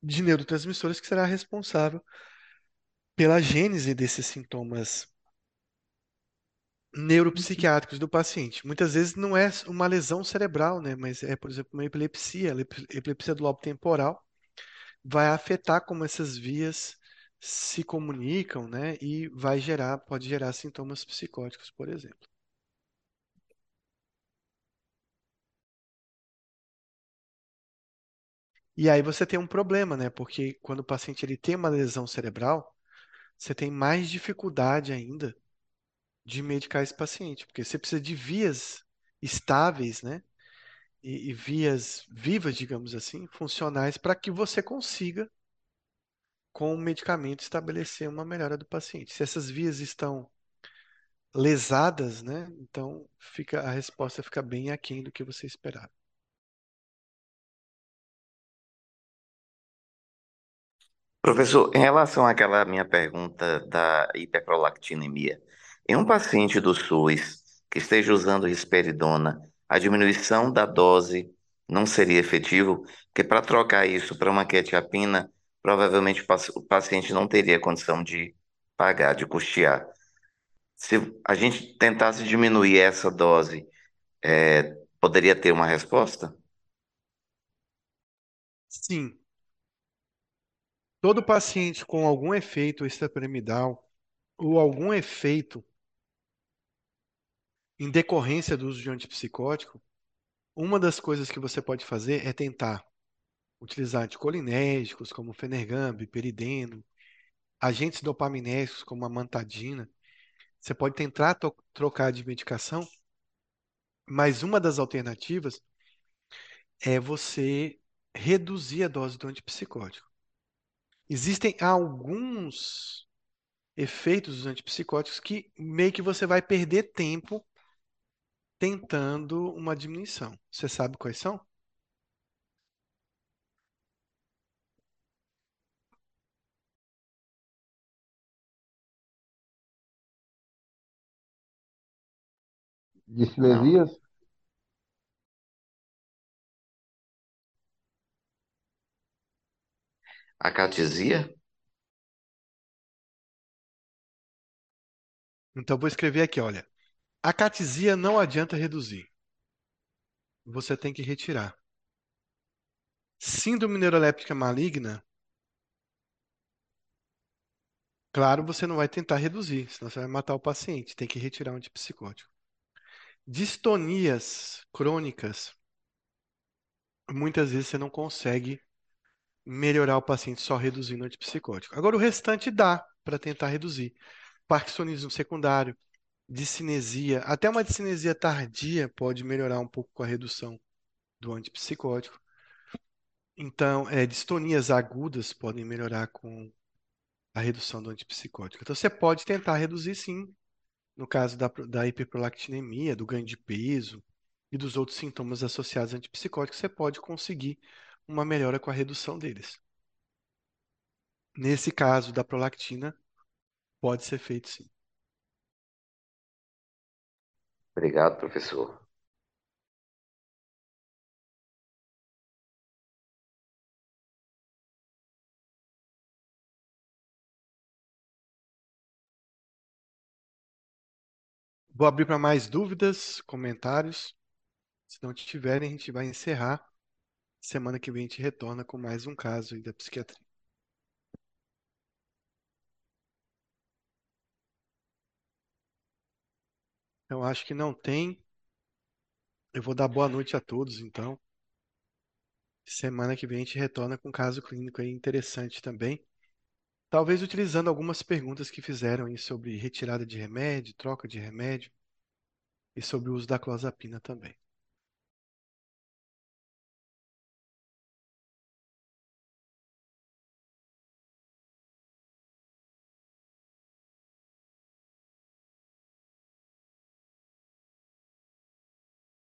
de neurotransmissores que será responsável pela gênese desses sintomas neuropsiquiátricos do paciente. Muitas vezes não é uma lesão cerebral, né? Mas é, por exemplo, uma epilepsia, epilepsia do lobo temporal vai afetar como essas vias se comunicam, né? E vai gerar, pode gerar sintomas psicóticos, por exemplo. E aí você tem um problema, né? Porque quando o paciente ele tem uma lesão cerebral, você tem mais dificuldade ainda de medicar esse paciente, porque você precisa de vias estáveis, né? E, e vias vivas, digamos assim, funcionais, para que você consiga, com o medicamento, estabelecer uma melhora do paciente. Se essas vias estão lesadas, né? Então fica a resposta fica bem aquém do que você esperava. Professor, em relação àquela minha pergunta da hiperprolactinemia, em um paciente do SUS que esteja usando risperidona, a diminuição da dose não seria efetivo? Porque para trocar isso para uma quetiapina, provavelmente o paci- o paciente não teria condição de pagar, de custear. Se a gente tentasse diminuir essa dose, é, poderia ter uma resposta? Sim, todo paciente com algum efeito extrapiramidal ou algum efeito em decorrência do uso de antipsicótico, Uma das coisas que você pode fazer é tentar utilizar anticolinérgicos como Fenergan, perideno, agentes dopaminérgicos como a mantadina. Você pode tentar trocar de medicação, mas uma das alternativas é você reduzir a dose do antipsicótico. Existem alguns efeitos dos antipsicóticos que meio que você vai perder tempo tentando uma diminuição. Você sabe quais são? Não. Acatesia? Então vou escrever aqui, olha. A catesia não adianta reduzir. Você tem que retirar. Síndrome neuroléptica maligna, claro, você não vai tentar reduzir, senão você vai matar o paciente. Tem que retirar um antipsicótico. Distonias crônicas, muitas vezes você não consegue melhorar o paciente só reduzindo o antipsicótico. Agora, o restante dá para tentar reduzir. Parkinsonismo secundário, discinesia, até uma discinesia tardia pode melhorar um pouco com a redução do antipsicótico. Então, é, distonias agudas podem melhorar com a redução do antipsicótico. Então, você pode tentar reduzir sim, no caso da, da hiperprolactinemia, do ganho de peso e dos outros sintomas associados a antipsicóticos, você pode conseguir uma melhora com a redução deles. Nesse caso da prolactina, pode ser feito sim. Obrigado, professor. Vou abrir para mais dúvidas, comentários. Se não tiverem, a gente vai encerrar. Semana que vem a gente retorna com mais um caso aí da psiquiatria. Então, acho que não tem. Eu vou dar boa noite a todos, então. Semana que vem a gente retorna com um caso clínico aí interessante também. Talvez utilizando algumas perguntas que fizeram aí sobre retirada de remédio, troca de remédio e sobre o uso da clozapina também.